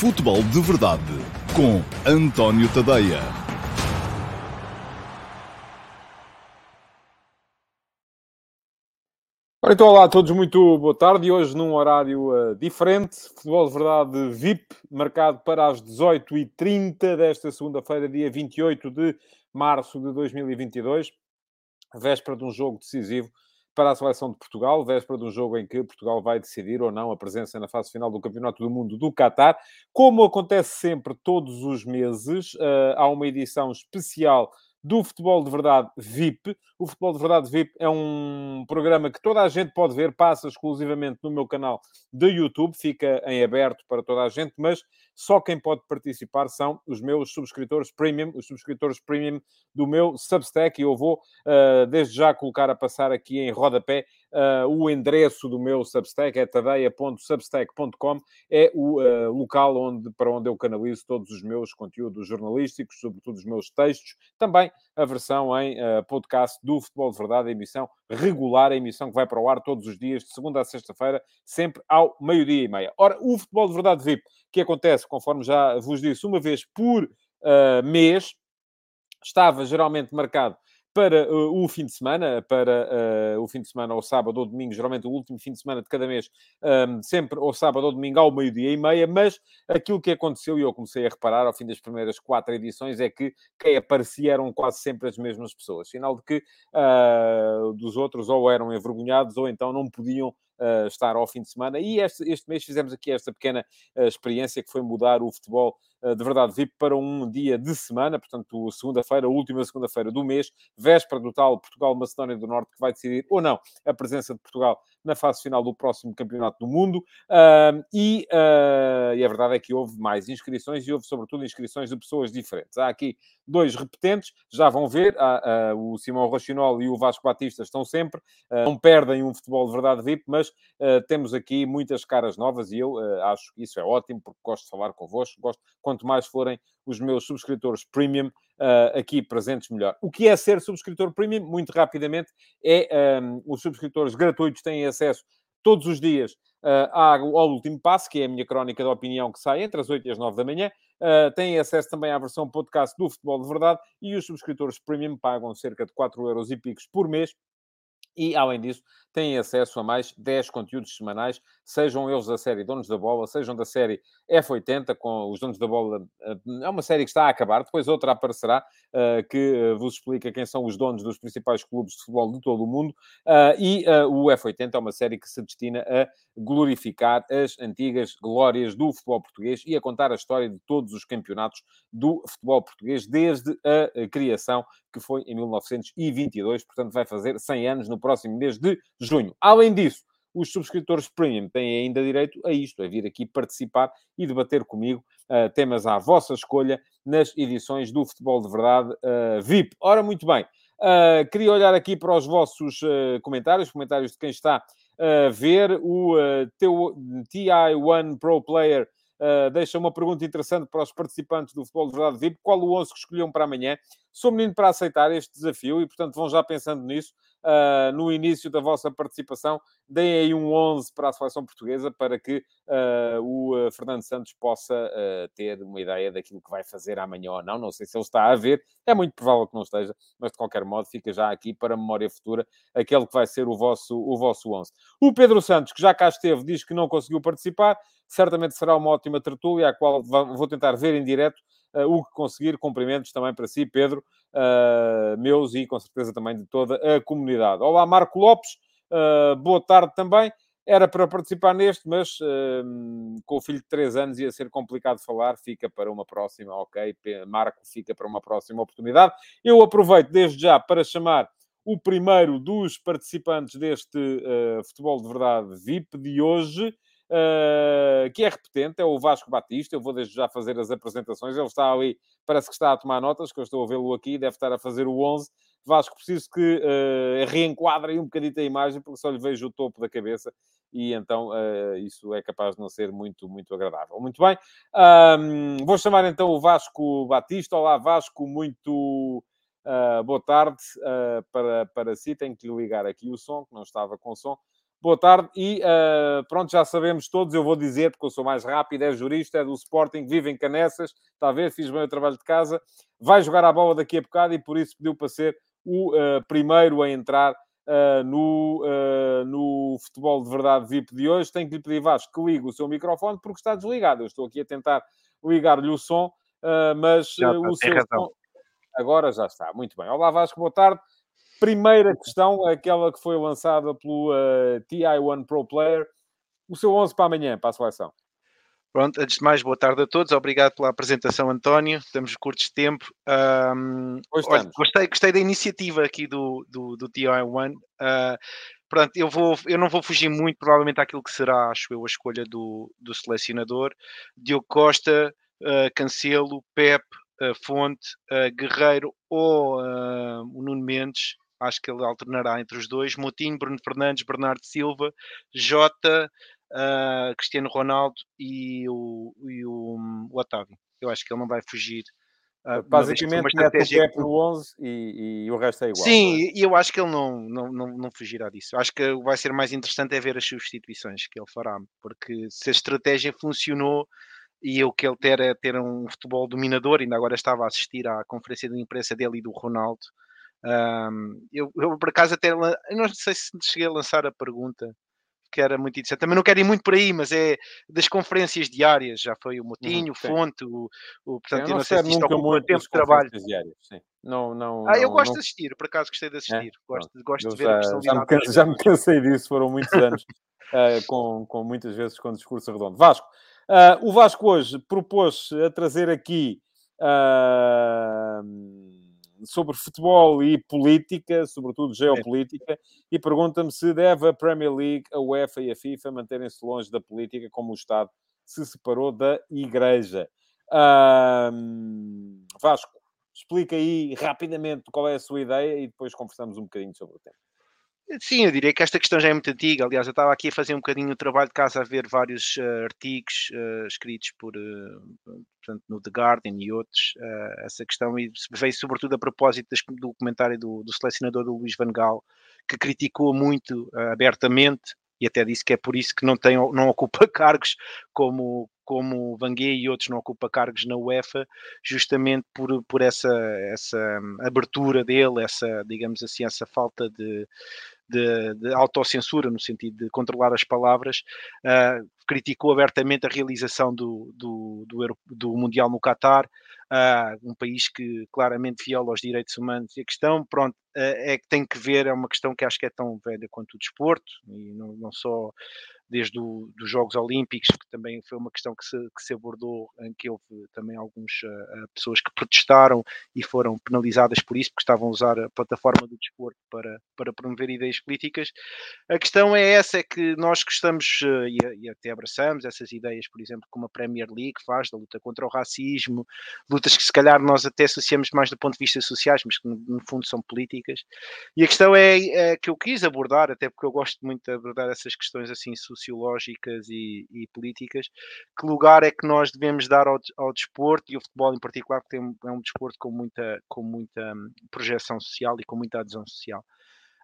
Futebol de Verdade com António Tadeia. Então, olá a todos, muito boa tarde. Hoje, num horário uh, diferente, Futebol de Verdade VIP, marcado para as 18h30 desta segunda-feira, dia 28 de março de 2022, véspera de um jogo decisivo para a seleção de Portugal, véspera de um jogo em que Portugal vai decidir ou não a presença na fase final do Campeonato do Mundo do Qatar. Como acontece sempre todos os meses, uh, há uma edição especial do Futebol de Verdade VIP. O Futebol de Verdade VIP é um programa que toda a gente pode ver, passa exclusivamente no meu canal de YouTube, fica em aberto para toda a gente, mas só quem pode participar são os meus subscritores premium, os subscritores premium do meu Substack, e eu vou uh, desde já colocar a passar aqui em rodapé uh, o endereço do meu Substack, é tadeia.substack.com, é o uh, local onde, para onde eu canalizo todos os meus conteúdos jornalísticos, sobretudo os meus textos, também a versão em podcast do Futebol de Verdade, a emissão regular, a emissão que vai para o ar todos os dias, de segunda a sexta-feira, sempre ao meio-dia e meia. Ora, o Futebol de Verdade VIP, que acontece, conforme já vos disse, uma vez por uh, mês, estava geralmente marcado para uh, o fim de semana, para uh, o fim de semana ou sábado ou domingo, geralmente o último fim de semana de cada mês, um, sempre ou sábado ou domingo ao meio-dia e meia, mas aquilo que aconteceu, e eu comecei a reparar ao fim das primeiras quatro edições, é que quem aparecia eram quase sempre as mesmas pessoas. Sinal de que uh, dos outros ou eram envergonhados ou então não podiam estar ao fim de semana. E este, este mês fizemos aqui esta pequena experiência que foi mudar o futebol de verdade VIP para um dia de semana, portanto, segunda-feira, última segunda-feira do mês, véspera do tal Portugal-Macedónia do Norte, que vai decidir ou não a presença de Portugal na fase final do próximo Campeonato do Mundo. E, e, a verdade é que houve mais inscrições e houve, sobretudo, inscrições de pessoas diferentes. Há aqui dois repetentes, já vão ver, há, o Simão Rochinol e o Vasco Batista estão sempre, não perdem um futebol de verdade VIP, mas temos aqui muitas caras novas e eu acho que isso é ótimo, porque gosto de falar convosco, gosto, quanto mais forem os meus subscritores premium uh, aqui presentes, melhor. O que é ser subscritor premium? Muito rapidamente, é um, os subscritores gratuitos têm acesso todos os dias uh, ao último passo, que é a minha crónica de opinião que sai entre as 8 e as 9 da manhã. Uh, têm acesso também à versão podcast do Futebol de Verdade e os subscritores premium pagam cerca de 4 euros e picos por mês e, além disso, têm acesso a mais 10 conteúdos semanais, sejam eles da série Donos da Bola, sejam da série F80, com os Donos da Bola. Eh, é uma série que está a acabar, depois outra aparecerá, eh, que eh, vos explica quem são os donos dos principais clubes de futebol de todo o mundo. E o F80 é uma série que se destina a glorificar as antigas glórias do futebol português e a contar a história de todos os campeonatos do futebol português, desde a criação, que foi em 1922, portanto vai fazer 100 anos no próximo mês de junho. Além disso, os subscritores premium têm ainda direito a isto, a vir aqui participar e debater comigo uh, temas à vossa escolha nas edições do Futebol de Verdade uh, VIP. Ora, muito bem, uh, queria olhar aqui para os vossos comentários, comentários de quem está a ver o TI1 Pro Player deixa uma pergunta interessante para os participantes do Futebol de Verdade VIP. Qual o 11 que escolhiam para amanhã? Sou menino para aceitar este desafio e, portanto, vão já pensando nisso. Uh, no início da vossa participação, deem aí um 11 para a seleção portuguesa para que uh, o Fernando Santos possa ter uma ideia daquilo que vai fazer amanhã ou não. Não sei se ele está a ver, é muito provável que não esteja, mas de qualquer modo fica já aqui para memória futura aquele que vai ser o vosso, o vosso 11. O Pedro Santos, que já cá esteve, diz que não conseguiu participar certamente será uma ótima tertúlia, a qual vou tentar ver em direto uh, o que conseguir. Cumprimentos também para si, Pedro, uh, meus e com certeza também de toda a comunidade. Olá, Marco Lopes, uh, boa tarde também. Era para participar neste, mas com o filho de 3 anos ia ser complicado falar, fica para uma próxima, ok? Marco, fica para uma próxima oportunidade. Eu aproveito desde já para chamar o primeiro dos participantes deste Futebol de Verdade VIP de hoje uh, que é repetente, é o Vasco Batista. Eu vou desde já fazer as apresentações. Ele está ali, parece que está a tomar notas, que eu estou a vê-lo aqui, deve estar a fazer o 11. Vasco, preciso que uh, reenquadre um bocadinho a imagem, porque só lhe vejo o topo da cabeça e então uh, isso é capaz de não ser muito, muito agradável. Muito bem, um, vou chamar então o Vasco Batista. Olá, Vasco, muito uh, boa tarde uh, para, para si. Tenho que ligar aqui o som, que não estava com som. Boa tarde. E uh, pronto, já sabemos todos, eu vou dizer, porque eu sou mais rápido, é jurista, é do Sporting, vive em Canessas, está a ver, fiz bem o trabalho de casa, vai jogar a bola daqui a bocado e por isso pediu para ser o uh, primeiro a entrar uh, no, no futebol de verdade VIP de hoje. Tenho que lhe pedir, Vasco, que ligue o seu microfone porque está desligado. Eu estou aqui a tentar ligar-lhe o som, mas o seu som... Agora já está, muito bem. Olá Vasco, boa tarde. Primeira questão, aquela que foi lançada pelo uh, TI1 Pro Player. O seu 11 para amanhã, para a seleção. Pronto, antes de mais, boa tarde a todos. Obrigado pela apresentação, António. Estamos curtos de tempo. Um, olha, gostei, gostei da iniciativa aqui do, do, do TI1. Uh, ah, pronto, eu, vou, eu não vou fugir muito, provavelmente, àquilo que será, acho eu, a escolha do, do selecionador. Diogo Costa, uh, Cancelo, Pep, uh, Fonte, Guerreiro ou o Nuno Mendes acho que ele alternará entre os dois. Moutinho, Bruno Fernandes, Bernardo Silva, Jota, uh, Cristiano Ronaldo e o, e o, o, Otávio. Eu acho que ele não vai fugir. Uh, Basicamente, mete o Pep no 11 e, e, o resto é igual. Sim, é? e eu acho que ele não, não, não, não fugirá disso. Acho que vai ser mais interessante é ver as substituições que ele fará, porque se a estratégia funcionou e o que ele ter é ter um futebol dominador, ainda agora estava a assistir à conferência de imprensa dele e do Ronaldo, um, eu, eu, por acaso até eu não sei se cheguei a lançar a pergunta que era muito interessante. Também não quero ir muito por aí, mas é das conferências diárias. Já foi o Motinho, uhum, o Fonte, o, o portanto, eu não, não sei se isto ocupa tempo de trabalho. Diárias, sim. Não, não, ah, eu não, gosto não... de assistir, por acaso gostei de assistir. É? Gosto, gosto eu de ver já, a já me, já me cansei disso, foram muitos anos uh, com, com muitas vezes com discurso redondo. Vasco, uh, o Vasco hoje propôs a trazer aqui. Uh, sobre futebol e política, sobretudo geopolítica, e pergunta-me se deve a Premier League, a UEFA e a FIFA manterem-se longe da política como o Estado se separou da Igreja. Vasco, explica aí rapidamente qual é a sua ideia e depois conversamos um bocadinho sobre o tema. Sim, eu diria que esta questão já é muito antiga. Aliás, eu estava aqui a fazer um bocadinho o trabalho de casa a ver vários uh, artigos uh, escritos por, uh, portanto, no The Guardian e outros. essa questão veio sobretudo a propósito do comentário do, do selecionador do Luís Van Gaal, que criticou muito abertamente e até disse que é por isso que não, tem, não ocupa cargos como, como Vanguet e outros não ocupa cargos na UEFA, justamente por, por essa, essa abertura dele, essa, digamos assim, essa falta de, de, de autocensura, no sentido de controlar as palavras, uh, criticou abertamente a realização do, do, do, do Mundial no Qatar, uh, um país que claramente viola os direitos humanos. E a questão, pronto, uh, é que tem que ver, é uma questão que acho que é tão velha quanto o desporto, e não, não só desde os Jogos Olímpicos, que também foi uma questão que se, que se abordou, em que houve também algumas uh, eh, pessoas que protestaram e foram penalizadas por isso, porque estavam a usar a plataforma do desporto para, para promover ideias políticas. A questão é essa, é que nós gostamos uh, e, e, até abraçamos essas ideias, por exemplo, como a Premier League faz, da luta contra o racismo, lutas que se calhar nós até associamos mais do ponto de vista sociais, mas que no, fundo são políticas. E a questão é, é, que eu quis abordar, até porque eu gosto muito de abordar essas questões assim sociológicas e, e, políticas, que lugar é que nós devemos dar ao, ao desporto e ao futebol em particular, porque tem, é um desporto com muita, com muita hum, projeção social e com muita adesão social.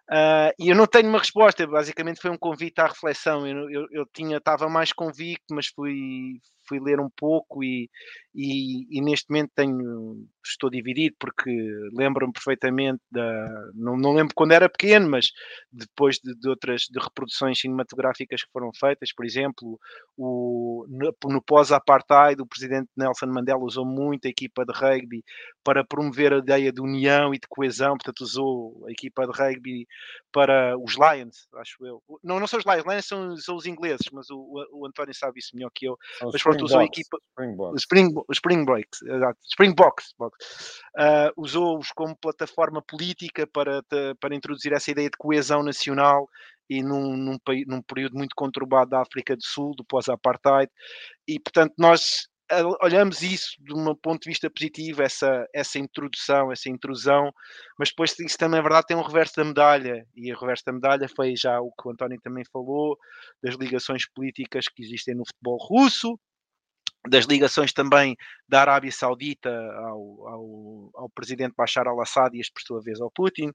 Uh, e eu não tenho uma resposta, basicamente foi um convite à reflexão. Eu, eu, eu tinha, estava mais convicto, mas fui, fui ler um pouco e, e, e, neste momento tenho, estou dividido porque lembro-me perfeitamente da. Não, não lembro quando era pequeno, mas depois de, de, outras de reproduções cinematográficas que foram feitas, por exemplo, o, no, no pós-apartheid, o presidente Nelson Mandela usou muito a equipa de rugby para promover a ideia de união e de coesão, portanto, usou a equipa de rugby para os Lions, acho eu. Não, não são os Lions, Lions são, são os ingleses, mas o, o, o António sabe isso melhor que eu. mas pronto, usou a equipa. Springboks. Spring, Springboks, exato. Springboks. Uh, Usou-os como plataforma política para, para introduzir essa ideia de coesão nacional e num, num, num período muito conturbado da África do Sul, do pós-apartheid, e portanto nós olhamos isso de um ponto de vista positivo, essa, essa introdução, essa intrusão, mas depois isso também é verdade, tem um reverso da medalha, e o reverso da medalha foi já o que o António também falou, das ligações políticas que existem no futebol russo, das ligações também da Arábia Saudita ao, ao, ao presidente Bashar al-Assad e por sua vez ao Putin,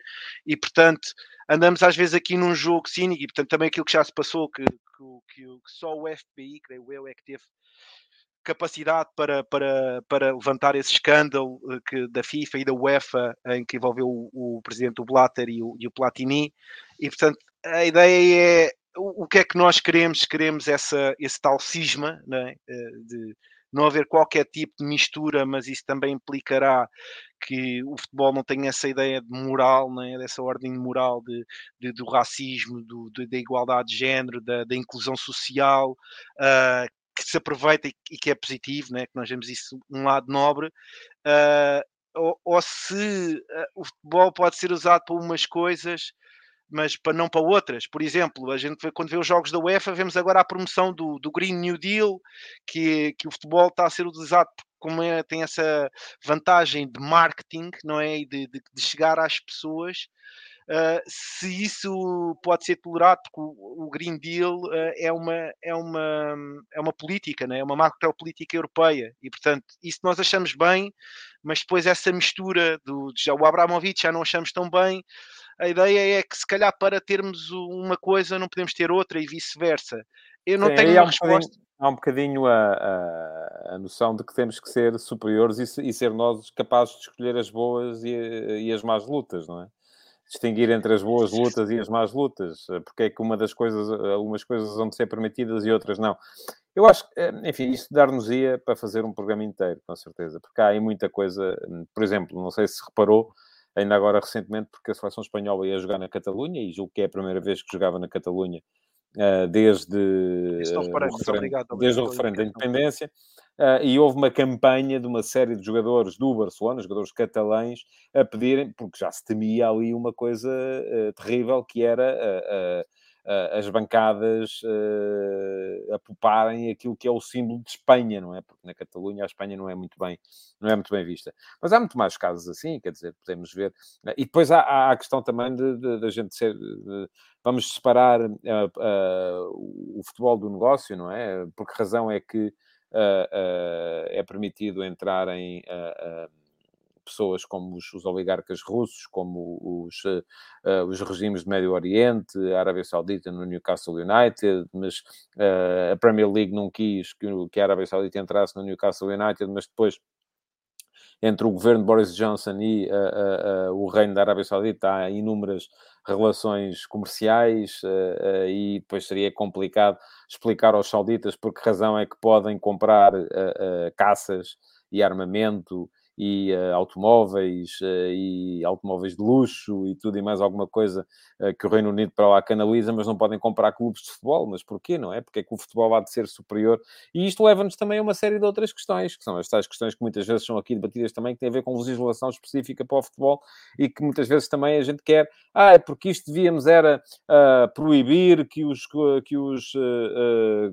e portanto andamos às vezes aqui num jogo cínico, e portanto também aquilo que já se passou, que, que, que, que só o FBI, creio eu, é que teve capacidade para, para, para levantar esse escândalo eh, que, da FIFA e da UEFA em que envolveu o, o presidente do Blatter e o, e o Platini, e portanto a ideia é o, que é que nós queremos? Queremos essa, esse tal cisma é? Eh, de não haver qualquer tipo de mistura, mas isso também implicará que o futebol não tenha essa ideia de moral, é? dessa ordem moral de, de do racismo, do, de, da igualdade de género, da, da inclusão social, uh, que se aproveita e, e, que é positivo, né? que nós vemos isso um lado nobre, uh, ou, ou, se uh, o futebol pode ser usado para umas coisas mas para não para outras. Por exemplo, a gente quando vê os jogos da UEFA, vemos agora a promoção do, do Green New Deal, que, que o futebol está a ser utilizado como é, tem essa vantagem de marketing, não é? E de, de, de chegar às pessoas. Uh, se isso pode ser tolerado, porque o, o Green Deal uh, é, uma, é, uma, é uma política, né? é uma macro-política europeia, e portanto, isso nós achamos bem, mas depois essa mistura do já o Abramovich já não achamos tão bem, a ideia é que se calhar para termos uma coisa não podemos ter outra e vice-versa. Eu não Sim, tenho uma um resposta. Há um bocadinho a, a, a, noção de que temos que ser superiores e, e, ser nós capazes de escolher as boas e, e as más lutas, não é? Distinguir entre as boas lutas e as más lutas, porque é que uma das coisas, algumas coisas vão ser permitidas e outras não. Eu acho que, eh, enfim, isto dar-nos-ia para fazer um programa inteiro, com certeza, porque há aí muita coisa, por exemplo, não sei se reparou, ainda agora recentemente, porque a seleção espanhola ia jogar na Catalunha, e julgo que é a primeira vez que jogava na Catalunha desde, uh, o referendo, desde o referendo da independência, uh, e houve uma campanha de uma série de jogadores do Barcelona, jogadores catalães, a pedirem, porque já se temia ali uma coisa terrível, que era uh, as bancadas uh, apoparem aquilo que é o símbolo de Espanha, não é? Porque na Catalunha a Espanha não é muito bem, não é muito bem vista. Mas há muito mais casos assim, quer dizer, podemos ver. E depois há, há a questão também de, gente ser. De, vamos separar uh, uh, o futebol do negócio, não é? Por que razão é que uh, é permitido entrar em pessoas como os, os oligarcas russos, como os, uh, os regimes do Médio Oriente, Arábia Saudita no Newcastle United, mas uh, a Premier League não quis que, que a Arábia Saudita entrasse no Newcastle United, mas depois entre o governo de Boris Johnson e uh, uh, uh, o reino da Arábia Saudita há inúmeras relações comerciais e depois seria complicado explicar aos sauditas por que razão é que podem comprar caças e armamento e uh, automóveis uh, e automóveis de luxo e tudo e mais alguma coisa uh, que o Reino Unido para lá canaliza, mas não podem comprar clubes de futebol. Mas porquê, não é? Porque é que o futebol há de ser superior? E isto leva-nos também a uma série de outras questões, que são as tais questões que muitas vezes são aqui debatidas também, que têm a ver com legislação específica para o futebol e que muitas vezes também a gente quer, ah, é porque isto devíamos era proibir que os, que os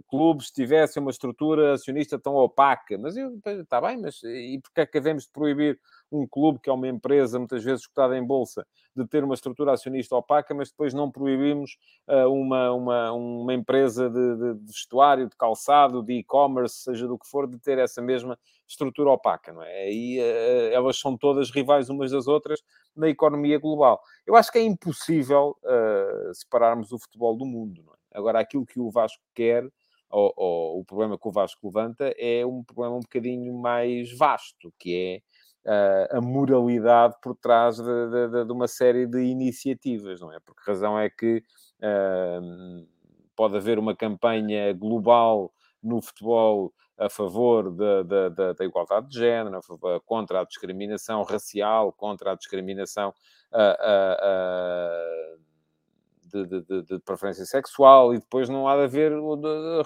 clubes tivessem uma estrutura acionista tão opaca. Mas está bem, mas e porque é que devemos proibir um clube, que é uma empresa muitas vezes cotada em bolsa, de ter uma estrutura acionista opaca, mas depois não proibimos uh, uma, uma, uma empresa de, de, de vestuário, de calçado, de e-commerce, seja do que for, de ter essa mesma estrutura opaca, não é? E uh, elas são todas rivais umas das outras na economia global. Eu acho que é impossível uh, separarmos o futebol do mundo, não é? Agora, aquilo que o Vasco quer o problema que o Vasco levanta é um problema um bocadinho mais vasto, que é uh, a moralidade por trás de, de, de, uma série de iniciativas, não é? Porque a razão é que uh, pode haver uma campanha global no futebol a favor da, da, da, igualdade de género, contra a discriminação racial, contra a discriminação uh, de, de, de, preferência sexual e depois não há de haver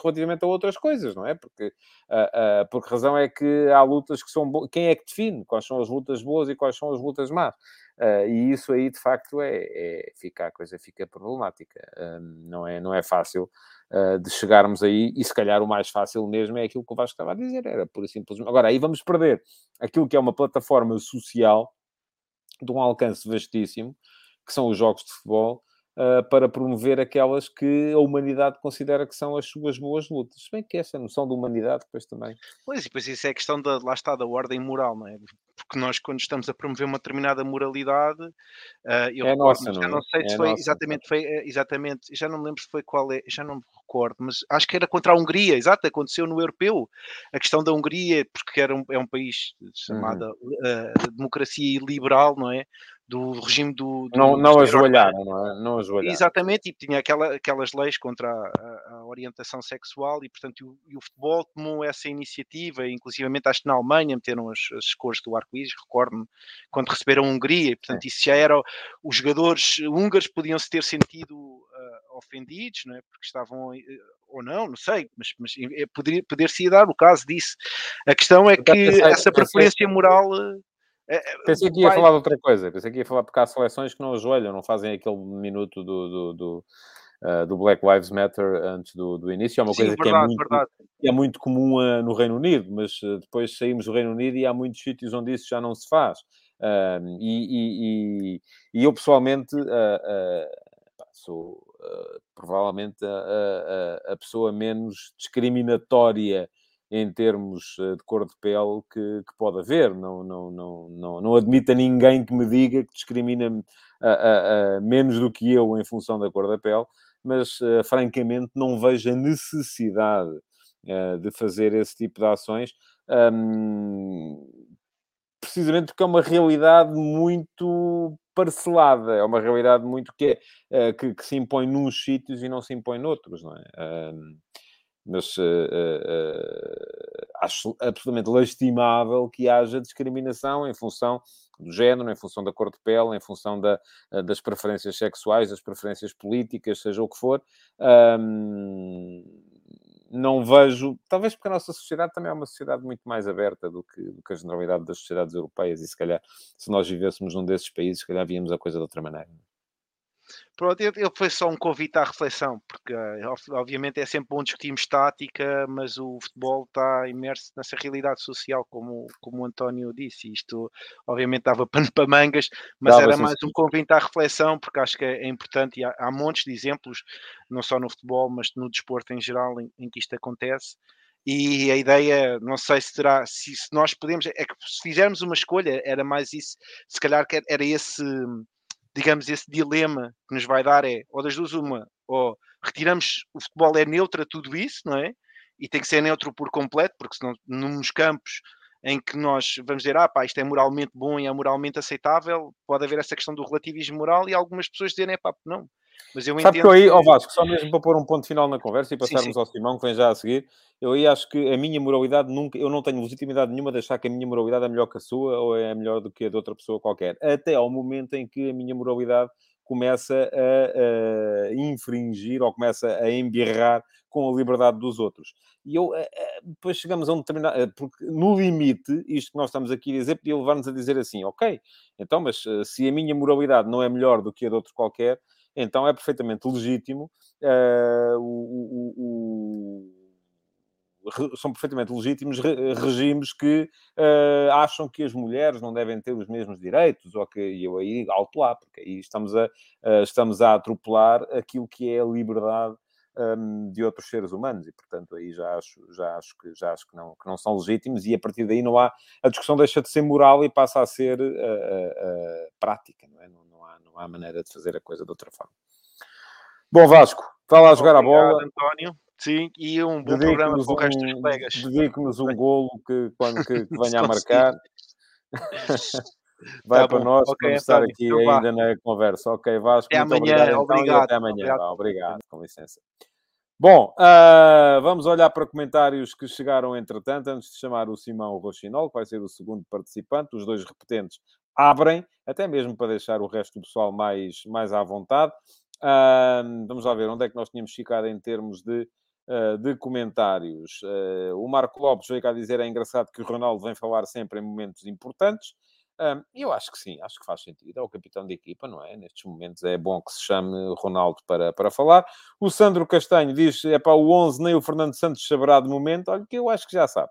relativamente a outras coisas, não é? Porque uh, uh, por que razão é que há lutas que são boas? Quem é que define quais são as lutas boas e quais são as lutas más? Uh, e isso aí, de facto, é, é fica, a coisa fica problemática. não, é, não é fácil de chegarmos aí e, se calhar, o mais fácil mesmo é aquilo que o Vasco estava a dizer, era por simplesmente. Agora, aí vamos perder aquilo que é uma plataforma social de um alcance vastíssimo, que são os jogos de futebol, uh, para promover aquelas que a humanidade considera que são as suas boas lutas. Se bem que essa noção de humanidade depois também... Pois, e depois isso é a questão da, lá está, da ordem moral, não é? Porque nós, quando estamos a promover uma determinada moralidade, uh, eu é nossa, não, já é? não sei se é foi nossa, exatamente, foi, exatamente, já não me lembro se foi qual é, já não me recordo, mas acho que era contra a Hungria, exato, aconteceu no europeu, a questão da Hungria, porque era um, é um país chamada uhum. uh, democracia liberal, não é? Do regime do. do não não ajoelharam, não é? Não ajoelharam. Exatamente, e tinha aquela, aquelas leis contra a, a orientação sexual e, portanto, o, e o futebol tomou essa iniciativa, inclusivamente acho que na Alemanha meteram as, as cores do arco-íris, recordo-me, quando receberam a Hungria, e, portanto, Sim. isso já era. Os jogadores húngaros podiam se ter sentido uh, ofendidos, não é? Porque estavam. Uh, ou não, não sei, mas, mas poderia, poder-se dar o caso disso. A questão é que essa preferência moral é, pensei que ia vai... falar de outra coisa. Pensei que ia falar porque há seleções que não ajoelham, não fazem aquele minuto do, do, do, uh, do Black Lives Matter antes do, do início. É uma Sim, coisa verdade, que, é muito, que é muito comum uh, no Reino Unido, mas uh, depois saímos do Reino Unido e há muitos sítios onde isso já não se faz. E, e, e, e, eu pessoalmente sou provavelmente a, a, a pessoa menos discriminatória em termos eh, de cor de pele que, que pode haver. Não, não, não, não, não admito a ninguém que me diga que discrimina a, a, a, menos do que eu em função da cor da pele, mas uh, francamente não vejo a necessidade uh, de fazer esse tipo de ações. Um, precisamente porque é uma realidade muito parcelada, é uma realidade muito que, é, que, que, se impõe nos sítios e não se impõe noutros, não é? Mas uh, uh, acho absolutamente lastimável que haja discriminação em função do género, em função da cor de pele, em função da, das preferências sexuais, das preferências políticas, seja o que for. Um, não vejo, talvez porque a nossa sociedade também é uma sociedade muito mais aberta do que, do que a generalidade das sociedades europeias, e se calhar, se nós vivêssemos num desses países, se calhar víamos a coisa de outra maneira. Pronto, ele foi só um convite à reflexão, porque eh, obviamente é sempre bom discutirmos tática, mas o futebol está imerso nessa realidade social, como, como o António disse. Isto obviamente dava pano para mangas, mas Dava, era sim, mais um convite à reflexão, porque acho que é, é importante e há, há, montes de exemplos, não só no futebol, mas no desporto em geral, em, em que isto acontece. E a ideia, não sei se terá, se, se nós podemos, é que se fizermos uma escolha, era mais isso, se calhar era esse digamos, esse dilema que nos vai dar é, ou das duas uma, ou retiramos, o futebol é neutro a tudo isso, não é? E tem que ser neutro por completo, porque senão, nos campos em que nós vamos dizer, ah pá, isto é moralmente bom e é moralmente aceitável, pode haver essa questão do relativismo moral e algumas pessoas dizerem, é pá, não, mas eu Sabe que eu aí, ó Vasco, só mesmo para pôr um ponto final na conversa e passarmos sim, sim. ao Simão, que vem já a seguir, eu aí acho que a minha moralidade nunca, eu não tenho legitimidade nenhuma de achar que a minha moralidade é melhor que a sua ou é melhor do que a de outra pessoa qualquer. Até ao momento em que a minha moralidade começa a, a infringir ou começa a embirrar com a liberdade dos outros. E eu, eh, eh, depois chegamos a um determinado. Eh, porque no limite, isto que nós estamos aqui a dizer, podia levar-nos a dizer assim: ok, então, mas se a minha moralidade não é melhor do que a de outro qualquer, então é perfeitamente legítimo uh, o, o, o, são perfeitamente legítimos regimes que uh, acham que as mulheres não devem ter os mesmos direitos, ou que eu aí alto lá, porque aí estamos a, uh, estamos a atropelar aquilo que é a liberdade um, de outros seres humanos, e portanto aí já acho, já acho, que, já acho que, não, que não são legítimos, e a partir daí não há, a discussão deixa de ser moral e passa a ser prática, não é? Não, não há maneira de fazer a coisa de outra forma. Bom, Vasco, está lá a jogar Obrigado, a bola. António. Sim, e um bom programa com o resto dos colegas. Dedique-nos um golo que, quando que, que venha a marcar. Vai tá para bom. nós, okay, estar aqui então, ainda na conversa. Ok, Vasco, até muito amanhã, obrigado, então, obrigado. até amanhã. Obrigado. obrigado, com licença. Bom, uh, vamos olhar para comentários que chegaram entretanto, antes de chamar o Simão Rochinol, que vai ser o segundo participante. Os dois repetentes abrem, até mesmo para deixar o resto do pessoal mais, mais à vontade. Uh, vamos lá ver onde é que nós tínhamos ficado em termos de, uh, de comentários. Uh, o Marco Lopes veio cá dizer é engraçado que o Ronaldo vem falar sempre em momentos importantes. Eu acho que sim, acho que faz sentido. É o capitão de equipa, não é? Nestes momentos é bom que se chame Ronaldo para, para falar. O Sandro Castanho diz: é para o 11, nem o Fernando Santos saberá de momento. Olha, que eu acho que já sabe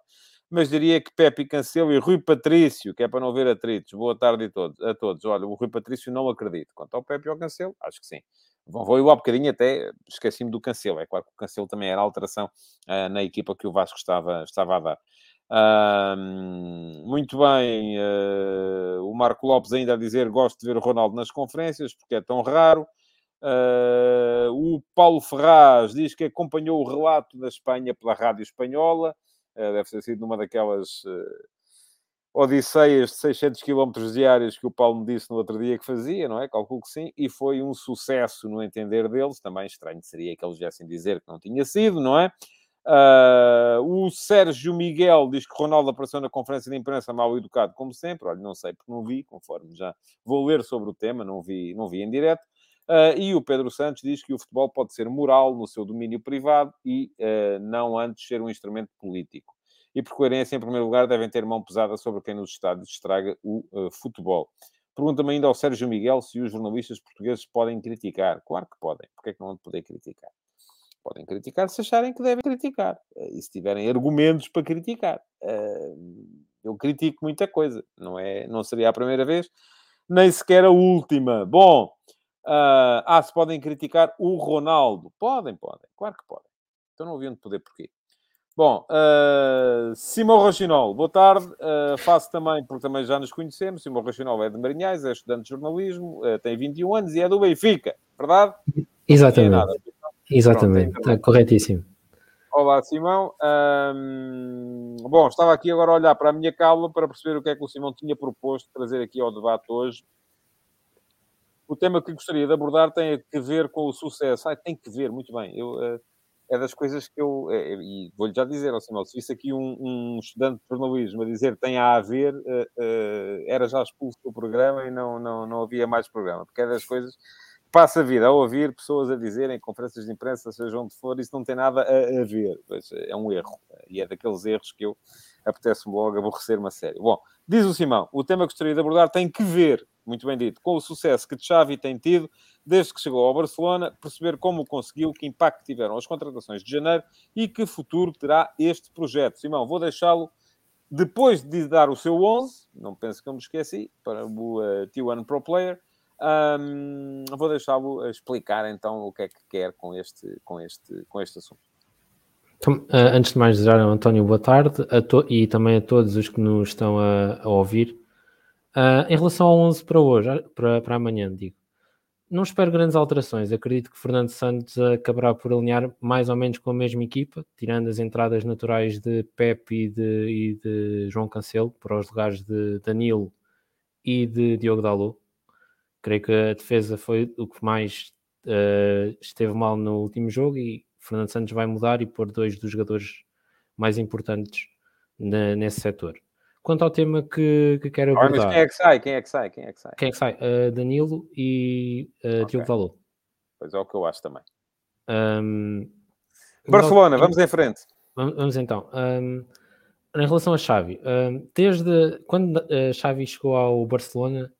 mas diria que Pepe Cancelo e Rui Patrício, que é para não ver atritos. Boa tarde a todos. A todos. Olha, o Rui Patrício não acredito. Quanto ao Pepe e ao Cancelo, acho que sim. Vão, vou eu há bocadinho até esqueci-me do Cancelo. É claro que o Cancelo também era alteração uh, na equipa que o Vasco estava, estava a dar. Uh, muito bem, uh, o Marco Lopes ainda a dizer gosto de ver o Ronaldo nas conferências porque é tão raro. Uh, o Paulo Ferraz diz que acompanhou o relato da Espanha pela rádio espanhola, deve ter sido numa daquelas odisseias de 600 km diários que o Paulo me disse no outro dia que fazia, não é? Calculo que sim, e foi um sucesso no entender deles. Também estranho seria que eles viessem dizer que não tinha sido, não é? Uh, o Sérgio Miguel diz que Ronaldo apareceu na conferência de imprensa mal educado, como sempre. Olha, não sei porque não vi, conforme já vou ler sobre o tema, não vi, não vi em direto. Uh, e o Pedro Santos diz que o futebol pode ser moral no seu domínio privado e uh, não antes ser um instrumento político e, por coerência, em primeiro lugar, devem ter mão pesada sobre quem nos estádios estraga o uh, futebol. Pergunta-me ainda ao Sérgio Miguel se os jornalistas portugueses podem criticar. Claro que podem. Porquê é que não vão poder criticar? Podem criticar se acharem que devem criticar. E se tiverem argumentos para criticar. Eu critico muita coisa. Não, é, não seria a primeira vez, nem sequer a última. Bom, uh, ah, se podem criticar o Ronaldo. Podem, podem. Claro que podem. Então não haviam de poder porquê. Bom, uh, Simão Rochinol, boa tarde. Uh, faço também, porque também já nos conhecemos. Simão Rochinol é de Marinhais, é estudante de jornalismo, uh, tem 21 anos e é do Benfica, verdade? Exatamente. Nada, Exatamente, Pronto, está corretíssimo. Olá, Simão. Um, bom, estava aqui agora a olhar para a minha cala para perceber o que é que o Simão tinha proposto trazer aqui ao debate hoje. O tema que gostaria de abordar tem a ver com o sucesso. Ah, tem que ver, muito bem. Eu é das coisas que eu, é, e vou-lhe já dizer, assim, se visse aqui um, um, estudante de jornalismo a dizer tem a haver, uh, uh, era já expulso do programa e não, não, não havia mais programa, porque é das coisas passa a vida a ouvir pessoas a dizerem, conferências de imprensa, seja onde for, isso não tem nada a, a ver, pois, é um erro, e é daqueles erros que eu apetece-me logo aborrecer-me a sério. Bom, diz o Simão, o tema que gostaria de abordar tem que ver, muito bem dito, com o sucesso que Xavi tem tido desde que chegou ao Barcelona, perceber como conseguiu, que impacto tiveram as contratações de janeiro e que futuro terá este projeto. Simão, vou deixá-lo, depois de dar o seu 11, não penso que eu me esqueci, para o uh, T1 Pro Player, um, vou deixá-lo explicar então o que é que quer com este, com este, com este assunto. Então, uh, antes de mais desejar ao António boa tarde e também a todos os que nos estão a, a ouvir. Uh, em relação ao 11 para hoje, para, para amanhã, digo, não espero grandes alterações. Acredito que Fernando Santos acabará por alinhar mais ou menos com a mesma equipa, tirando as entradas naturais de Pepe e de, e de João Cancelo para os lugares de Danilo e de Diogo Dalot. Creio que a defesa foi o que mais uh, esteve mal no último jogo e Fernando Santos vai mudar e pôr dois dos jogadores mais importantes na, nesse setor. Quanto ao tema que, que quero abordar... Mas quem é que sai? Quem é que sai? Quem é que sai? Quem é que sai? Uh, Danilo e uh, okay. Diogo Valor. Pois é o que eu acho também. Um, Barcelona, vamos em frente. Vamos, vamos então. Um, em relação a Xavi, um, desde quando uh, Xavi chegou ao Barcelona,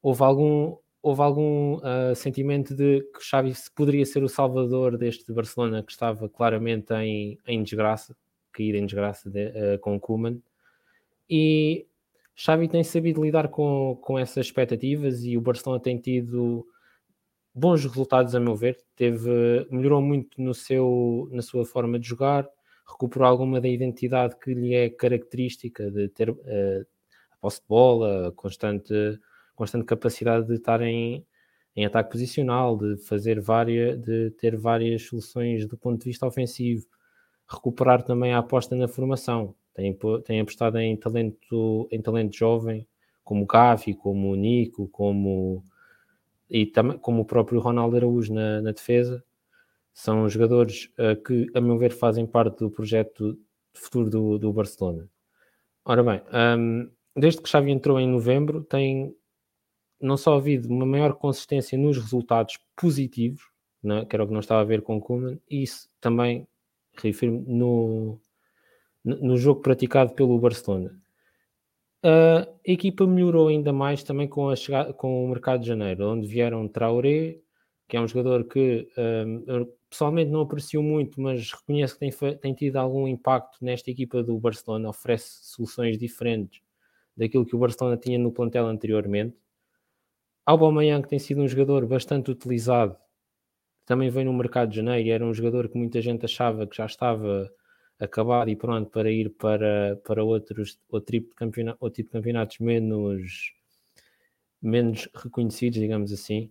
houve algum, houve algum uh, sentimento de que Xavi poderia ser o salvador deste Barcelona que estava claramente em, em desgraça, caído em desgraça de, uh, com o Koeman. E Xavi tem sabido lidar com, com essas expectativas e o Barcelona tem tido bons resultados, a meu ver. Teve, melhorou muito no seu, na sua forma de jogar, recuperou alguma da identidade que lhe é característica de ter uh, a posse de bola, constante, constante capacidade de estar em, em ataque posicional, de fazer várias, de ter várias soluções do ponto de vista ofensivo, recuperar também a aposta na formação tem, tem apostado em talento, em talento jovem, como o Gavi, como o Nico, como, e também, como o próprio Ronaldo Araújo na, na defesa. São jogadores uh, que, a meu ver, fazem parte do projeto futuro do, do Barcelona. Ora bem, um, desde que Xavi entrou em novembro, tem não só havido uma maior consistência nos resultados positivos, né, que era o que não estava a ver com o Koeman, e isso também refiro no, no jogo praticado pelo Barcelona. A equipa melhorou ainda mais também com, a chegada, com o mercado de janeiro, onde vieram Traoré, que é um jogador que um, pessoalmente não aprecio muito, mas reconheço que tem, tem tido algum impacto nesta equipa do Barcelona, oferece soluções diferentes daquilo que o Barcelona tinha no plantel anteriormente. Aubameyang tem sido um jogador bastante utilizado também veio no mercado de janeiro era um jogador que muita gente achava que já estava acabado e pronto para ir para, para outros, outro, tipo de campeonato, outro tipo de campeonatos menos, menos reconhecidos, digamos assim.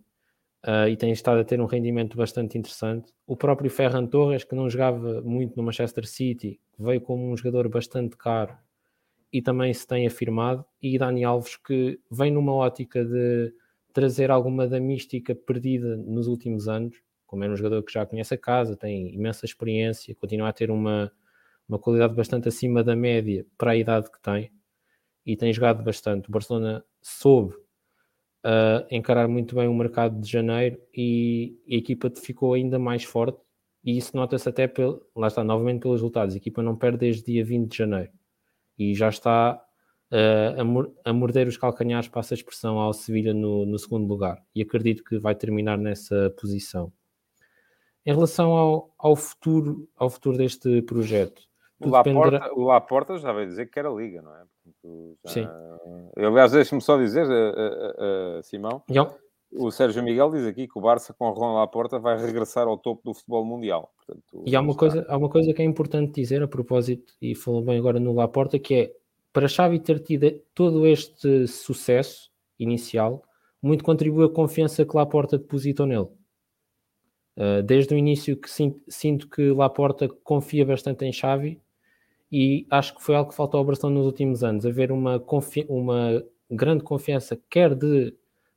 Uh, e tem estado a ter um rendimento bastante interessante. O próprio Ferran Torres, que não jogava muito no Manchester City, veio como um jogador bastante caro e também se tem afirmado. E Dani Alves, que vem numa ótica de trazer alguma da mística perdida nos últimos anos, como é um jogador que já conhece a casa, tem imensa experiência, continua a ter uma, uma qualidade bastante acima da média para a idade que tem e tem jogado bastante. O Barcelona soube uh, encarar muito bem o mercado de janeiro e, a equipa ficou ainda mais forte e isso nota-se até, pelo, lá está, novamente pelos resultados. A equipa não perde desde dia 20 de janeiro e já está uh, a, morder os calcanhares, passa a expressão, ao Sevilha no, no segundo lugar e acredito que vai terminar nessa posição. Em relação ao, ao, futuro, ao futuro deste projeto, o Laporta, dependerá... o Laporta já veio dizer que era liga, não é? Portanto, já... Sim. Eu, aliás, deixe-me só dizer, uh, uh, uh, Simão, o Sérgio Miguel diz aqui que o Barça com o Ron Laporta vai regressar ao topo do futebol mundial. Portanto, e há uma, coisa, há uma coisa que é importante dizer a propósito, e falou bem agora no Laporta, que é para Xavi ter tido todo este sucesso inicial, muito contribui a confiança que Laporta depositou nele. Uh, desde o início que sinto, que Laporta confia bastante em Xavi e acho que foi algo que faltou ao Barcelona nos últimos anos, haver uma, uma grande confiança quer de,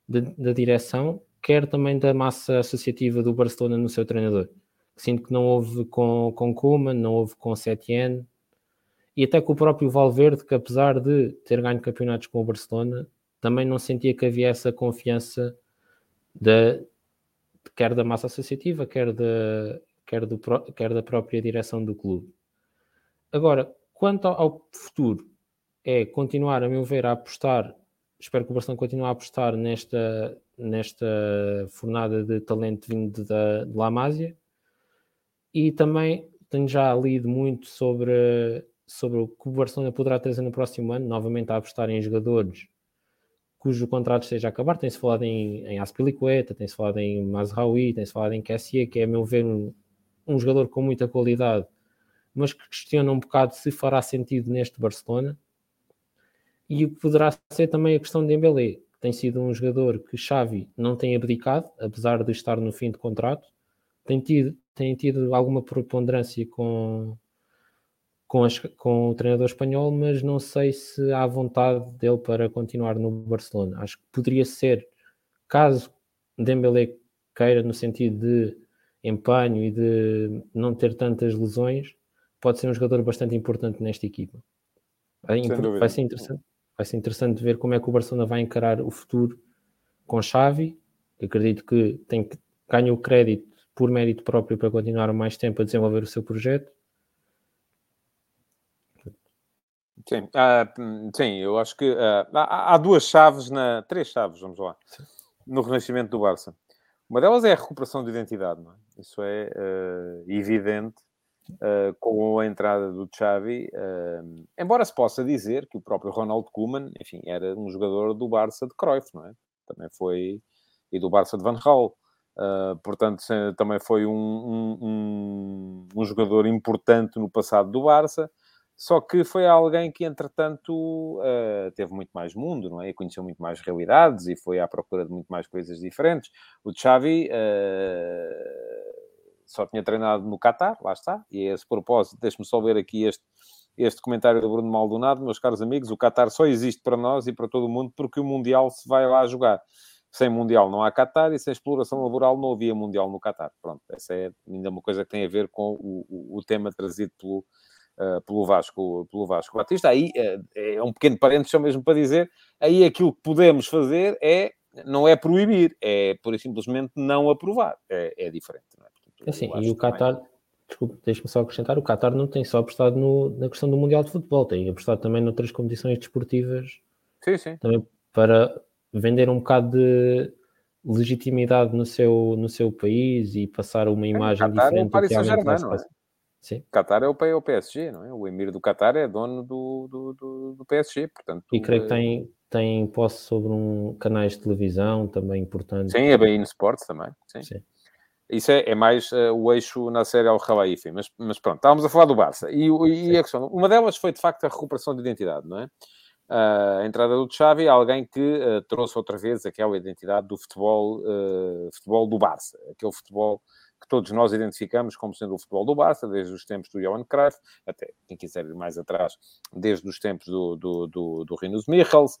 de, da direção, quer também da massa associativa do Barcelona no seu treinador. Sinto que não houve com, com não houve com Setien e até com o próprio Valverde, que apesar de ter ganho campeonatos com o Barcelona, também não sentia que havia essa confiança quer da massa associativa, quer da, quer, do, quer da própria direção do clube. Agora, quanto ao futuro, é continuar, a meu ver, a apostar. Espero que o Barcelona continue a apostar nesta, nesta fornada de talento vindo da, de La Masia. E também tenho já lido muito sobre, sobre o que o Barcelona poderá trazer no próximo ano, novamente a apostar em jogadores cujo contrato esteja a acabar. Tem-se falado em, em Aspilicueta, tem-se falado em Mazraoui, tem-se falado em Cassier, que é, a meu ver, um, um jogador com muita qualidade, mas que questiona um bocado se fará sentido neste Barcelona. E o que poderá ser também a questão de Embelé, que tem sido um jogador que Xavi não tem abdicado, apesar de estar no fim de contrato, tem tido, tem tido alguma preponderância com, com, as, com o treinador espanhol, mas não sei se há vontade dele para continuar no Barcelona. Acho que poderia ser, caso Dembélé queira no sentido de empenho e de não ter tantas lesões, pode ser um jogador bastante importante nesta equipa. Vai, vai, ser interessante, vai ser interessante ver como é que o Barcelona vai encarar o futuro com Xavi, que acredito que tem que ganha o crédito por mérito próprio para continuar mais tempo a desenvolver o seu projeto Sim, uh, sim, eu acho que uh, há, há, duas chaves, na, três chaves, vamos lá, sim. no renascimento do Barça. Uma delas é a recuperação de identidade, não é? Isso é uh, evidente com a entrada do Xavi, embora se possa dizer que o próprio Ronald Koeman, enfim, era um jogador do Barça de Cruyff, não é? Também foi, e do Barça de Van Gaal. portanto, também foi um, um, um, um jogador importante no passado do Barça, só que foi alguém que, entretanto, uh, teve muito mais mundo, não é? E conheceu muito mais realidades e foi à procura de muito mais coisas diferentes. O Xavi uh, só tinha treinado no Qatar, lá está. E a esse propósito, deixe-me só ver aqui este, este comentário do Bruno Maldonado. Meus caros amigos, o Qatar só existe para nós e para todo o mundo porque o Mundial se vai lá jogar. Sem Mundial não há Qatar e sem exploração laboral não havia Mundial no Qatar. Pronto, essa é ainda uma coisa que tem a ver com o, o, o tema trazido pelo pelo, Vasco, pelo Vasco Batista. Aí uh, é um pequeno parênteses só mesmo para dizer, aí aquilo que podemos fazer é, não é proibir, é por simplesmente não aprovar. É, é diferente. Não é? Portanto, assim, e o Qatar, também... desculpe, deixe-me só acrescentar, o Qatar não tem só apostado no, na questão do Mundial de Futebol, tem apostado também noutras competições desportivas. Sim, sim. Também para vender um bocado de legitimidade no seu, no seu país e passar uma imagem é, diferente. É o Paris Saint-Germain, não é? Sim. Qatar é o, é o PSG, não é? O emir do Qatar é dono do, do, do, do PSG, portanto... E creio que é tem, tem posse sobre um canais de televisão também importante. Sim, a Bein Sports também, sim. sim. Isso é, é mais uh, o eixo na série ao Khalifi. Mas, mas pronto, estávamos a falar do Barça. E, e a questão, uma delas foi de facto a recuperação de identidade, não é? Uh, a entrada do Xavi, alguém que uh, trouxe outra vez aquela identidade do futebol, futebol do Barça, aquele futebol todos nós identificamos como sendo o futebol do Barça, desde os tempos do Johan Cruyff, até quem quiser ir mais atrás, desde os tempos do, do, do, do Rinus Michels,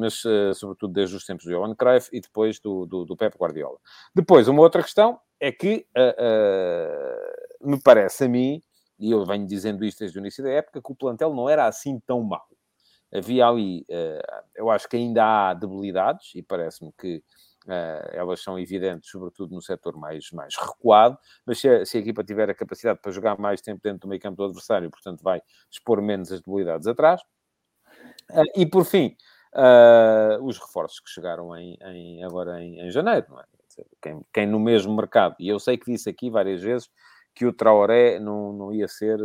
mas uh, sobretudo desde os tempos do Johan Cruyff e depois do, do, do Pep Guardiola. Depois, uma outra questão é que uh, uh, me parece a mim, e eu venho dizendo isto desde o início da época, que o plantel não era assim tão mau. Havia ali, eu acho que ainda há debilidades, e parece-me que elas são evidentes, sobretudo no setor mais, mais recuado, mas se a, se a, equipa tiver a capacidade para jogar mais tempo dentro do meio campo do adversário, portanto vai expor menos as debilidades atrás. Uh, e por fim, uh, os reforços que chegaram em, em agora em, em, janeiro, não é? Quem, quem, no mesmo mercado, e eu sei que disse aqui várias vezes que o Traoré não, não ia ser,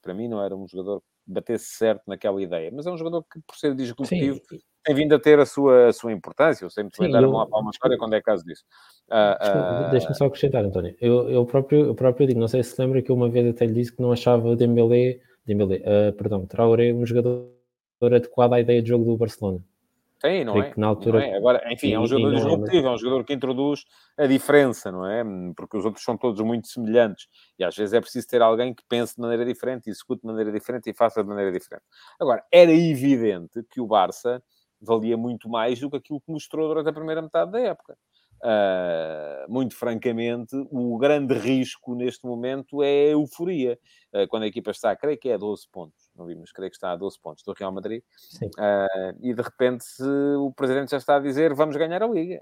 para mim, não era um jogador batesse certo naquela ideia, mas é um jogador que, por ser disruptivo, Sim tem vindo a ter a sua, a sua importância. Eu sempre me dar uma, uma história quando é caso disso. Uh, uh, Deixa-me só acrescentar, António. Eu, eu, próprio, eu próprio digo, não sei se lembra que eu uma vez até lhe disse que não achava o Dembélé, Dembélé uh, perdão, Traoré um jogador adequado à ideia de jogo do Barcelona. Sim, não é? Na altura... É? Agora, enfim, é um jogador disruptivo, é um jogador que introduz a diferença, não é? Porque os outros são todos muito semelhantes e às vezes é preciso ter alguém que pense de maneira diferente, execute de maneira diferente e faça de maneira diferente. Agora, era evidente que o Barça valia muito mais do que aquilo que mostrou durante a primeira metade da época. Uh, muito francamente, o grande risco neste momento é a euforia. Uh, quando a equipa está, creio que é a 12 pontos, não vimos, creio que está a 12 pontos do Real Madrid, uh, e de repente o presidente já está a dizer vamos ganhar a Liga.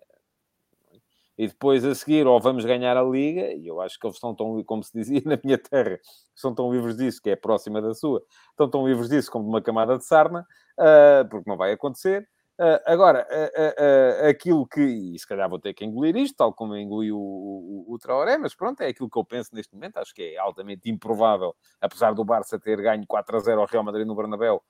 E depois a seguir, ou vamos ganhar a Liga, e eu acho que eles estão tão, como se dizia na minha terra, são tão livres disso, que é próxima da sua, estão tão livres disso como de uma camada de sarna, uh, porque não vai acontecer. Uh, agora, uh, aquilo que, e se calhar vou ter que engolir isto, tal como engoli o, o, o Traoré, mas pronto, é aquilo que eu penso neste momento, acho que é altamente improvável, apesar do Barça ter ganho 4 a 0 ao Real Madrid no Bernabéu,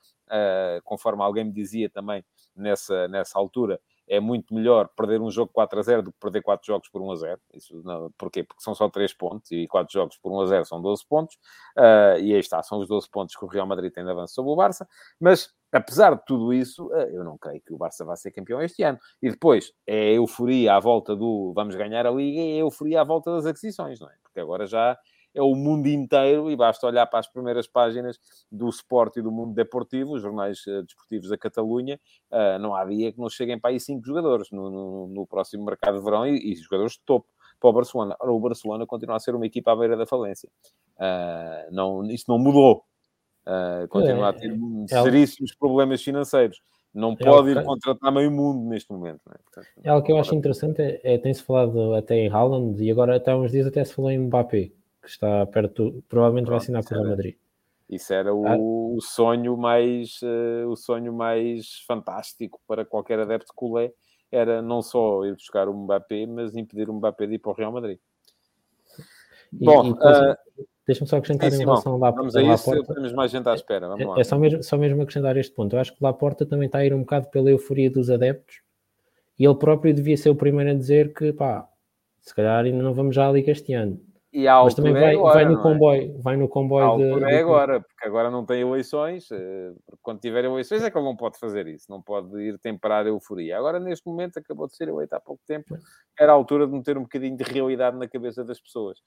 conforme alguém me dizia também nessa, nessa altura, é muito melhor perder um jogo 4 a 0 do que perder 4 jogos por 1 a 0. Isso, não, porquê? Porque são só 3 pontos e 4 jogos por 1 a 0 são 12 pontos. Uh, e aí está, são os 12 pontos que o Real Madrid tem de avanço sobre o Barça. Mas, apesar de tudo isso, uh, eu não creio que o Barça vá ser campeão este ano. E depois, é a euforia à volta do vamos ganhar a Liga e é a euforia à volta das aquisições, não é? Porque agora já é o mundo inteiro e basta olhar para as primeiras páginas do Sport e do Mundo Deportivo, os jornais uh, desportivos da Catalunha, uh, não há dia que não cheguem para aí cinco jogadores no, no, no próximo mercado de verão e, e, jogadores de topo para o Barcelona. Ora, o Barcelona continua a ser uma equipa à beira da falência. Uh, não, isso não mudou. Continua a ter é, é seríssimos problemas financeiros. Não é pode ir contratar meio mundo neste momento. É? Portanto, é algo que eu acho interessante, é, é tem-se falado até em Haaland e agora até há uns dias até se falou em Mbappé que está perto, provavelmente Pronto, vai assinar com o Real Madrid. Isso era o, ah. o sonho mais uh, o sonho mais fantástico para qualquer adepto culé era não só ir buscar o Mbappé, mas impedir o Mbappé de ir para o Real Madrid. E, Bom, e uh, deixa-me só acrescentar sim, em relação lá Vamos a isso, Laporta. temos mais gente à espera. Vamos é, lá. é só, mesmo, só mesmo acrescentar este ponto. Eu acho que Laporta também está a ir um bocado pela euforia dos adeptos e ele próprio devia ser o primeiro a dizer que pá, se calhar ainda não vamos já à Liga este ano. E a Mas também vai, é agora, vai no é? comboio, é? vai no comboio. De, é agora, porque agora não tem eleições. Eh, quando tiver eleições é que ele não pode fazer isso, não pode ir temperar a euforia. Agora, neste momento, acabou de ser eleito há pouco tempo, era a altura de meter um bocadinho de realidade na cabeça das pessoas.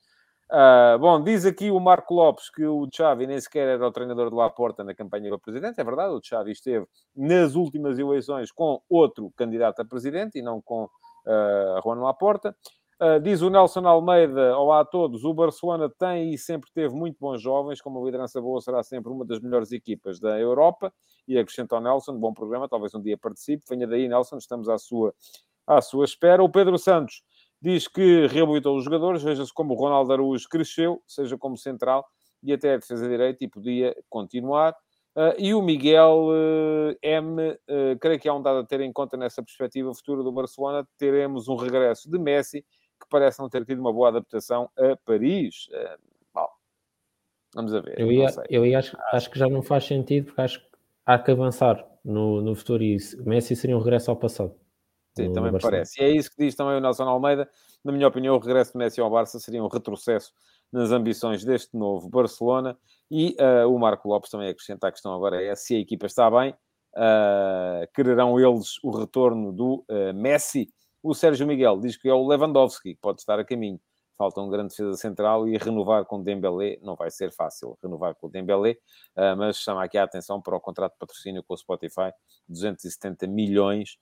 Uh, bom, diz aqui o Marco Lopes que o Xavi nem sequer era o treinador de Laporta na campanha para presidente. É verdade, o Xavi esteve nas últimas eleições com outro candidato a presidente e não com uh, Juan Laporta. Uh, diz o Nelson Almeida, olá a todos, o Barcelona tem e sempre teve muito bons jovens, como a liderança boa será sempre uma das melhores equipas da Europa, e acrescenta ao Nelson, bom programa, talvez um dia participe, venha daí Nelson, estamos à sua, à sua espera. O Pedro Santos diz que reabilitou os jogadores, veja-se como o Ronaldo Araújo cresceu, seja como central, e até a defesa direita, e podia continuar. Uh, e o Miguel uh, M, uh, creio que há um dado a ter em conta nessa perspectiva futura do Barcelona, teremos um regresso de Messi, que parece não ter tido uma boa adaptação a Paris. Uh, bom, vamos a ver. Eu, ia, eu ia, acho, acho que já não faz sentido, porque acho que há que avançar no, no futuro e Messi seria um regresso ao passado. Sim, também me parece. E é isso que diz também o Nelson Almeida. Na minha opinião, o regresso de Messi ao Barça seria um retrocesso nas ambições deste novo Barcelona. E uh, o Marco Lopes também acrescenta a questão agora é se a equipa está bem, uh, quererão eles o retorno do uh, Messi. O Sérgio Miguel diz que é o Lewandowski que pode estar a caminho. Falta um grande defesa central e renovar com Dembélé não vai ser fácil, renovar com o Dembélé, mas chama aqui a atenção para o contrato de patrocínio com o Spotify, 270 milhões,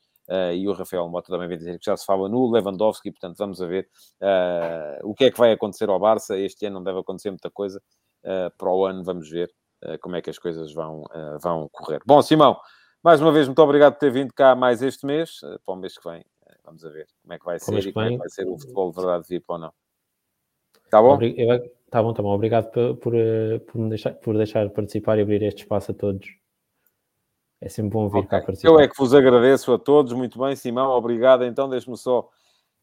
e o Rafael Mota também vem dizer que já se fala no Lewandowski, portanto vamos a ver uh, o que é que vai acontecer ao Barça. Este ano não deve acontecer muita coisa, uh, para o ano vamos ver como é que as coisas vão, vão correr. Bom, Simão, mais uma vez, muito obrigado por ter vindo cá mais este mês, para o mês que vem. Vamos a ver como é que vai ser e como é que vai ser o futebol de verdade VIP ou não. Está bom? Está bom, está bom. Obrigado por, por, por, me deixar, por deixar participar e abrir este espaço a todos. É sempre bom vir okay. cá participar. Eu é que vos agradeço a todos. Muito bem, Simão. Obrigado. Então, deixe-me só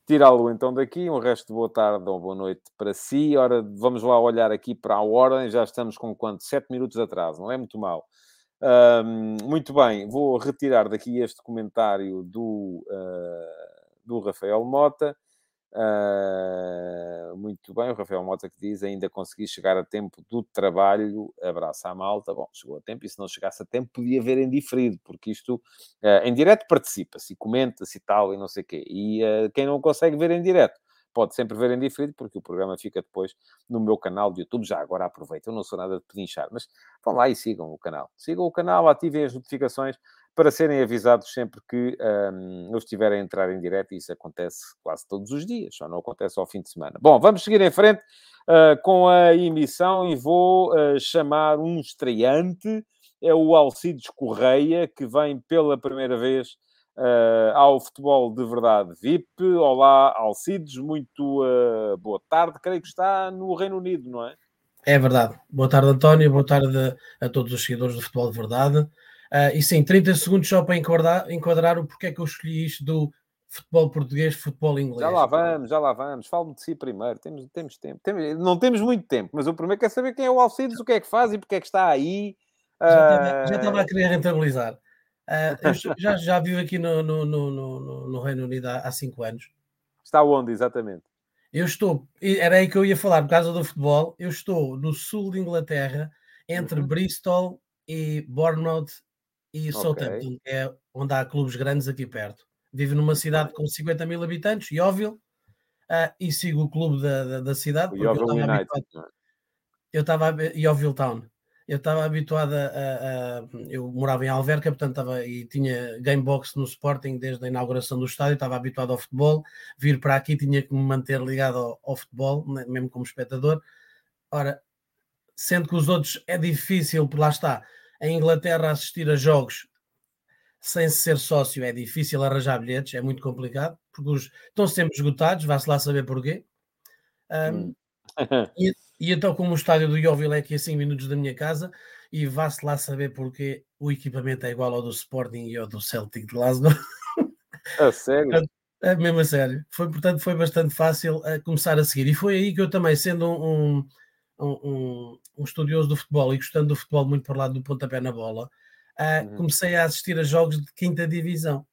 tirá-lo então daqui. Um resto de boa tarde ou boa noite para si. Ora, vamos lá olhar aqui para a ordem. Já estamos com quanto? Sete minutos atrás. Não é muito mal. Muito bem. Vou retirar daqui este comentário do, uh, do Rafael Mota. Uh, muito bem, o Rafael Mota que diz ainda consegui chegar a tempo do trabalho, abraço à malta. Bom, chegou a tempo e se não chegasse a tempo podia ver em diferido, porque isto uh, em direto participa-se comenta-se e tal e não sei o quê. E uh, quem não consegue ver em direto pode sempre ver em diferido, porque o programa fica depois no meu canal de YouTube. Já agora aproveito, eu não sou nada de pedinchar, mas vão lá e sigam o canal. Sigam o canal, ativem as notificações para serem avisados sempre que um, eu estiver a entrar em direto, e isso acontece quase todos os dias, só não acontece ao fim de semana. Bom, vamos seguir em frente uh, com a emissão e vou uh, chamar um estreante, é o Alcides Correia, que vem pela primeira vez uh, ao Futebol de Verdade VIP. Olá, Alcides, muito boa tarde, creio que está no Reino Unido, não é? É verdade. Boa tarde, António, boa tarde a todos os seguidores do Futebol de Verdade. Uh, e sim, 30 segundos só para enquadrar, enquadrar o porquê é que eu escolhi isto do futebol português, futebol inglês. Já lá vamos, já lá vamos. Fale-me de si primeiro. Temos, temos tempo. Temos, não temos muito tempo, mas o primeiro quer saber quem é o Alcides, o que é que faz e porque é que está aí. Já, já estava a querer rentabilizar. Uh, já, já vivo aqui no, no, no, no, Reino Unido há, há cinco anos. Está onde, exatamente? Eu estou, era aí que eu ia falar, por causa do futebol, eu estou no sul de Inglaterra, entre uhum. Bristol e Bournemouth e okay. Southampton, que é onde há clubes grandes aqui perto. Vivo numa cidade com 50 mil habitantes, Yeovil, uh, e sigo o clube da, da, da cidade. O Yeovil United. É? Eu estava Town. Eu estava habituado a, a, Eu morava em Alverca, portanto estava e tinha gamebox no Sporting desde a inauguração do estádio, estava habituado ao futebol. Vir para aqui tinha que me manter ligado ao, ao futebol, mesmo como espectador. Ora, sendo que os outros é difícil, lá está em Inglaterra assistir a jogos sem ser sócio é difícil arranjar bilhetes, é muito complicado, porque os, estão sempre esgotados, vá-se lá saber porquê. Um, e, e, então, como o estádio do Yeovil é aqui a 5 minutos da minha casa, e vá-se lá saber porquê o equipamento é igual ao do Sporting e ao do Celtic de Glasgow. A sério? É mesmo a sério. Foi, portanto, foi bastante fácil uh, começar a seguir. E foi aí que eu também, sendo um, um um, um, estudioso do futebol e gostando do futebol muito por lado do pontapé na bola, uh, uhum. comecei a assistir a jogos de quinta divisão.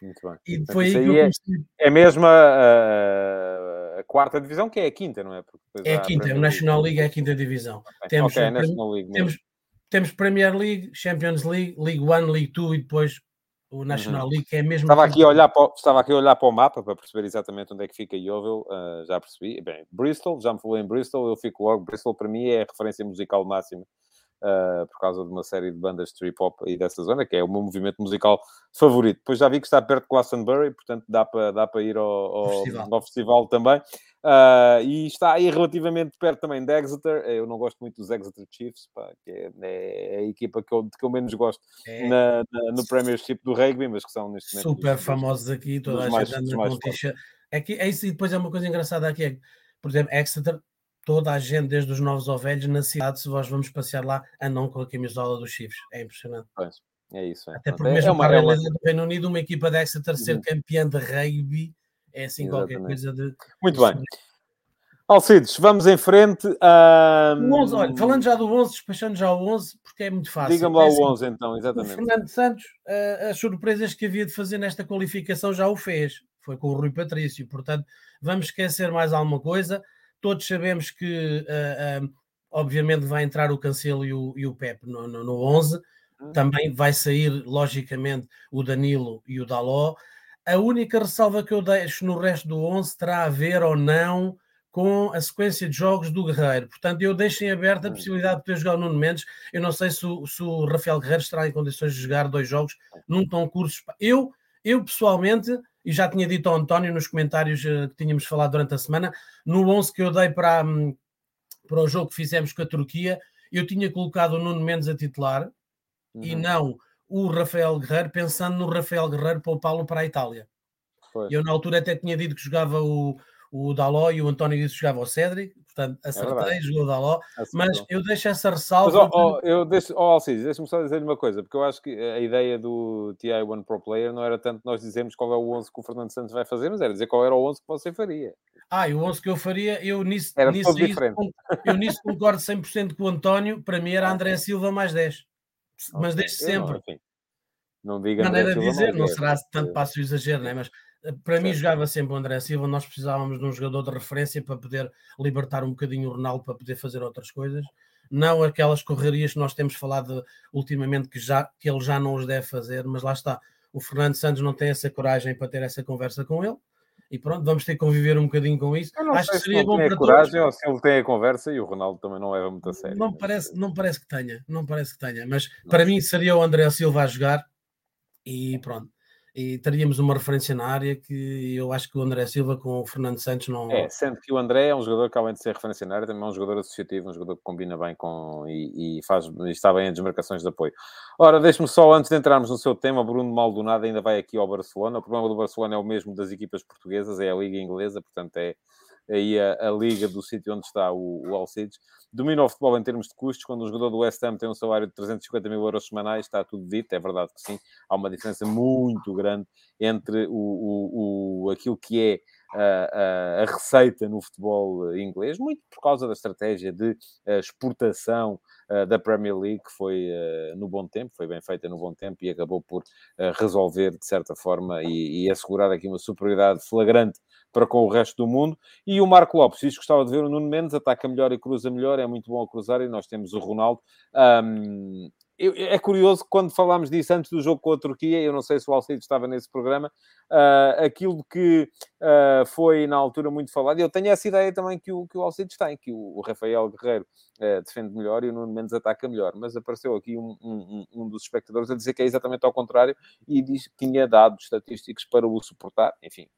Muito bem. E foi aí que eu comecei... É, é mesmo a, a, quarta divisão, que é a quinta, não é? É a quinta, a o National League é a quinta divisão. Okay. Temos, okay, National League temos, temos Premier League, Champions League, League One, League Two e depois o National uhum. League, é mesmo. Estava aqui, a olhar para, o, estava aqui a olhar para o mapa para perceber exatamente onde é que fica Yeovil, uh, já percebi. Bem, Bristol, já me falou em Bristol, eu fico logo. Bristol para mim é a referência musical máxima uh, por causa de uma série de bandas de trip hop aí dessa zona, que é o meu movimento musical favorito. Depois já vi que está perto de Glastonbury, portanto dá para, dá para ir ao, ao, festival. ao festival também. Uh, e está aí relativamente perto também de Exeter. Eu não gosto muito dos Exeter Chiefs, pá, que é, é, a equipa que eu, que eu menos gosto é. na, na, no Premiership do rugby, mas que são neste momento. Super dos, famosos aqui, toda a gente anda com É que é isso, e depois é uma coisa engraçada aqui, é, por exemplo, Exeter toda a gente, desde os novos ao velhos, na cidade, se nós vamos passear lá, andam com a camisola dos Chiefs. É impressionante. Pois, é isso. É. Até porque é, mesmo é uma, para é uma... do Reino Unido, uma equipa de Exeter ser uhum. campeã de rugby é assim Exatamente. qualquer coisa de... Muito bem. Alcides, vamos em frente. Um... 11, olha, falando já do 11, despachando já o 11, porque é muito fácil. Diga-me lá é assim, o 11 então, exatamente. O Fernando Santos, uh, as surpresas que havia de fazer nesta qualificação já o fez. foi com o Rui Patrício. Portanto, vamos esquecer mais alguma coisa. Todos sabemos que, uh, obviamente, vai entrar o Cancelo e o, e o Pep no, no, no 11. Hum. Também vai sair, logicamente, o Danilo e o Daló. A única ressalva que eu deixo no resto do 11 terá a ver ou não com a sequência de jogos do Guerreiro. Portanto, eu deixo em aberto a hum. possibilidade de poder jogar o Nuno Mendes. Eu não sei se o, se o Rafael Guerreiro estará em condições de jogar dois jogos num tão curto. Eu, eu pessoalmente, e já tinha dito ao António nos comentários uh, que tínhamos falado durante a semana, no 11 que eu dei para, um, para o jogo que fizemos com a Turquia, eu tinha colocado o Nuno Mendes a titular uhum. e não o Rafael Guerreiro, pensando no Rafael Guerreiro para o Paulo para a Itália. Foi. Eu na altura até tinha dito que jogava o, o Daló e o António disse que jogava o Cédric, portanto é acertei, é jogou o Daló, mas eu deixo essa ressalva. Mas, oh, oh, eu deixo, oh, Alcides, deixa-me só dizer uma coisa, porque eu acho que a ideia do TI One Pro Player não era tanto nós dizermos qual é o 11 que o Fernando Santos vai fazer, mas era dizer qual era o 11 que você faria. Ah, e o 11 que eu faria, eu nisso, era nisso, diferente. eu nisso concordo 100% com o António, para mim era André Silva mais 10, mas desde sempre. Não, não diga Maneira de dizer, não será tanto passo o exagero, né? mas para mim jogava sempre o André Silva, nós precisávamos de um jogador de referência para poder libertar um bocadinho o Ronaldo para poder fazer outras coisas, não aquelas correrias que nós temos falado ultimamente que, já, que ele já não os deve fazer, mas lá está, o Fernando Santos não tem essa coragem para ter essa conversa com ele, e pronto, vamos ter que conviver um bocadinho com isso. Acho que seria bom para coragem, todos. Ou se ele tem a conversa e o Ronaldo também não leva muito a sério. Não parece, não parece que tenha, não parece que tenha, mas não para sei. mim seria o André Silva a jogar e pronto e teríamos uma referência na área que eu acho que o André Silva com o Fernando Santos não. É, sendo que o André é um jogador que, além de ser referência na área, também é um jogador associativo, um jogador que combina bem com e, e faz, e está bem em desmarcações de apoio. Ora, deixe-me só, antes de entrarmos no seu tema, Bruno Maldonado ainda vai aqui ao Barcelona. O problema do Barcelona é o mesmo das equipas portuguesas, é a Liga Inglesa, portanto é aí a, a liga do sítio onde está o, o Alcides. Domina o futebol em termos de custos. Quando um jogador do West Ham tem um salário de 350 mil euros semanais, está tudo dito, é verdade que sim. Há uma diferença muito grande entre o, o, o aquilo que é a, receita no futebol inglês, muito por causa da estratégia de eh, exportação uh, da Premier League, que foi no bom tempo, foi bem feita no bom tempo e acabou por resolver, de certa forma, e, e, assegurar aqui uma superioridade flagrante para com o resto do mundo. E o Marco Lopes, isto gostava de ver o Nuno Mendes, ataca melhor e cruza melhor, é muito bom a cruzar, e nós temos o Ronaldo. Um, eu, é curioso quando falámos disso antes do jogo com a Turquia, eu não sei se o Alcide estava nesse programa, uh, aquilo que uh, foi na altura muito falado, eu tenho essa ideia também que o, que o Alcides tem, que o, o Rafael Guerreiro uh, defende melhor e o Nuno Mendes ataca melhor, mas apareceu aqui um, um, um, dos espectadores a dizer que é exatamente ao contrário e diz que tinha dados estatísticos para o suportar, enfim.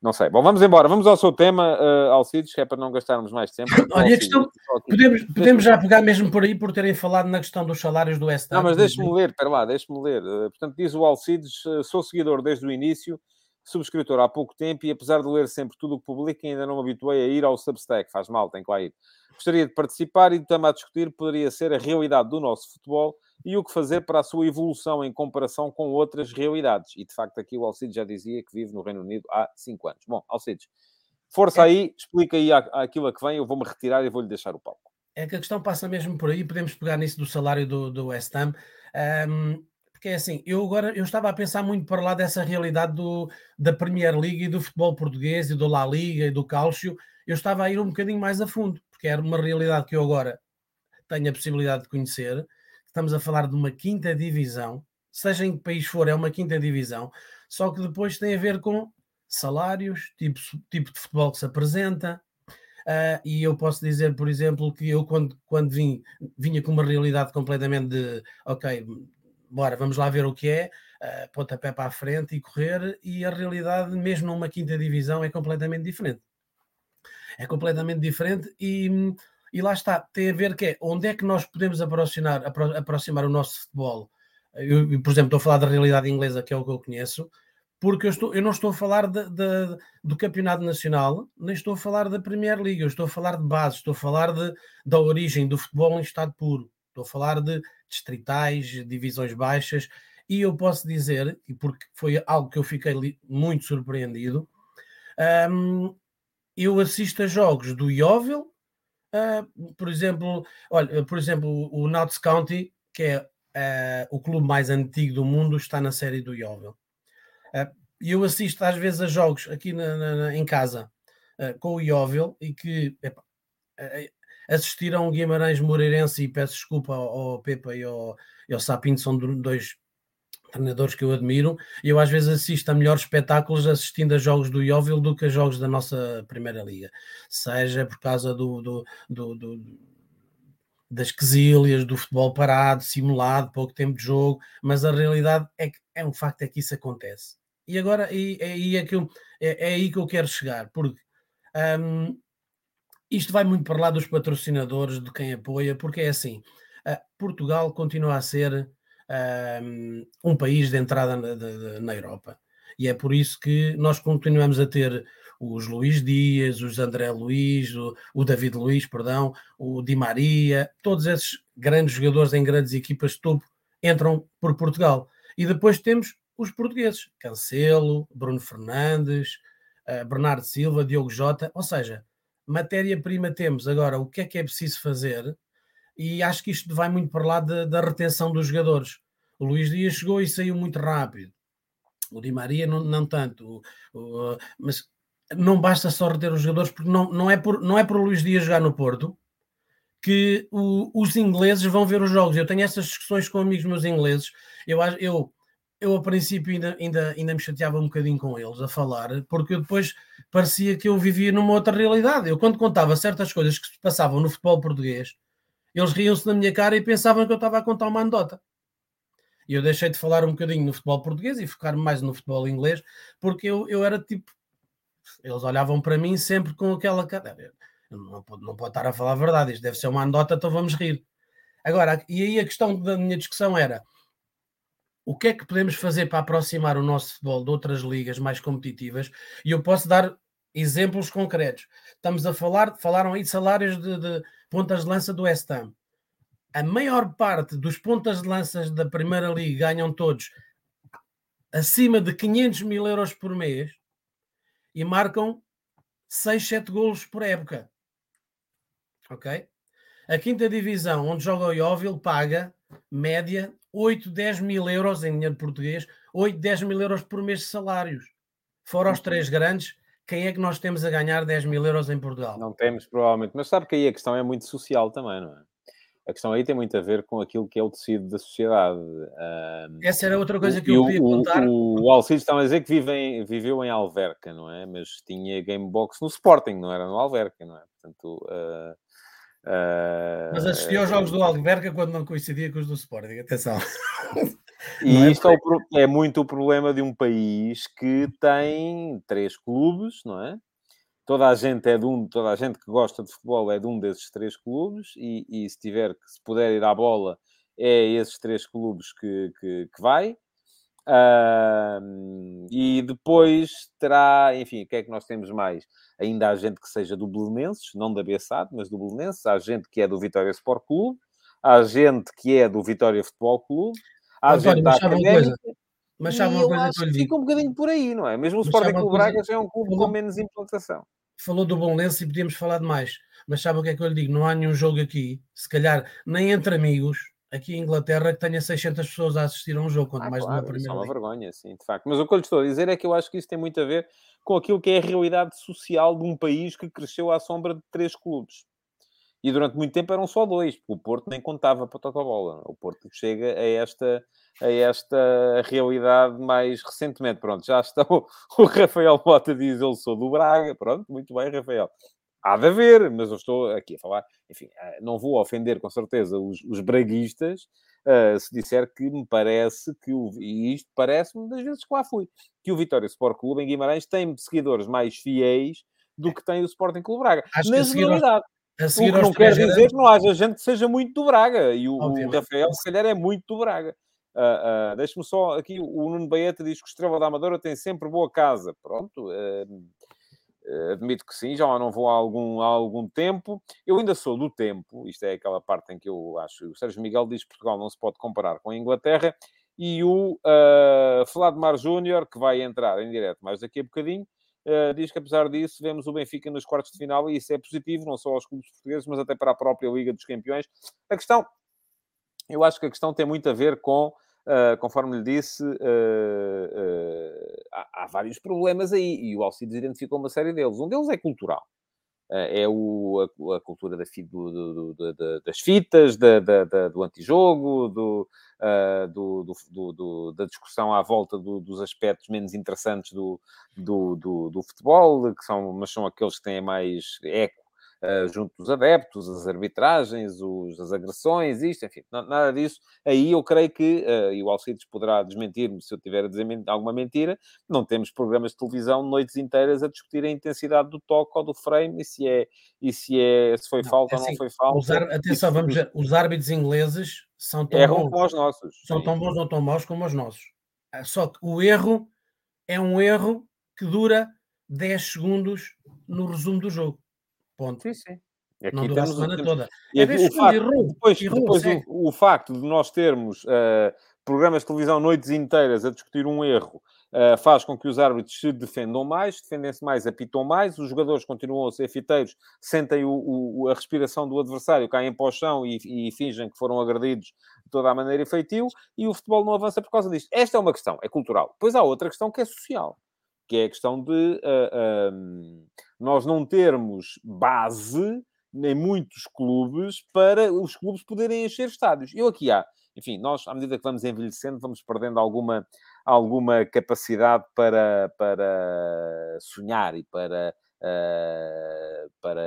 Não sei. Bom, vamos embora. Vamos ao seu tema, uh, Alcides, que é para não gastarmos mais tempo. Olha, a questão, podemos, podemos já pegar mesmo por aí, por terem falado na questão dos salários do West Não, mas deixe-me ler, espera lá, deixe-me ler. Uh, portanto, diz o Alcides, uh, sou seguidor desde o início, subscritor há pouco tempo e apesar de ler sempre tudo o que publico, ainda não me habituei a ir ao Substack. Faz mal, tem que lá ir. Gostaria de participar e o tema a discutir poderia ser a realidade do nosso futebol e o que fazer para a sua evolução em comparação com outras realidades. E de facto, aqui o Alcides já dizia que vive no Reino Unido há 5 anos. Bom, Alcides, força é. aí, explica aí aquilo a que vem, eu vou-me retirar e vou-lhe deixar o palco. É que a questão passa mesmo por aí, podemos pegar nisso do salário do, do West Ham. Um, porque é assim, eu agora eu estava a pensar muito para lá dessa realidade do, da Premier League e do futebol português e do La Liga e do Cálcio. Eu estava a ir um bocadinho mais a fundo, porque era uma realidade que eu agora tenho a possibilidade de conhecer estamos a falar de uma quinta divisão, seja em que país for, é uma quinta divisão, só que depois tem a ver com salários, tipo, tipo de futebol que se apresenta. Uh, e eu posso dizer, por exemplo, que eu, quando, quando vim, vinha com uma realidade completamente de ok, bora, vamos lá ver o que é, uh, pontapé para a frente e correr, e a realidade, mesmo numa quinta divisão, é completamente diferente. É completamente diferente e e lá está, tem a ver que é onde é que nós podemos aproximar, apro aproximar o nosso futebol. Eu, por exemplo, estou a falar da realidade inglesa, que é o que eu conheço, porque eu, estou, eu não estou a falar de, de, do campeonato nacional, nem estou a falar da Premier League, eu estou a falar de base, estou a falar de, da origem do futebol em estado puro, estou a falar de distritais, divisões baixas, e eu posso dizer, e porque foi algo que eu fiquei muito surpreendido, um, eu assisto a jogos do Yeovil, Uh, por exemplo, olha, por exemplo, o Notts County, que é uh, o clube mais antigo do mundo, está na série do Yeovil. Uh, e eu assisto às vezes a jogos aqui na, na, em casa uh, com o Ióvel e que epa, uh, assistir a um Guimarães Moreirense e peço desculpa ao, ao Pepa e ao, ao Sapinto, são dois treinadores que eu admiro, e eu às vezes assisto a melhores espetáculos assistindo a jogos do Ióvel do que a jogos da nossa Primeira Liga, seja por causa do, do, do, do das quesílias, do futebol parado, simulado, pouco tempo de jogo, mas a realidade é que é um facto é que isso acontece. E agora e, e é, que eu, é, é, aí que eu quero chegar, porque um, isto vai muito para lá dos patrocinadores, de quem apoia, porque é assim, uh, Portugal continua a ser um, um país de entrada na, de, na Europa. E é por isso que nós continuamos a ter os Luís Dias, os André Luiz, o, o David Luiz, perdão, o Di Maria, todos esses grandes jogadores em grandes equipas de topo entram por Portugal. E depois temos os portugueses, Cancelo, Bruno Fernandes, uh, Bernardo Silva, Diogo Jota, ou seja, matéria-prima temos. Agora, o que é que é preciso fazer? E acho que isto vai muito para lá da, da retenção dos jogadores. O Luís Dias chegou e saiu muito rápido. O Di Maria não, não tanto. O, o, mas não basta só reter os jogadores, porque não, não, é, por, não é por Luís Dias jogar no Porto que o, os ingleses vão ver os jogos. Eu tenho essas discussões com amigos meus ingleses. Eu, eu, eu a princípio ainda, ainda, ainda me chateava um bocadinho com eles a falar, porque depois parecia que eu vivia numa outra realidade. Eu, quando contava certas coisas que se passavam no futebol português, eles riam-se na minha cara e pensavam que eu estava a contar uma anedota. E eu deixei de falar um bocadinho no futebol português e focar mais no futebol inglês, porque eu, eu era tipo eles olhavam para mim sempre com aquela cara. Não pode, não pode estar a falar a verdade, isto deve ser uma anedota, então vamos rir. Agora, e aí a questão da minha discussão era o que é que podemos fazer para aproximar o nosso futebol de outras ligas mais competitivas? E eu posso dar exemplos concretos. Estamos a falar, falaram aí de salários de, de pontas de lança do West Ham. A maior parte dos pontas de lanças da Primeira Liga ganham todos acima de 500 mil euros por mês e marcam 6, 7 golos por época. Ok? A quinta divisão, onde joga o Ióvil, paga média 8, 10 mil euros em dinheiro português, 8, 10 mil euros por mês de salários. Fora os três grandes, quem é que nós temos a ganhar 10 mil euros em Portugal? Não temos, provavelmente. Mas sabe que aí a questão é muito social também, não é? A questão aí tem muito a ver com aquilo que é o tecido da sociedade. Essa era outra coisa que eu podia contar. O, o Alcides estava a dizer que vive em, viveu em Alverca, não é? Mas tinha Gamebox no Sporting, não era no Alverca, não é? Portanto... Uh, uh, Mas assistia aos jogos do Alverca quando não coincidia com os do Sporting, atenção. E é isto é, o, é muito o problema de um país que tem três clubes, não é? toda a gente é de um, toda a gente que gosta de futebol é de um desses três clubes e, e se tiver que se puder ir à bola é esses três clubes que, que, que vai. Uh, e depois terá, enfim, o que é que nós temos mais? Ainda há gente que seja do Belenenses, não da Bessade, mas do Belenenses, há gente que é do Vitória Sport Clube, há gente que é do Vitória Futebol Clube, há António, gente da Académica, mas sabe uma coisa que eu lhe digo? Fica um bocadinho por aí, não é? Mesmo o Sporting Clube Braga já é um clube com menos implantação falou do lenço e podíamos falar de mais. Mas sabe o que é que eu lhe digo? Não há nenhum jogo aqui, se calhar nem entre amigos, aqui em Inglaterra, que tenha 600 pessoas a assistir a um jogo, quanto ah, mais claro, uma primeira. É uma vergonha, sim, de facto. Mas o que eu lhe estou a dizer é que eu acho que isso tem muito a ver com aquilo que é a realidade social de um país que cresceu à sombra de três clubes. E durante muito tempo eram só dois, porque o Porto nem contava para tocar bola. O Porto chega a esta, a esta realidade mais recentemente. Pronto, já está o, o Rafael Mota diz, eu sou do Braga. Pronto, muito bem, Rafael. Há de haver, mas eu estou aqui a falar, enfim, eh, não vou ofender com certeza os, os braguistas uh, se disser que me parece que o, e isto parece-me das vezes que lá fui, que o Vitória Sport Clube em Guimarães tem seguidores mais fiéis do que tem o Sporting Clube Braga. Acho Na generalidade. O que não quer dizer que não haja gente que seja muito do Braga. E o, o Rafael, se calhar, é muito do Braga. Uh, uh, Deixe-me só aqui, o Nuno Baeta diz que o Estrela da Amadora tem sempre boa casa. Pronto, uh, admito que sim, já não vou há algum, há algum tempo. Eu ainda sou do tempo, isto é aquela parte em que eu acho. O Sérgio Miguel diz que Portugal não se pode comparar com a Inglaterra. E o uh, Vladimir Júnior, que vai entrar em direto mais daqui a bocadinho, Uh, diz que apesar disso vemos o Benfica nos quartos de final e isso é positivo, não só aos clubes portugueses, mas até para a própria Liga dos Campeões. A questão, eu acho que a questão tem muito a ver com uh, conforme lhe disse, uh, há, há, vários problemas aí e o Alcides identificou uma série deles. Um deles é cultural. é o, a, a cultura da, do, do, do, das fitas, da, da, do antijogo, do, da discussão à volta dos aspectos menos interessantes do, futebol, que são, mas são aqueles que têm mais eco uh, junto dos adeptos, as arbitragens, os, as agressões, isto, enfim, nada disso. Aí eu creio que, uh, e o Alcides poderá desmentir-me se eu tiver a dizer alguma mentira, não temos programas de televisão noites inteiras a discutir a intensidade do toque ou do frame e se é, e se, é, se foi não, falta é assim, ou não foi falta. atenção, vamos ver, os árbitros ingleses são tão Erram bons como os nossos. São tão bons ou tão maus como os nossos. Ah, só que o erro é um erro que dura 10 segundos no resumo do jogo. Ponto. Sim, sim. Aqui não dura a semana temos... toda. E é o facto, errou, depois, errou, depois o, o, facto de nós termos uh, programas de televisão noites inteiras a discutir um erro uh, faz com que os árbitros se defendam mais, defendem-se mais, apitam mais, os jogadores continuam a ser fiteiros, sentem o, o, a respiração do adversário, caem para o chão e, e fingem que foram agredidos de toda a maneira efetiva e o futebol não avança por causa disto. Esta é uma questão, é cultural. Depois há outra questão que é social que é a questão de uh, nós não termos base em muitos clubes para os clubes poderem encher estádios. Eu aqui há, enfim, nós, à medida que vamos envelhecendo, vamos perdendo alguma, alguma capacidade para, para sonhar e para, uh, para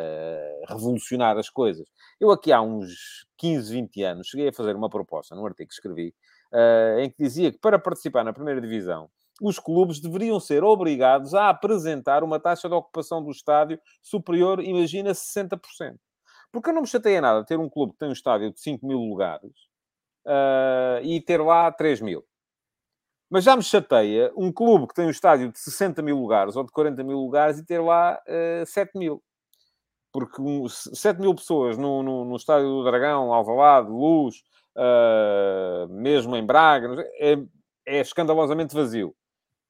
revolucionar as coisas. Eu aqui há uns 15, 20 anos cheguei a fazer uma proposta num artigo que escrevi, uh, em que dizia que para participar na primeira divisão os clubes deveriam ser obrigados a apresentar uma taxa de ocupação do estádio superior, imagina, 60%. Porque eu não me chateia nada ter um clube que tem um estádio de 5 mil lugares uh, e ter lá 3 mil. Mas já me chateia um clube que tem um estádio de 60 mil lugares ou de 40 mil lugares e ter lá uh, ah, 7 mil. Porque um, 7 mil pessoas no, no, no estádio do Dragão, Alvalade, Luz, uh, mesmo em Braga, é, é escandalosamente vazio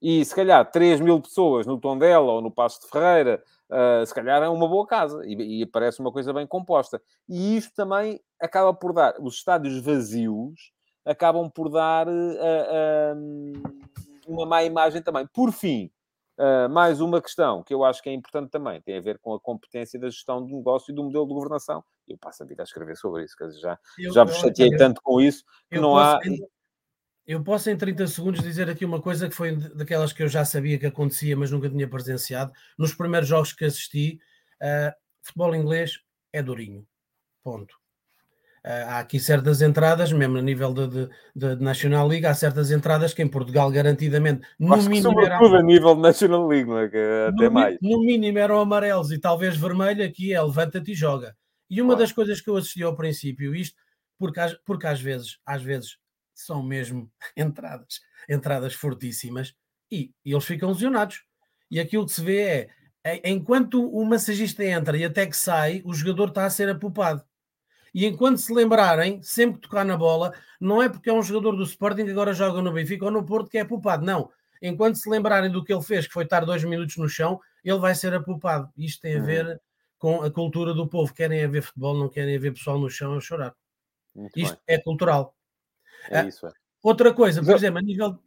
e se calhar 3 mil pessoas no Tondela ou no Passo de Ferreira, uh, se calhar é uma boa casa e, e, parece uma coisa bem composta. E isto também acaba por dar, os estádios vazios acabam por dar uh, uh, uma má imagem também. Por fim, mais uma questão que eu acho que é importante também, tem a ver com a competência da gestão do negócio e do modelo de governação. Eu passo a vida a escrever sobre isso, já, eu, já vos chateei tanto com isso que não há. Eu posso em 30 segundos dizer aqui uma coisa que foi daquelas que eu já sabia que acontecia, mas nunca tinha presenciado. Nos primeiros jogos que assisti, uh, futebol inglês é durinho. Ponto. Uh, há aqui certas entradas, mesmo a nível de, de, de, National League, há certas entradas que em Portugal garantidamente no Acho mínimo que eram, a nível de National League, não é? Que até no, mais. No mínimo eram amarelos e talvez vermelho, aqui é levanta-te e joga. E uma claro. das coisas que eu assisti ao princípio, isto porque, porque às vezes, às vezes são mesmo entradas, entradas fortíssimas e, e eles ficam lesionados. E aquilo que se vê é, é, enquanto o massagista entra e até que sai, o jogador está a ser apupado. E enquanto se lembrarem, sempre que tocar na bola, não é porque é um jogador do Sporting que agora joga no Benfica ou no Porto que é apupado, não. Enquanto se lembrarem do que ele fez, que foi estar dois minutos no chão, ele vai ser apupado. Isto tem a uhum. ver uhum. com a cultura do povo. Querem ver futebol, não querem ver pessoal no chão a chorar. Muito Isto bem. é cultural. É ah, isso, é. Outra coisa, por exemplo, a nível,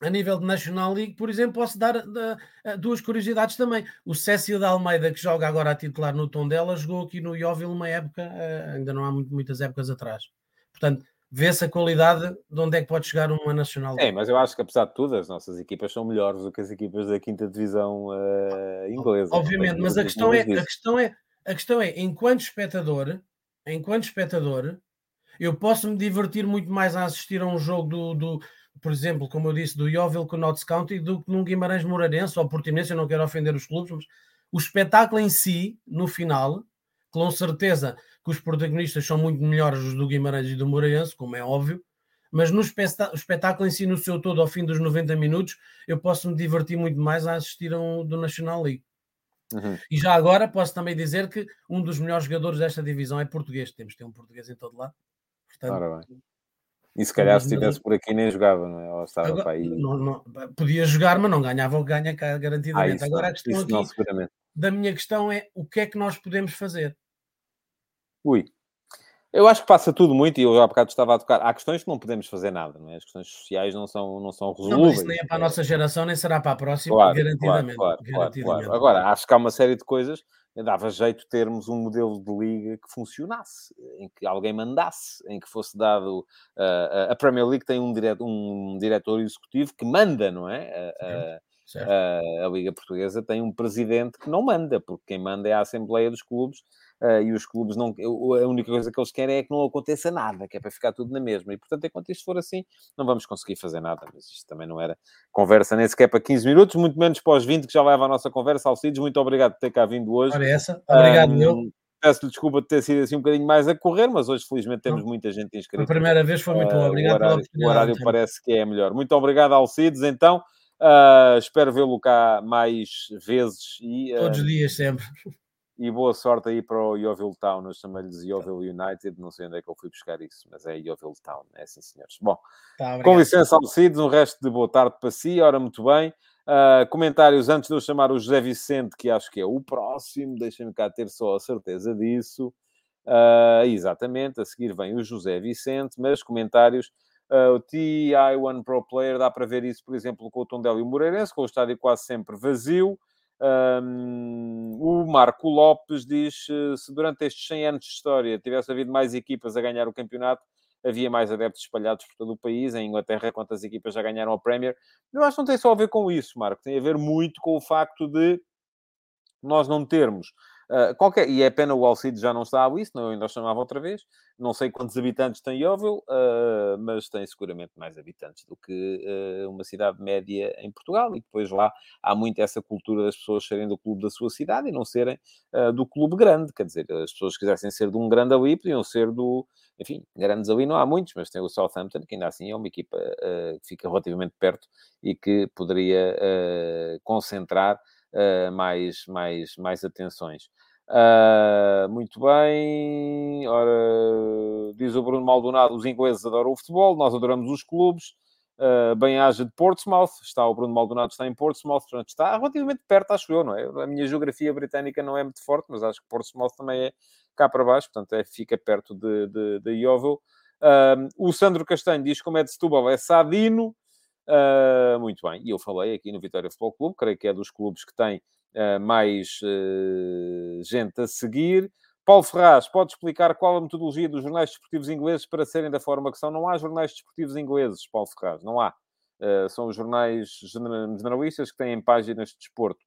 a nível de National League, por exemplo, posso dar uh, duas curiosidades também. O Cécio da Almeida, que joga agora a titular no tom dela, jogou aqui no Iovil uma época, uh, ainda não há muito, muitas épocas atrás. Portanto, vê-se a qualidade de onde é que pode chegar uma National League. É, mas eu acho que apesar de tudo, as nossas equipas são melhores do que as equipas da quinta divisão uh, inglesa. Obviamente, mas a questão, é, a, questão é, a questão é, enquanto espectador, enquanto espectador, eu posso me divertir muito mais a assistir a um jogo do, do por exemplo, como eu disse, do Yeovil com o Notts County do que num Guimarães Moreirense ou Portimonense, eu não quero ofender os clubes, mas o espetáculo em si, no final, com certeza que os protagonistas são muito melhores os do Guimarães e do Moreirense, como é óbvio, mas no espetáculo em si, no seu todo, ao fim dos 90 minutos, eu posso me divertir muito mais a assistir a um do National League. Uhum. E já agora posso também dizer que um dos melhores jogadores desta divisão é português. Temos de ter um português em todo lado. Portanto. E se calhar se estivesse por aqui nem jogava, não é? Ou estava agora, para aí. Não, não, podia jogar, mas não ganhava o ganha garantidamente. Ah, agora a questão aqui não, da minha questão é o que é que nós podemos fazer? Ui. Eu acho que passa tudo muito, e eu há bocado estava a tocar. Há questões que não podemos fazer nada, não é? As questões sociais não são, não são resolúveis. Não, isso nem é para a nossa geração, nem será para a próxima, claro, garantidamente. Claro, claro, garantidamente. Agora, acho que há uma série de coisas dava jeito termos um modelo de liga que funcionasse, em que alguém mandasse, em que fosse dado. Uh, a Premier League tem um, direto, um diretor executivo que manda, não é? Uh, uh, a Liga Portuguesa tem um presidente que não manda, porque quem manda é a Assembleia dos Clubes uh, e os clubes não. A única coisa que eles querem é que não aconteça nada, que é para ficar tudo na mesma. E portanto, enquanto isto for assim, não vamos conseguir fazer nada. Mas isto também não era conversa nem sequer para 15 minutos, muito menos para os 20 que já leva a nossa conversa. Alcides, muito obrigado por ter cá vindo hoje. Ora, essa. Obrigado, um, meu. Peço-lhe desculpa de ter sido assim um bocadinho mais a correr, mas hoje felizmente temos muita gente inscrita. A primeira vez foi muito bom. Obrigado uh, o horário, o horário parece que é melhor. Muito obrigado, Alcides. Então, uh, espero vê-lo cá mais vezes. E, uh, Todos os dias, sempre. E boa sorte aí para o Yeovil Town, eu chamo-lhes Yeovil United, não sei onde é que eu fui buscar isso, mas é Yeovil Town, é assim, senhores. Bom, tá, com licença, Alcides, um resto de boa tarde para si, ora, muito bem. Uh, comentários antes de eu chamar o José Vicente, que acho que é o próximo, deixem-me cá ter só a certeza disso. Uh, exatamente, a seguir vem o José Vicente, mas comentários. Uh, o TI1 Pro Player, dá para ver isso, por exemplo, com o Tondela e o Moreirense, com o estádio quase sempre vazio. Um, o Marco Lopes diz eh, se durante estes 100 anos de história tivesse havido mais equipas a ganhar o campeonato, havia mais adeptos espalhados por todo o país. Em Inglaterra, quantas equipas já ganharam a Premier? Eu acho que não tem só a ver com isso, Marco. Tem a ver muito com o facto de nós não termos Uh, qualquer, e é pena o Alcide já não está a isso, não, eu ainda o chamava outra vez. Não sei quantos habitantes tem Yeovil, uh, mas tem seguramente mais habitantes do que uh, uma cidade média em Portugal. E depois lá há muito essa cultura das pessoas serem do clube da sua cidade e não serem do clube grande. Quer dizer, as pessoas quisessem ser de um grande ali podiam ser do. Enfim, grandes ali não há muitos, mas tem o Southampton, que ainda assim é uma equipa que fica relativamente perto e que poderia concentrar uh, mais, mais, mais atenções. Uh, muito bem. Ora, diz o Bruno Maldonado: os ingleses adoram o futebol, nós adoramos os clubes. Uh, bem-aja de Portsmouth, está o Bruno Maldonado, está em Portsmouth, portanto está relativamente perto, acho eu, não é? A minha geografia britânica não é muito forte, mas acho que Portsmouth também é cá para baixo, portanto é, fica perto de, de, de Yeovil. Uh, o Sandro Castanho diz como é de Setúbal, é Sadino. Uh, muito bem, e eu falei aqui no Vitória Futebol Clube, creio que é dos clubes que tem uh, mais uh, gente a seguir. Paulo Ferraz, pode explicar qual a metodologia dos jornais desportivos ingleses para serem da forma que são? Não há jornais desportivos ingleses, Paulo Ferraz, não há. são os jornais generalistas que têm páginas de desporto.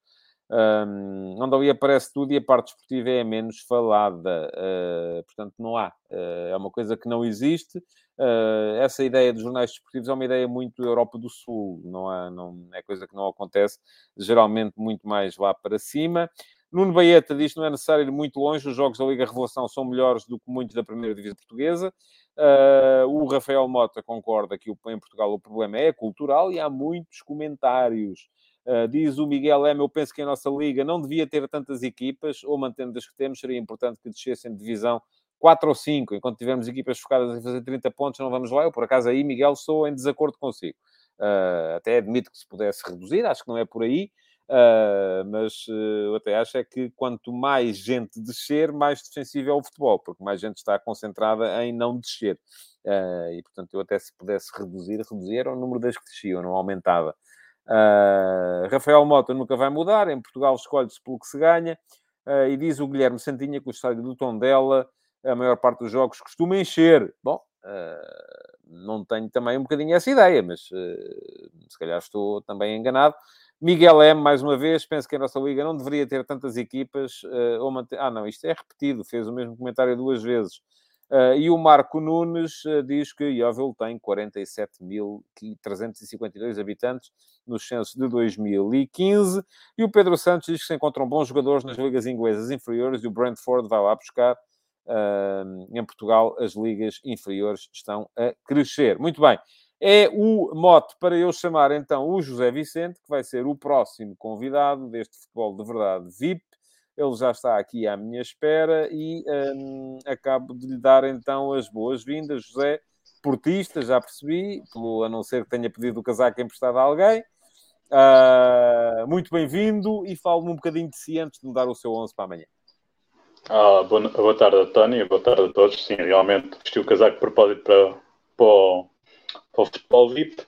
Um, onde ali aparece tudo e a parte desportiva é menos falada. Uh, portanto, não há. Uh, é uma coisa que não existe. Uh, essa ideia dos jornais desportivos é uma ideia muito Europa do Sul. Não, há, não é coisa que não acontece, geralmente muito mais lá para cima. Nuno Baeta diz que não é necessário ir muito longe, os jogos da Liga Revelação são melhores do que muitos da primeira divisão portuguesa. Uh, o Rafael Mota concorda que em Portugal o problema é cultural e há muitos comentários Uh, diz o Miguel M, eu penso que a nossa liga não devia ter tantas equipas, ou mantendo as que temos, seria importante que descessem de divisão 4 ou 5, enquanto tivermos equipas focadas em fazer 30 pontos, não vamos lá. Eu, por acaso, aí, Miguel, sou em desacordo consigo. Uh, até admito que se pudesse reduzir, acho que não é por aí, uh, mas eu até acho é que quanto mais gente descer, mais defensivo é o futebol, porque mais gente está concentrada em não descer. e, portanto, eu até se pudesse reduzir, reduzir era o número das que desciam, não aumentava. Uh, Rafael Mota nunca vai mudar, em Portugal escolhe-se pelo que se ganha. Uh, e diz o Guilherme Santinha que o estádio do Tondela, a maior parte dos jogos costuma encher. Bom, uh, não tenho também um bocadinho essa ideia, mas se calhar estou também enganado. Miguel M, mais uma vez, penso que a nossa liga não deveria ter tantas equipas. ou manter... Ah, não, isto é repetido, fez o mesmo comentário duas vezes. Uh, e o Marco Nunes uh, diz que Yeovil tem 47.352 habitantes nos censos de 2015. E o Pedro Santos diz que se encontram bons jogadores nas ligas inglesas inferiores e o Brentford vai lá buscar. Em Portugal, as ligas inferiores estão a crescer. Muito bem. É o mote para eu chamar então o José Vicente, que vai ser o próximo convidado deste Futebol de Verdade VIP. Ele já está aqui à minha espera e um, acabo de lhe dar então as boas-vindas, José, portista, já percebi, pelo, a não ser que tenha pedido o casaco emprestado a alguém. Uh, muito bem-vindo e falo-me um bocadinho de si antes de me dar o seu 11 para amanhã. Ah, boa, boa tarde, António, boa tarde a todos. Sim, realmente vesti o casaco de propósito para, para, para o futebol VIP.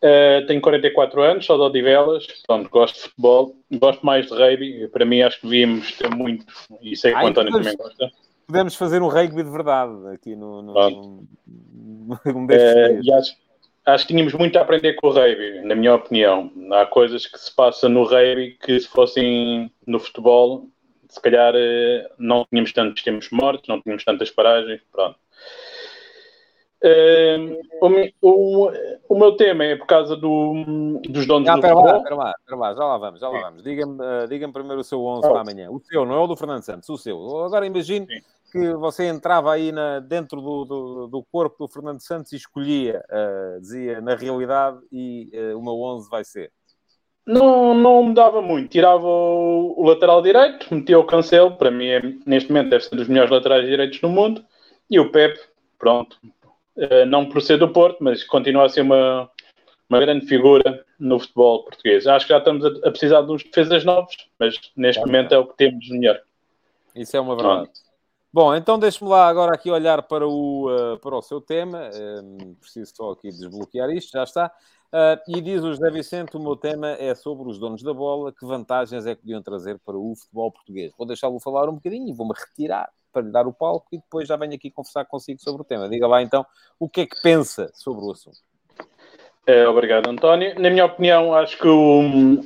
Uh, tenho 44 anos, sou de Odivelas, portanto gosto de futebol, gosto mais de rugby. Para mim, acho que devíamos ter muito, e sei que o António também gosta. Podemos fazer um rugby de verdade aqui no, no, no, no uh, e acho, acho que tínhamos muito a aprender com o rugby, na minha opinião. Há coisas que se passam no rugby que, se fossem no futebol, se calhar uh, não tínhamos tantos tempos mortos, não tínhamos tantas paragens. Pronto. Uh, o, o, o, meu tema é por causa do, dos donos ah, do futebol. Lá, lá, lá, já lá vamos, já lá vamos. Diga-me uh, diga primeiro o seu 11 oh. para amanhã. O seu, não é o do Fernando Santos, o seu. Agora imagine Sim. que você entrava aí na, dentro do, do, do, corpo do Fernando Santos e escolhia, uh, dizia na realidade, e o meu 11 vai ser. Não, não mudava muito. Tirava o, o lateral direito, metia o Cancelo, para mim é, neste momento deve ser dos melhores laterais direitos do mundo, e o Pep, pronto, eh, não por ser do Porto, mas continua a ser uma, uma grande figura no futebol português. Acho que já estamos a, precisar de uns defesas novos, mas neste momento é o que temos melhor. Isso é uma verdade. Pronto. Bom, então deixe-me lá agora aqui olhar para o, uh, para o seu tema. Uh, preciso só aqui desbloquear isto, já está. Uh, e diz o José Vicente: o meu tema é sobre os donos da bola. Que vantagens é que podiam trazer para o futebol português? Vou deixá-lo falar um bocadinho e vou-me retirar para lhe dar o palco e depois já venho aqui conversar consigo sobre o tema. Diga lá então o que é que pensa sobre o assunto. É, obrigado, António. Na minha opinião, acho que o,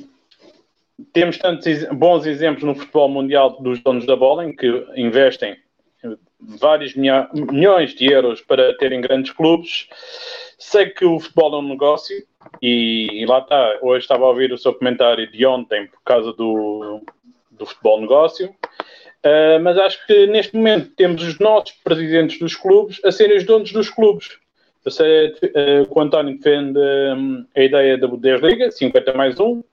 temos tantos bons exemplos no futebol mundial dos donos da bola em que investem vários milhões de euros para terem grandes clubes. Sei que o futebol é um negócio e, e, lá está. Hoje estava a ouvir o seu comentário de ontem por causa do, do futebol negócio. Uh, mas acho que neste momento temos os nossos presidentes dos clubes a serem os donos dos clubes. Eu sei uh, que o António defende um, a ideia da Bundesliga, 50 mais 1,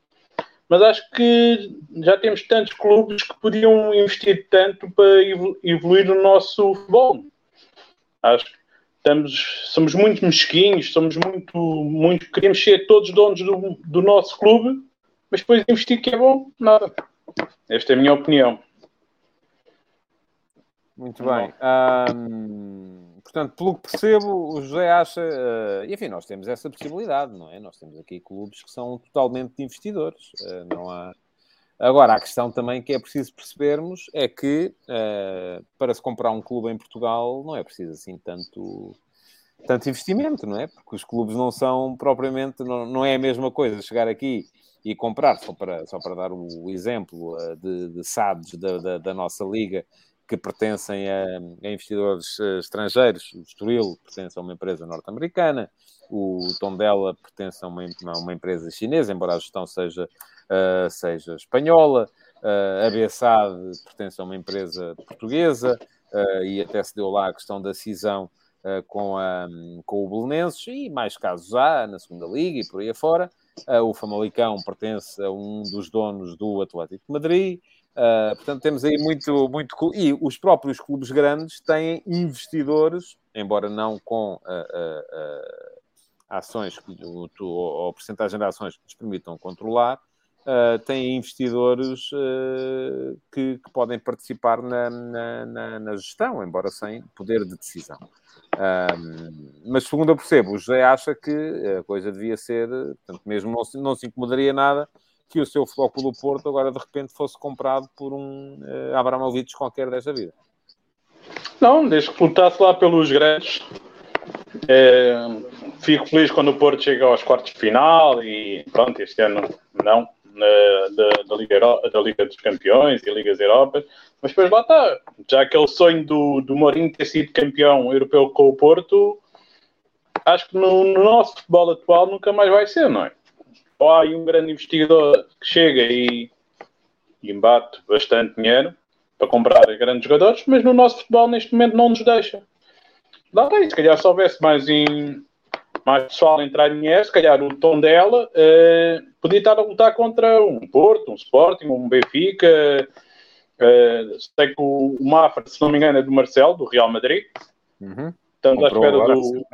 mas acho que já temos tantos clubes que podiam investir tanto para evoluir o nosso futebol. Acho que estamos, somos muito mesquinhos, somos muito, muito, queremos ser todos donos do, do nosso clube, mas depois investir que é bom, nada. Esta é a minha opinião. Muito bem. Um, portanto, pelo que percebo, o José acha. Uh, e enfim, nós temos essa possibilidade, não é? Nós temos aqui clubes que são totalmente investidores. Uh, não há. Agora, a questão também que é preciso percebermos é que uh, para se comprar um clube em Portugal não é preciso assim tanto, tanto investimento, não é? Porque os clubes não são propriamente, não, não é a mesma coisa chegar aqui e comprar, só para, só para dar o exemplo de, de SADs da, da, da nossa liga, que pertencem a, a investidores uh, estrangeiros. O Estoril pertence a uma empresa norte-americana, o Tondela pertence a uma, a uma, empresa chinesa, embora a gestão seja, uh, seja espanhola. Uh, a Bessade pertence a uma empresa portuguesa e até se deu lá a questão da cisão com, a, com o Belenenses e mais casos há na segunda Liga e por aí afora. o Famalicão pertence a um dos donos do Atlético de Madrid. Uh, portanto, temos aí muito, muito. E os próprios clubes grandes têm investidores, embora não com uh, uh, ações ou, ou porcentagem de ações que nos permitam controlar, têm investidores que, que, podem participar na, na, na, na, gestão, embora sem poder de decisão. mas, segundo eu percebo, o José acha que a coisa devia ser, portanto, mesmo não, não se incomodaria nada que o seu do Porto agora de repente fosse comprado por um uh, Abramovich qualquer desta vida. Não, desde que lutasse lá pelos grandes. É, fico feliz quando o Porto chega aos quartos de final e pronto, este ano não, da, da, Liga, da Liga dos Campeões e Ligas Europas, mas depois lá está. Já aquele sonho do, do Mourinho ter sido campeão europeu com o Porto, acho que no, no nosso futebol atual nunca mais vai ser, não é? Ou há aí um grande investidor que chega e, e embate bastante dinheiro para comprar grandes jogadores, mas no nosso futebol neste momento não nos deixa. Lá tem, se calhar se houvesse mais, em, mais pessoal a entrar em dinheiro, se calhar o tom dela uh, podia estar a lutar contra um Porto, um Sporting, um Benfica. Uh, sei que o, o Mafra, se não me engano, é do Marcelo, do Real Madrid. Uhum. Estamos à espera do.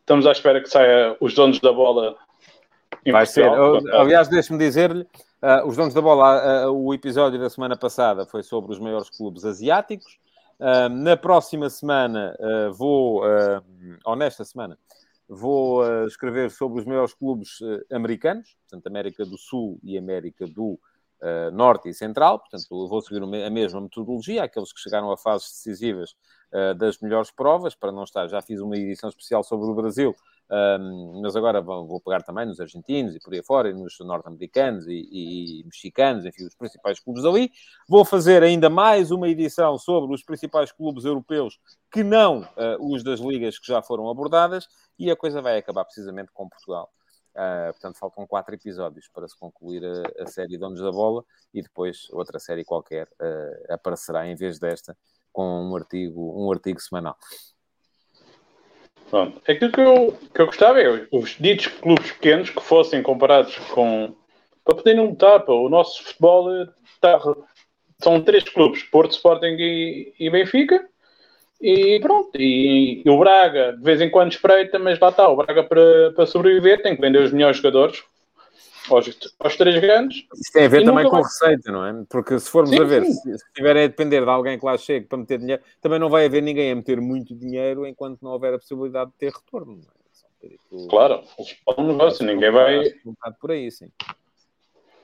Estamos à espera que saia os donos da bola Vai ser. aliás, deixe-me dizer-lhe, Uh, os donos da bola, uh, o episódio da semana passada foi sobre os maiores clubes asiáticos. Uh, na próxima semana vou, ou nesta semana, vou escrever sobre os maiores clubes americanos, portanto, América do Sul e América do Norte e Central. Portanto, vou seguir a mesma metodologia, aqueles que chegaram a fases decisivas das melhores provas, para não estar. Já fiz uma edição especial sobre o Brasil, um, mas agora vou pegar também nos argentinos e por aí fora, e nos norte-americanos e, e, e, mexicanos, enfim, os principais clubes ali. Vou fazer ainda mais uma edição sobre os principais clubes europeus que não uh, os das ligas que já foram abordadas, e a coisa vai acabar precisamente com Portugal. Uh, portanto, faltam quatro episódios para se concluir a, a, série Donos da Bola e depois outra série qualquer uh, aparecerá em vez desta com um artigo, um artigo semanal. Pronto. Aquilo que eu, que eu gostava é os ditos clubes pequenos que fossem comparados com. para poderem lutar, o nosso futebol está, são três clubes: Porto, Sporting e, e Benfica. E pronto, e, e, o Braga de vez em quando espreita, mas lá está, o Braga para, para sobreviver tem que vender os melhores jogadores, aos, aos três grandes. Isso tem a ver também com vai... receita, não é? Porque se formos sim, a ver, se, estiverem a depender de alguém que lá chegue para meter dinheiro, também não vai haver ninguém a meter muito dinheiro enquanto não houver a possibilidade de ter retorno. É? Claro, é um negócio, ninguém vai. Por aí, sim.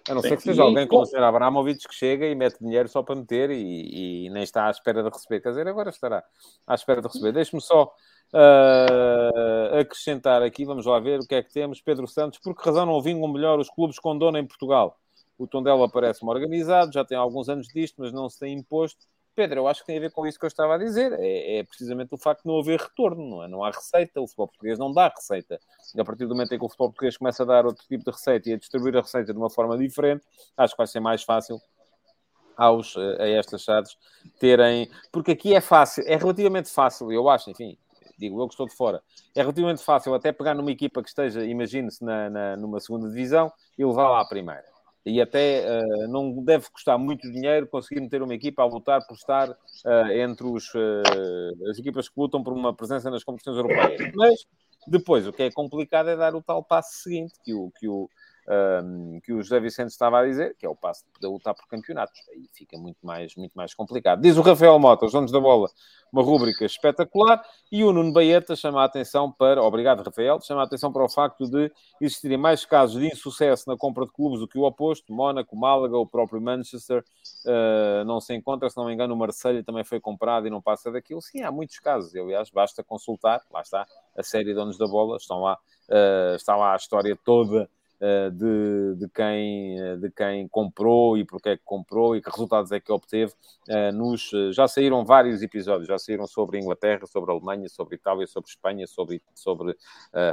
A não sim. ser que seja alguém como o Sr. Abramovich que chega e mete dinheiro só para meter e, e, nem está à espera de receber. Quer dizer, agora estará à espera de receber. Deixe-me só uh, acrescentar aqui, vamos lá ver o que é que temos. Pedro Santos, por que razão não vingam melhor os clubes com dono em Portugal? O Tondela parece-me organizado, já tem alguns anos disto, mas não se tem imposto. Pedro, eu acho que tem a ver com isso que eu estava a dizer. É, é, precisamente o facto de não haver retorno, não é? Não há receita, o futebol português não dá receita. E a partir do momento em que o futebol português começa a dar outro tipo de receita e a distribuir a receita de uma forma diferente, acho que vai ser mais fácil aos, a estas SADs terem. Porque aqui é fácil, é relativamente fácil, eu acho, enfim, digo eu que estou de fora, é relativamente fácil até pegar numa equipa que esteja, imagine-se, na, na, numa segunda divisão e levá-la à primeira. E até uh, não deve custar muito dinheiro conseguir meter uma equipa a lutar por estar uh, entre os, uh, as equipas que lutam por uma presença nas competições europeias. Mas depois o que é complicado é dar o tal passo seguinte que o, que o, um, que o José Vicente estava a dizer, que é o passo poder lutar por campeonatos. Aí fica muito mais, muito mais complicado. Diz o Rafael Mota, os donos da bola, uma rúbrica espetacular, e o Nuno Baeta chama a atenção para, obrigado Rafael, chama a atenção para o facto de existirem mais casos de insucesso na compra de clubes do que o oposto, Mónaco, Málaga, o próprio Manchester, uh, não se encontra, se não me engano o Marseille também foi comprado e não passa daquilo. Sim, há muitos casos, aliás, basta consultar, lá está, a série Donos da Bola, estão lá, uh, está lá a história toda de, de, quem, eh, de quem comprou e porque é que comprou e que resultados é que obteve. Eh, nos, já saíram vários episódios, já saíram sobre Inglaterra, sobre Alemanha, sobre Itália, sobre Espanha, sobre, sobre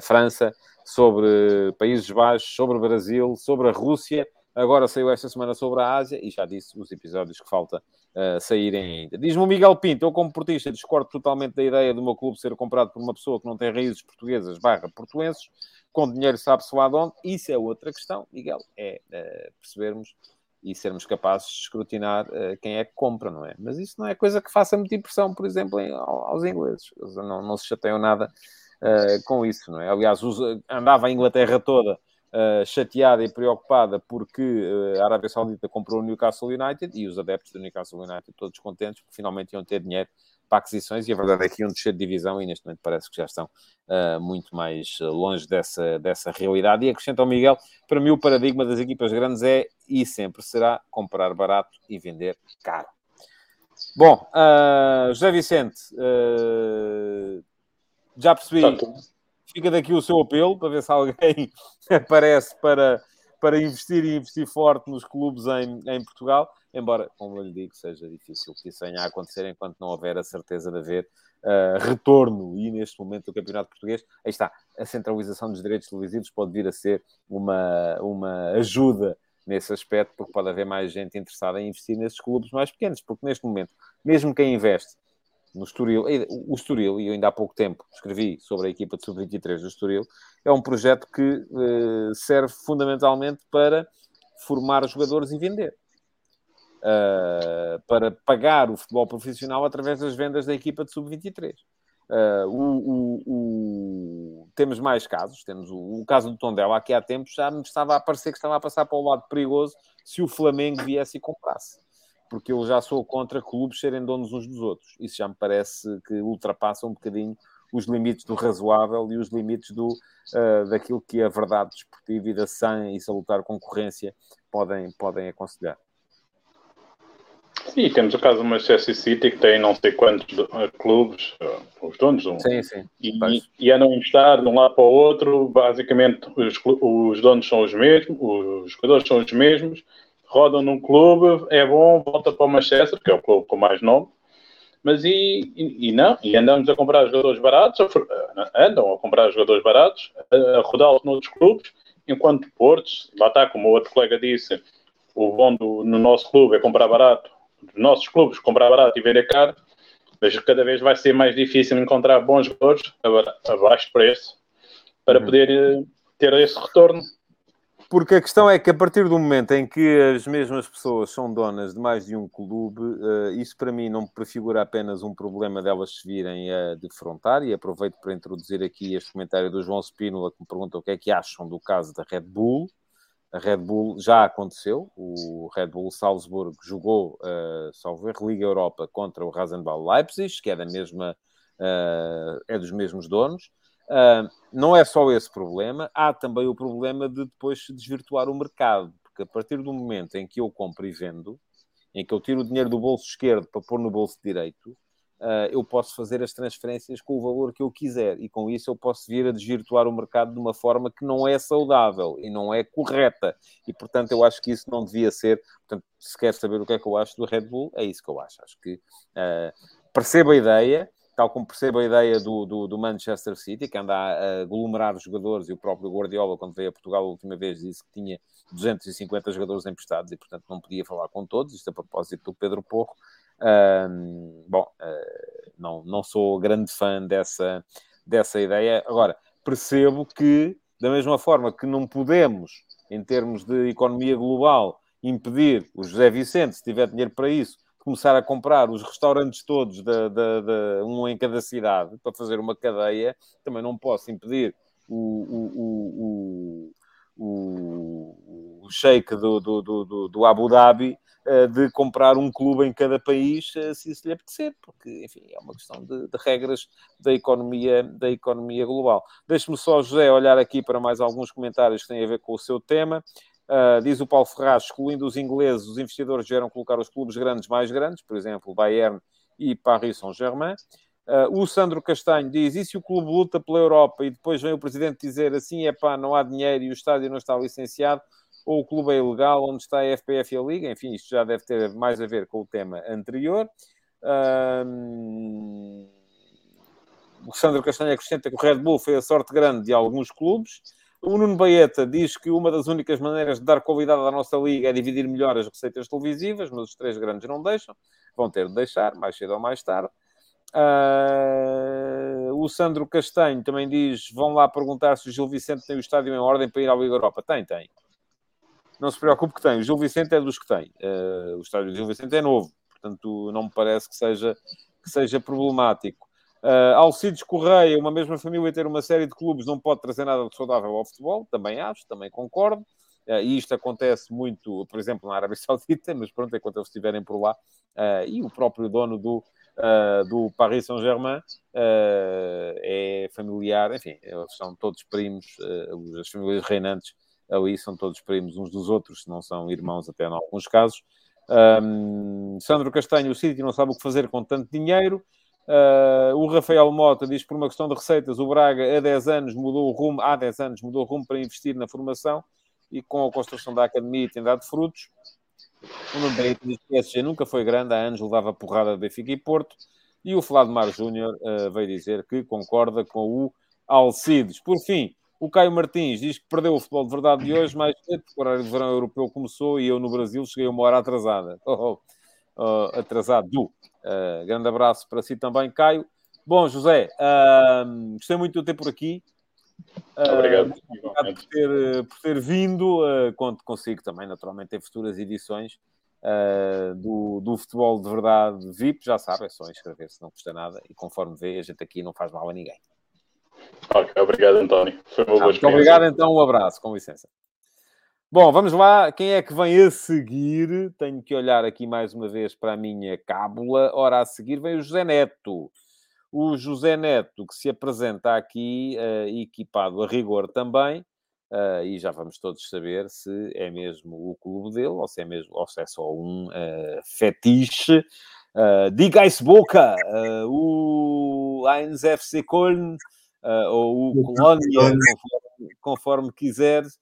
França, sobre Países Baixos, sobre Brasil, sobre a Rússia. Agora saiu esta semana sobre a Ásia e já disse os episódios que falta uh, saírem ainda. Diz-me o Miguel Pinto, eu como portista discordo totalmente da ideia do meu clube ser comprado por uma pessoa que não tem raízes portuguesas barra portuenses com dinheiro sabe-se lá de onde. Isso é outra questão, Miguel, é uh, percebermos e sermos capazes de escrutinar uh, quem é que compra, não é? Mas isso não é coisa que faça muita impressão, por exemplo, em, aos ingleses. Eles não, não se chateiam nada uh, com isso, não é? Aliás, andava a Inglaterra toda Uh, chateada e preocupada porque uh, a Arábia Saudita comprou o Newcastle United e os adeptos do Newcastle United todos contentes porque finalmente iam ter dinheiro para aquisições e a verdade é que iam descer de divisão e neste momento parece que já estão uh, muito mais longe dessa, dessa realidade. E acrescenta ao Miguel, para mim o paradigma das equipas grandes é e sempre será comprar barato e vender caro. Bom, uh, José Vicente, uh, já percebi, fica daqui o seu apelo para ver se alguém aparece para, para investir e investir forte nos clubes em, em Portugal embora, como eu lhe digo, seja difícil que isso venha a acontecer enquanto não houver a certeza de haver uh, retorno. E neste momento do Campeonato Português, aí está, a centralização dos direitos televisivos pode vir a ser uma, uma ajuda nesse aspecto, porque pode haver mais gente interessada em investir nesses clubes mais pequenos, porque neste momento, mesmo quem investe no Estoril, o Estoril, e eu ainda há pouco tempo escrevi sobre a equipa de sub-23 do Estoril, é um projeto que uh, serve fundamentalmente para formar jogadores e vender uh, para pagar o futebol profissional através das vendas da equipa de sub-23. Uh, o, o, o... Temos mais casos. Temos o, caso do Tondela, aqui há tempos já me estava a parecer que estava a passar para o lado perigoso se o Flamengo viesse e comprasse. Porque eu já sou contra clubes serem donos uns dos outros. Isso já me parece que ultrapassa um bocadinho os limites do razoável e os limites do, uh, daquilo que a verdade desportiva e da sã e salutar concorrência podem, podem aconselhar. Sim, temos o caso do Manchester City, que tem não sei quantos uh, clubes, uh, os donos, um, sim, sim. E, e, andam a estar de um lado para o outro. Basicamente, os, os donos são os mesmos, os jogadores são os mesmos, rodam num clube, é bom, volta para o Manchester, que é o clube com mais nome, mas e, e, e, não, e andamos a comprar jogadores baratos, andam a comprar jogadores baratos, a, a rodá-los noutros clubes, enquanto Portos, lá está, como o outro colega disse, o bom do, no nosso clube é comprar barato, dos nossos clubes comprar barato e vender caro, mas cada vez vai ser mais difícil encontrar bons jogadores a, a baixo preço para uhum. poder eh, ter esse retorno. Porque a questão é que a partir do momento em que as mesmas pessoas são donas de mais de um clube, uh, isso para mim não prefigura apenas um problema delas se virem a defrontar, e aproveito para introduzir aqui este comentário do João Spínola, que me pergunta o que é que acham do caso da Red Bull. A Red Bull já aconteceu, o Red Bull Salzburgo jogou, uh, salvo erro, Liga Europa contra o Rasenball Leipzig, que é da mesma, uh, é dos mesmos donos, Uh, não é só esse problema, há também o problema de depois se desvirtuar o mercado, porque a partir do momento em que eu compro e vendo, em que eu tiro o dinheiro do bolso esquerdo para pôr no bolso direito, uh, eu posso fazer as transferências com o valor que eu quiser e com isso eu posso vir a desvirtuar o mercado de uma forma que não é saudável e não é correta. E portanto, eu acho que isso não devia ser. Portanto, se quer saber o que é que eu acho do Red Bull, é isso que eu acho. Acho que uh, percebo a ideia tal como percebo a ideia do, do, do, Manchester City, que anda a aglomerar os jogadores, e o próprio Guardiola, quando veio a Portugal a última vez, disse que tinha 250 jogadores emprestados e, portanto, não podia falar com todos. Isto a propósito do Pedro Porro. Um, bom, uh, não, não sou grande fã dessa, dessa ideia. Agora, percebo que, da mesma forma que não podemos, em termos de economia global, impedir o José Vicente, se tiver dinheiro para isso, começar a comprar os restaurantes todos, de, de, de, um em cada cidade, para fazer uma cadeia, também não posso impedir o, o, o, o, sheik do, do, do, do Abu Dhabi uh, de comprar um clube em cada país, uh, se isso lhe apetecer, porque, enfim, é uma questão de, de regras da economia, da economia global. Deixe-me só, José, olhar aqui para mais alguns comentários que têm a ver com o seu tema. Uh, diz o Paulo Ferraz, excluindo os ingleses, os investidores vieram colocar os clubes grandes mais grandes, por exemplo, Bayern e Paris Saint-Germain. Uh, o Sandro Castanho diz: e se o clube luta pela Europa e depois vem o presidente dizer assim, é pá, não há dinheiro e o estádio não está licenciado, ou o clube é ilegal, onde está a FPF e a Liga? Enfim, isto já deve ter mais a ver com o tema anterior. Uh, o Sandro Castanho acrescenta que o Red Bull foi a sorte grande de alguns clubes. O Nuno Baeta diz que uma das únicas maneiras de dar qualidade à nossa liga é dividir melhor as receitas televisivas, mas os três grandes não deixam. Vão ter de deixar, mais cedo ou mais tarde. Uh, o Sandro Castanho também diz: vão lá perguntar se o Gil Vicente tem o estádio em ordem para ir à Liga Europa. Tem, tem. Não se preocupe que tem. O Gil Vicente é dos que tem. Uh, o estádio do Gil Vicente é novo, portanto, não me parece que seja, que seja problemático. Uh, Alcides Correia, uma mesma família ter uma série de clubes não pode trazer nada de saudável ao futebol, também acho, também concordo. Uh, e isto acontece muito, por exemplo, na Arábia Saudita, mas pronto, enquanto eles estiverem por lá. Uh, e o próprio dono do, uh, do Paris Saint-Germain é familiar, enfim, eles são todos primos, as famílias reinantes ali são todos primos uns dos outros, se não são irmãos até em alguns casos. Um, Sandro Castanho, o City não sabe o que fazer com tanto dinheiro. Uh, o Rafael Mota diz que por uma questão de receitas, o Braga há 10 anos mudou o rumo, há 10 anos mudou o rumo para investir na formação e com a construção da academia tem dado frutos. O Nuno diz que o PSG nunca foi grande, há anos levava porrada de Benfica e Porto. E o Mar Júnior uh, veio dizer que concorda com o Alcides. Por fim, o Caio Martins diz que perdeu o futebol de verdade de hoje, mas o horário de verão europeu começou e eu no Brasil cheguei uma hora atrasada. Oh, oh, atrasado. Uh, grande abraço para si também, Caio. Bom, José, uh, gostei muito de ter por aqui. Uh, obrigado. obrigado por ter, por ter vindo. Uh, conto consigo também, naturalmente, em futuras edições. do, do futebol de verdade VIP, já sabe, é só inscrever-se, não custa nada. E conforme vê, a gente aqui não faz mal a ninguém. Ok, obrigado, António. Foi uma boa Muito obrigado, então, um abraço, com licença. Bom, vamos lá. Quem é que vem a seguir? Tenho que olhar aqui mais uma vez para a minha cábula. Ora, a seguir vem o José Neto. O José Neto, que se apresenta aqui uh, equipado a rigor também, uh, e já vamos todos saber se é mesmo o clube dele ou se é, mesmo, ou se é só um uh, fetiche. Uh, Diga-se boca, o Heinz FC Köln ou o Colónia, conforme, conforme quiseres.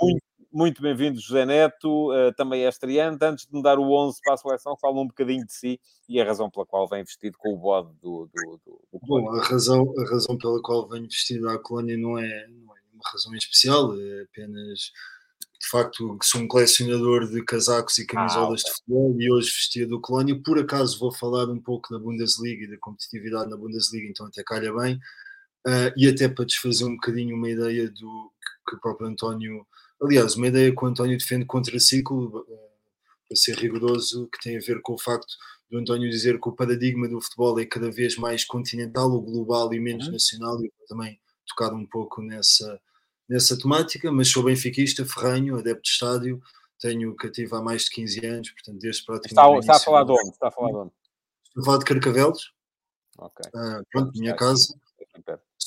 Muito, muito bem-vindo, José Neto, uh, também é estreante. Antes de me dar o 11 para a seleção, fala um bocadinho de si e a razão pela qual vem vestido com o bode do, do, do, do Bom, a razão, a razão pela qual venho vestido à colónia não é, não é uma razão em especial, é apenas de facto que sou um colecionador de casacos e camisolas ah, de futebol e hoje vestia do Colónia. Por acaso vou falar um pouco da Bundesliga e da competitividade na Bundesliga, então até calha bem. Uh, e até para desfazer um bocadinho uma ideia do que, o próprio António, aliás, uma ideia que o António defende contra ciclo, uh, para ser rigoroso, que tem a ver com o facto do António dizer que o paradigma do futebol é cada vez mais continental ou global e menos uhum. nacional, e também tocar um pouco nessa, nessa temática, mas sou benfiquista, ferranho, adepto de estádio, tenho cativo há mais de 15 anos, portanto, desde praticamente... Está, está a falar de onde? Está a falar de onde? Estou a falar de Carcavelos. Ok. Ah, pronto, minha casa.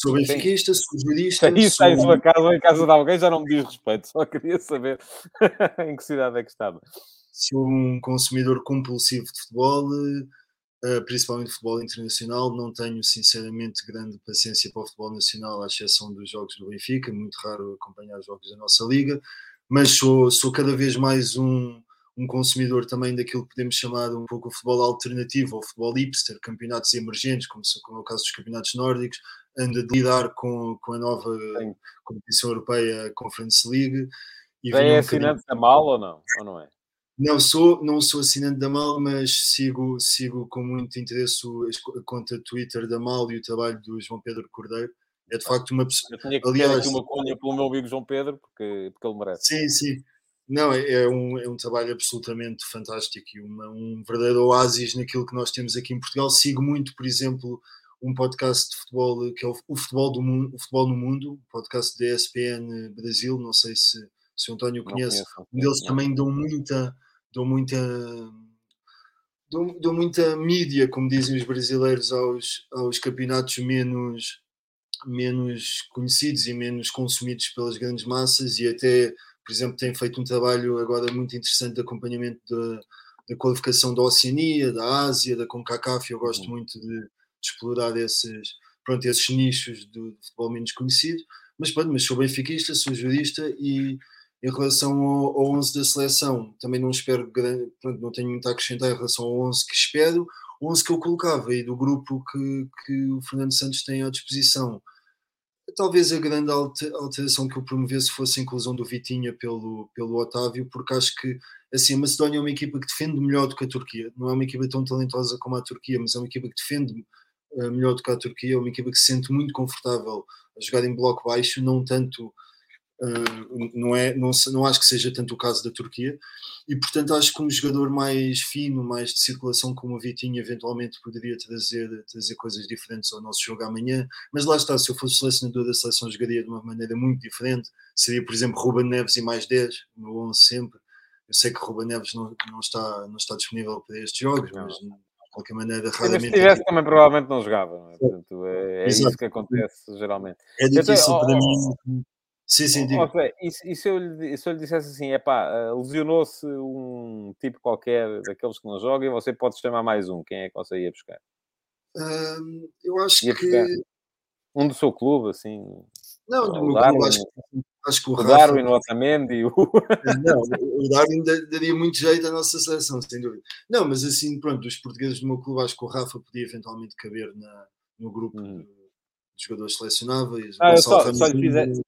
Sou benfiquista, sou jurista. Isso está em sua casa ou em casa de alguém, já não me diz respeito, só queria saber em que cidade é que estava. Sou um consumidor compulsivo de futebol, uh, principalmente futebol internacional. Não tenho, sinceramente, grande paciência para o futebol nacional, à exceção dos jogos do Benfica. Muito raro acompanhar os jogos da nossa liga, mas sou, sou cada vez mais um, um consumidor também daquilo que podemos chamar um pouco o futebol alternativo, ou futebol hipster, campeonatos emergentes, como, como é o caso dos campeonatos nórdicos, anda de lidar com, com a nova Sim. competição europeia, Conference League. E Vem um assinante da mal ou não? Ou não é? Não sou, não sou assinante da MAL, mas sigo, sigo com muito interesse a conta Twitter da MAL e o trabalho do João Pedro Cordeiro. É de facto uma pessoa. Eu tinha que Aliás, aqui uma cunha pelo meu amigo João Pedro, porque, porque ele merece. Sim, sim. Não, é, é um, é um trabalho absolutamente fantástico e uma, um verdadeiro oásis naquilo que nós temos aqui em Portugal. Sigo muito, por exemplo, um podcast de futebol que é o, Futebol, do mundo, o futebol no Mundo, um podcast da ESPN Brasil. Não sei se, se o António conhece. Um deles também dão muita dou muita dou, dou, muita mídia, como dizem os brasileiros, aos, aos campeonatos menos, menos conhecidos e menos consumidos pelas grandes massas e até, por exemplo, tem feito um trabalho agora muito interessante de acompanhamento da, da qualificação da Oceania, da Ásia, da CONCACAF, eu gosto uhum. muito de, de, explorar esses, pronto, esses nichos do, futebol menos conhecido, mas pronto, mas sou benfiquista, sou jurista e em relação ao, ao 11 da seleção, também não espero, pronto, não tenho muito a acrescentar em relação ao 11 que espero, o 11 que eu colocava e do grupo que, que o Fernando Santos tem à disposição. Talvez a grande alteração que eu promovesse fosse a inclusão do Vitinha pelo, pelo Otávio, porque acho que assim, a Macedónia é uma equipa que defende melhor do que a Turquia. Não é uma equipa tão talentosa como a Turquia, mas é uma equipa que defende melhor do que a Turquia. É uma equipa que se sente muito confortável a jogar em bloco baixo, não tanto Uh, não, é, não, não acho que seja tanto o caso da Turquia, e portanto acho que um jogador mais fino, mais de circulação como o Vitinho, eventualmente poderia trazer, trazer coisas diferentes ao nosso jogo amanhã. Mas lá está, se eu fosse selecionador da seleção, jogaria de uma maneira muito diferente. Seria, por exemplo, Ruben Neves e mais 10, no 11 sempre. Eu sei que Ruben Neves não, não, está, não está disponível para estes jogos, não. mas qualquer maneira, raramente. Se estivesse, também provavelmente não jogava. Não é? Portanto, é, é isso que acontece geralmente. É difícil então, para oh, mim Sim, sim, digo. E, e, se eu lhe, se eu lhe dissesse assim, é pá, uh, lesionou-se um tipo qualquer daqueles que não jogam e você pode chamar mais um, quem é que você ia buscar? Eu acho ia que. Um do seu clube, assim. Não, do meu Darwin, clube, acho, acho que o, o Rafa... Darwin, o Otamendi. O... não, o Darwin daria muito jeito à nossa seleção, sem dúvida. Não, mas assim, pronto, os portugueses do meu clube, acho que o Rafa podia eventualmente caber na, no grupo uhum. de, de jogadores selecionáveis. Ah, eu só, só lhe fiz,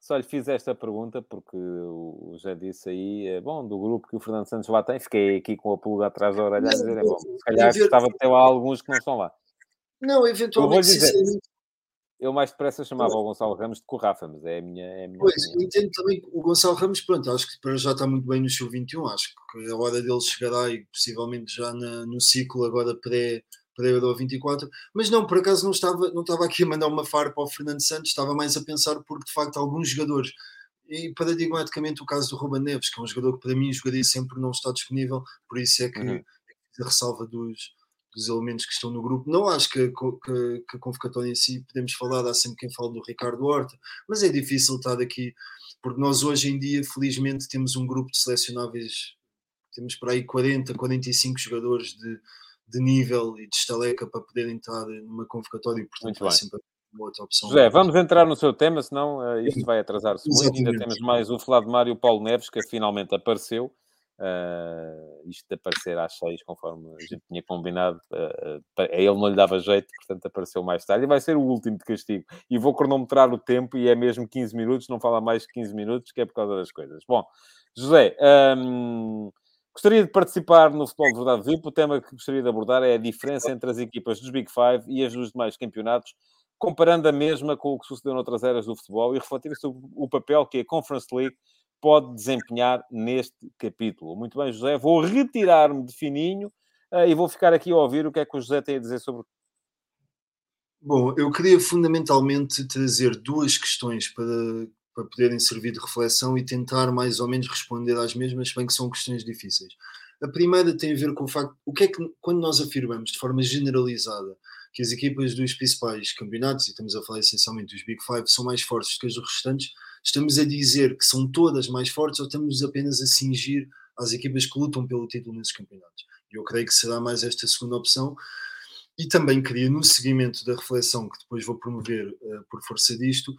só lhe fiz esta pergunta porque o já disse aí, é bom, do grupo que o Fernando Santos lá tem, fiquei aqui com a pulga atrás da orelha a dizer, é bom, se calhar gostava de ter lá alguns que não estão lá. Não, eventualmente, sinceramente, eu mais depressa chamava o Gonçalo Ramos de Corrafa, mas é a minha. É a minha pois, opinião. eu entendo também que o Gonçalo Ramos, pronto, acho que para já está muito bem no seu 21, acho que a hora dele chegará e possivelmente já na, no ciclo agora pré para Euro 24, mas não, por acaso não estava, não estava aqui a mandar uma farpa ao Fernando Santos, estava mais a pensar porque de facto alguns jogadores, e paradigmaticamente o caso do Ruben Neves, que é um jogador que para mim jogaria sempre não está disponível, por isso é que uhum. a ressalva dos, dos elementos que estão no grupo. Não acho que, que, que, a convocatória em si, podemos falar, há sempre quem fala do Ricardo Horta, mas é difícil estar aqui, porque nós hoje em dia, felizmente, temos um grupo de selecionáveis, temos para aí 40, 45 jogadores de, de nível e de estaleca para poderem estar numa convocatória e, portanto, vai sempre uma outra opção. José, vamos entrar no seu tema, senão uh, isto vai atrasar-se muito. Ainda temos mais o Flávio Mário Paulo Neves, que finalmente apareceu. Uh, isto de aparecer às seis, conforme a gente tinha combinado, uh, a ele não lhe dava jeito, portanto apareceu mais tarde. E vai ser o último de castigo. E vou cronometrar o tempo, e é mesmo 15 minutos, não fala mais de 15 minutos, que é por causa das coisas. Bom, José, um, gostaria de participar no Futebol de Verdade VIP. O tema que gostaria de abordar é a diferença entre as equipas dos Big Five e as dos demais campeonatos, comparando a mesma com o que sucedeu noutras eras do futebol e refletir sobre o papel que a Conference League pode desempenhar neste capítulo. Muito bem, José, vou retirar-me de fininho uh, e vou ficar aqui a ouvir o que é que o José tem a dizer sobre. Bom, eu queria fundamentalmente trazer duas questões para, para poderem servir de reflexão e tentar mais ou menos responder às mesmas, bem que são questões difíceis. A primeira tem a ver com o facto, o que é que, quando nós afirmamos de forma generalizada que as equipas dos principais campeonatos, e estamos a falar essencialmente dos Big Five, são mais fortes do que as restantes, Estamos a dizer que são todas mais fortes ou estamos apenas a cingir às equipas que lutam pelo título nesses campeonatos? Eu creio que será mais esta segunda opção. E também queria, no seguimento da reflexão que depois vou promover uh, por força disto,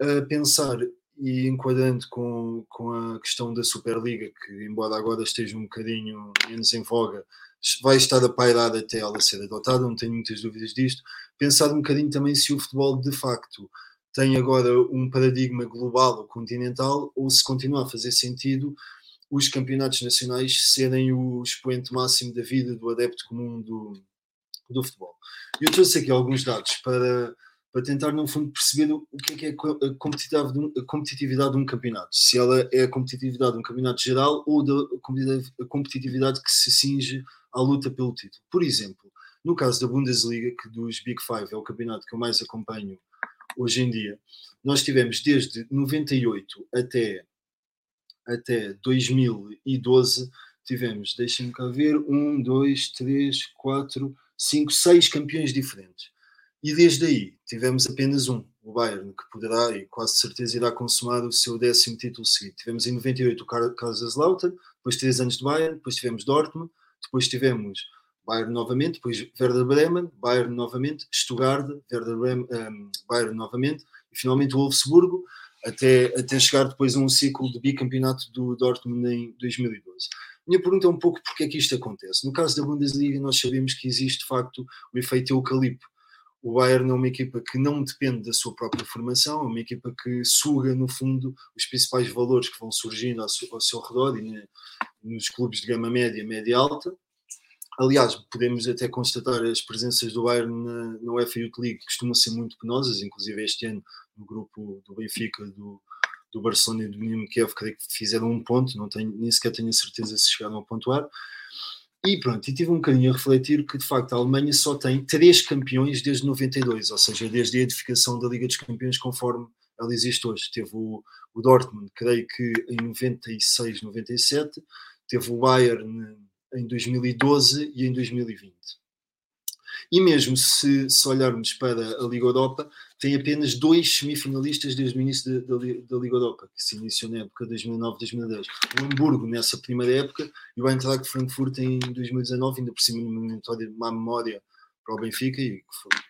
uh, pensar e enquadrando com, com a questão da Superliga, que embora agora esteja um bocadinho menos em voga, vai estar a pairar até ela ser adotada, não tenho muitas dúvidas disto, pensar um bocadinho também se o futebol de facto tem agora um paradigma global ou continental, ou se continua a fazer sentido os campeonatos nacionais serem o expoente máximo da vida do adepto comum do, do futebol. Eu trouxe aqui alguns dados para, para tentar, no fundo, perceber o que é, que é a, competitividade de um, competitividade de um campeonato. Se ela é a competitividade de um campeonato geral ou da competitividade que se cinge à luta pelo título. Por exemplo, no caso da Bundesliga, que dos Big Five é o campeonato que eu mais acompanho hoje em dia. Nós tivemos desde 98 até, até 2012, tivemos, deixem-me cá ver, um, dois, três, quatro, cinco, seis campeões diferentes. E desde aí tivemos apenas um, o Bayern, que poderá e quase certeza irá consumar o seu décimo título seguido. Tivemos em 98 o Kaiserslautern, depois três anos de Bayern, depois tivemos Dortmund, depois tivemos Bayern novamente, depois Werder Bremen, Bayern novamente, Stuttgart, Werder Bremen, um, Bayern novamente, e finalmente o Wolfsburgo, até, até chegar depois a um ciclo de bicampeonato do Dortmund em 2012. Minha pergunta é um pouco porque é que isto acontece. No caso da Bundesliga, nós sabemos que existe de facto o efeito eucalipto. O Bayern é uma equipa que não depende da sua própria formação, é uma equipa que suga, no fundo, os principais valores que vão surgindo ao seu, ao seu redor e nos clubes de gama média, média alta, Aliás, podemos até constatar as presenças do Bayern na, na UEFA Youth League costumam ser muito penosas, inclusive este ano no grupo do Benfica, do, do Barcelona e do Dinamo Kiev, creio que fizeram um ponto, não tenho, nem sequer tenho a certeza se chegaram a pontuar. E pronto, e tive um bocadinho a refletir que de facto a Alemanha só tem três campeões desde 92, ou seja, desde a edificação da Liga dos Campeões conforme ela existe hoje. Teve o, o Dortmund, creio que em 96, 97, teve o Bayern em 2012 e em 2020. E mesmo se, se, olharmos para a Liga Europa, tem apenas dois semifinalistas desde o início da, Liga Europa, que se iniciou na época de 2009-2010. O Hamburgo nessa primeira época e o Eintracht Frankfurt em 2019, ainda por cima numa vitória de má memória para o Benfica e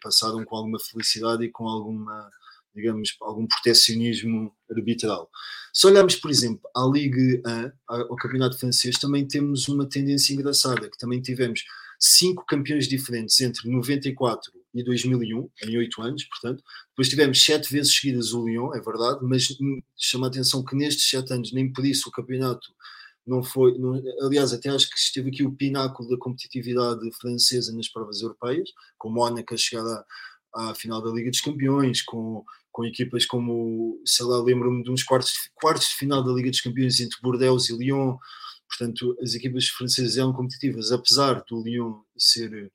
passaram com alguma felicidade e com alguma digamos, algum protecionismo arbitral. Se olharmos, por exemplo, à Ligue 1, ao Campeonato Francês, também temos uma tendência engraçada, que também tivemos cinco campeões diferentes entre 94 e 2001, em oito anos, portanto. Depois tivemos sete vezes seguidas o Lyon, é verdade, mas chama a atenção que nestes sete anos, nem por isso o campeonato não foi. Não, aliás, até acho que esteve aqui o pináculo da competitividade francesa nas provas europeias, com Mónaco a chegar à final da Liga dos Campeões, com, com equipas como, sei lá, lembro-me de uns quartos, quartos de final da Liga dos Campeões entre Bordeaux e Lyon. Portanto, as equipas francesas eram competitivas, apesar do Lyon ser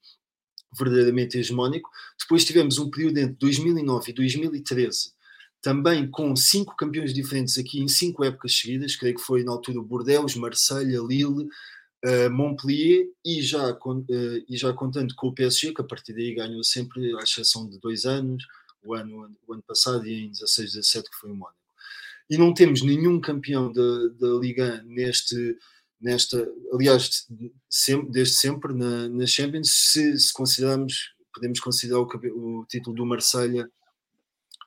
verdadeiramente hegemónico. Depois tivemos um período entre 2009 e 2013, também com cinco campeões diferentes aqui em cinco épocas seguidas, creio que foi na altura Bordeaux, Marselha, Lille, uh, Montpellier e já, uh, e já contando com o PSG, que a partir daí ganhou sempre, à exceção de dois anos, o ano, o ano passado e em 16, 17 que foi o Mónaco. E não temos nenhum campeão da, da Liga neste, nesta, aliás, sempre, desde sempre na, na Champions, se, se, considerarmos, podemos considerar o, o, título do Marselha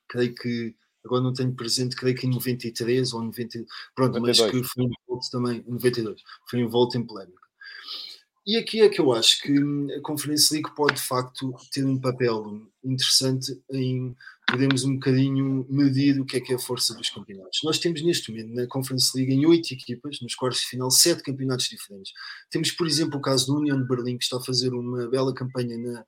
creio que, agora não tenho presente, creio que em 93 ou 90, pronto, 92. mas que foi envolto também, 92, foi envolto em polémica. E aqui é que eu acho que a Conference League pode de facto ter um papel interessante em podemos um bocadinho medir o que é que é a força dos campeonatos. Nós temos neste momento na Conference League em oito equipas, nos quartos de final, sete campeonatos diferentes. Temos, por exemplo, o caso do Union de Berlim, que está a fazer uma bela campanha na,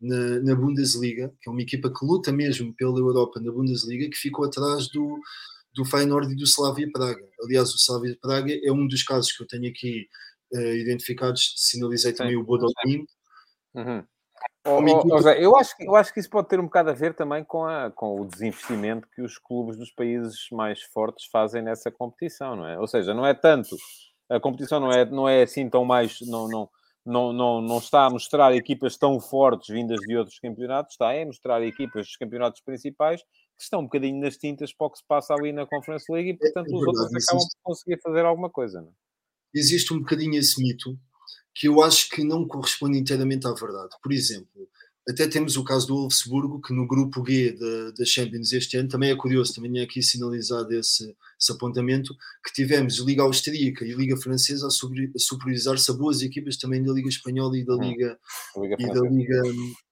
na, na, Bundesliga, que é uma equipa que luta mesmo pela Europa na Bundesliga, que ficou atrás do, do Feyenoord e do Slavia Praga. Aliás, o Slavia Praga é um dos casos que eu tenho aqui uh, identificados, sinalizei também Sim. o Bodolin. Uhum. Oh, oh, José, eu, acho, eu acho que isso pode ter um bocado a ver também com, a, com o desinvestimento que os clubes dos países mais fortes fazem nessa competição, não é? Ou seja, não é tanto, a competição não é, não é assim tão mais, não, não, não, não, não está a mostrar equipas tão fortes vindas de outros campeonatos, está a mostrar equipas dos campeonatos principais que estão um bocadinho nas tintas para o que se passa ali na Conference League e, é, portanto, é, é os outros acabam por conseguir fazer alguma coisa. Não? É? Existe um bocadinho esse mito que eu acho que não corresponde inteiramente à verdade. Por exemplo, até temos o caso do Wolfsburgo, que no grupo G da, Champions este ano, também é curioso, também é aqui sinalizado esse, esse apontamento, que tivemos Liga Austríaca e Liga Francesa a, sobre, a superiorizar-se a boas equipas também da Liga Espanhola e da hum. Liga, e da Liga,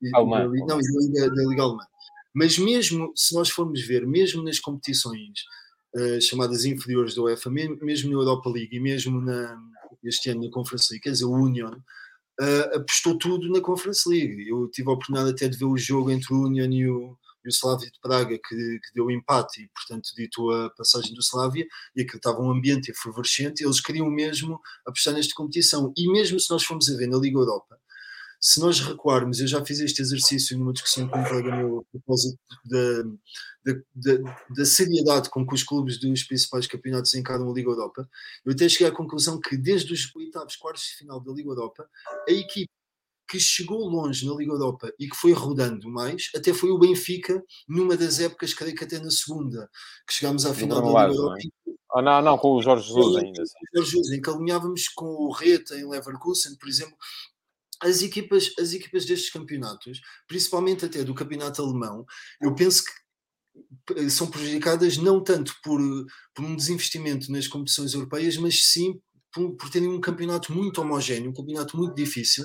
e, Alemã. Da, não, e da Liga, da Liga Alemã. Mas mesmo, se nós formos ver, mesmo nas competições uh, chamadas inferiores da UEFA, mesmo, mesmo na Europa League e mesmo na, este ano na Conference League, quer dizer, o Union, uh, apostou tudo na Conference League. Eu tive a oportunidade até de ver o jogo entre o Union e o, e o Slavia de Praga, que, que deu empate e, portanto, ditou a passagem do Slavia, e aquilo estava um ambiente efervescente. Eles queriam mesmo apostar nesta competição. E mesmo se nós formos a ver na Liga Europa, se nós recuarmos, eu já fiz este exercício numa discussão com um colega meu a propósito da, da, da, da, seriedade com que os clubes dos principais campeonatos encaram a Liga Europa, eu até cheguei à conclusão que desde os oitavos quartos de final da Liga Europa, a equipe que chegou longe na Liga Europa e que foi rodando mais, até foi o Benfica, numa das épocas, creio que até na segunda, que chegámos à final da Liga Europa. Não, é? ah, não, não, com o Jorge Jesus ainda. Jorge Jesus, em que alinhávamos com o Reta em Leverkusen, por exemplo, as equipas, as equipas destes campeonatos, principalmente até do campeonato alemão, eu penso que são prejudicadas não tanto por, por um desinvestimento nas competições europeias, mas sim por, por terem um campeonato muito homogéneo, um campeonato muito difícil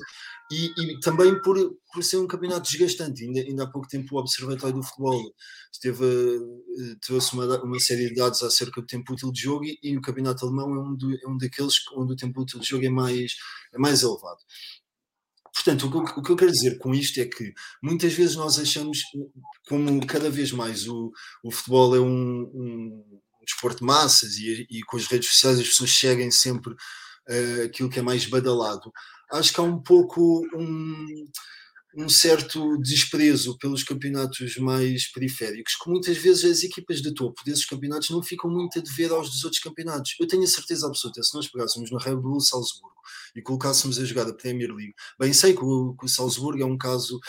e, e também por, por ser um campeonato desgastante. Ainda, ainda há pouco tempo o Observatório do Futebol esteve, eh, trouxe uma, uma série de dados acerca do tempo útil de jogo e, e o campeonato alemão é um, do, é um daqueles onde o tempo útil de jogo é mais, é mais elevado. Portanto, o que, o que, eu quero dizer com isto é que muitas vezes nós achamos, como cada vez mais o, o futebol é um, um, desporto de massas e, e, com as redes sociais as pessoas seguem sempre uh, aquilo que é mais badalado, acho que há um pouco um, um certo desprezo pelos campeonatos mais periféricos, que muitas vezes as equipas de topo desses campeonatos não ficam muito a dever aos dos outros campeonatos. Eu tenho a certeza absoluta, se nós pegássemos no Red Bull Salzburgo e colocássemos a jogar a Premier League, bem sei que o, que o Salzburgo é um caso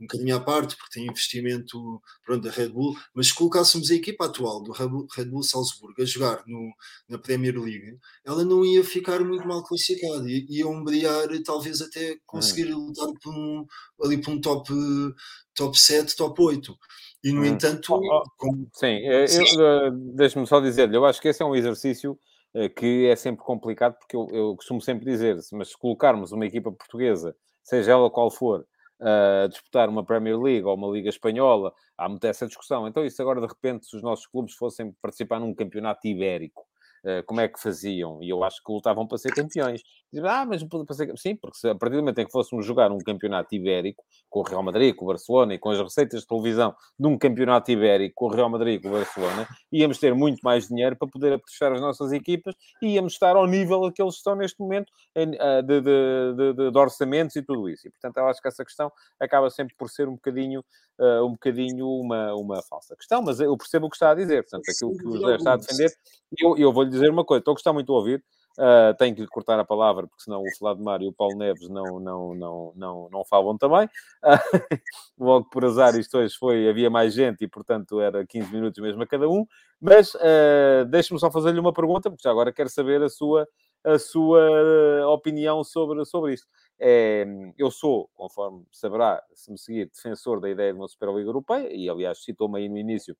um bocadinho à parte, porque tem investimento pronto, da Red Bull, mas se colocássemos a equipa atual do Red Bull Salzburgo a jogar no, na Premier League, ela não ia ficar muito mal classificada, ia, ia ombrear talvez até conseguir hum. lutar por um, ali por um top, top 7, top 8. E no hum. entanto. Oh, oh, como... Sim, eu, eu deixe-me só dizer-lhe, eu acho que esse é um exercício eh, que é sempre complicado, porque eu, eu costumo sempre dizer, mas se colocarmos uma equipa portuguesa, seja ela qual for, disputar uma Premier League ou uma Liga Espanhola, há muita essa discussão. Então, isso agora, de repente, se os nossos clubes fossem participar num campeonato ibérico, eh, como é que faziam? E eu acho que lutavam para ser campeões. Ah, mas sim, porque se, a partir do momento em que fôssemos jogar um campeonato ibérico com o Real Madrid, com o Barcelona e com as receitas de televisão de um campeonato ibérico com o Real Madrid e com o Barcelona, íamos ter muito mais dinheiro para poder apostar as nossas equipas e íamos estar ao nível a que eles estão neste momento de, de, de, de, orçamentos e tudo isso. E, portanto, eu acho que essa questão acaba sempre por ser um bocadinho, uh, um bocadinho uma, uma falsa questão, mas eu percebo o que está a dizer. Portanto, aquilo que o José está a defender, eu, eu vou-lhe dizer uma coisa, estou a gostar muito de ouvir, Uh, tenho que lhe cortar a palavra, porque senão o Mário e o Paulo Neves não, não, não, não, não falam também. Uh, logo por azar, isto hoje foi, havia mais gente e, portanto, era 15 minutos mesmo a cada um. Mas uh, deixe-me só fazer-lhe uma pergunta, porque já agora quero saber a sua, a sua opinião sobre, sobre isto. É, eu sou, conforme saberá, se me seguir, defensor da ideia de uma Superliga Europeia, e aliás citou-me aí no início,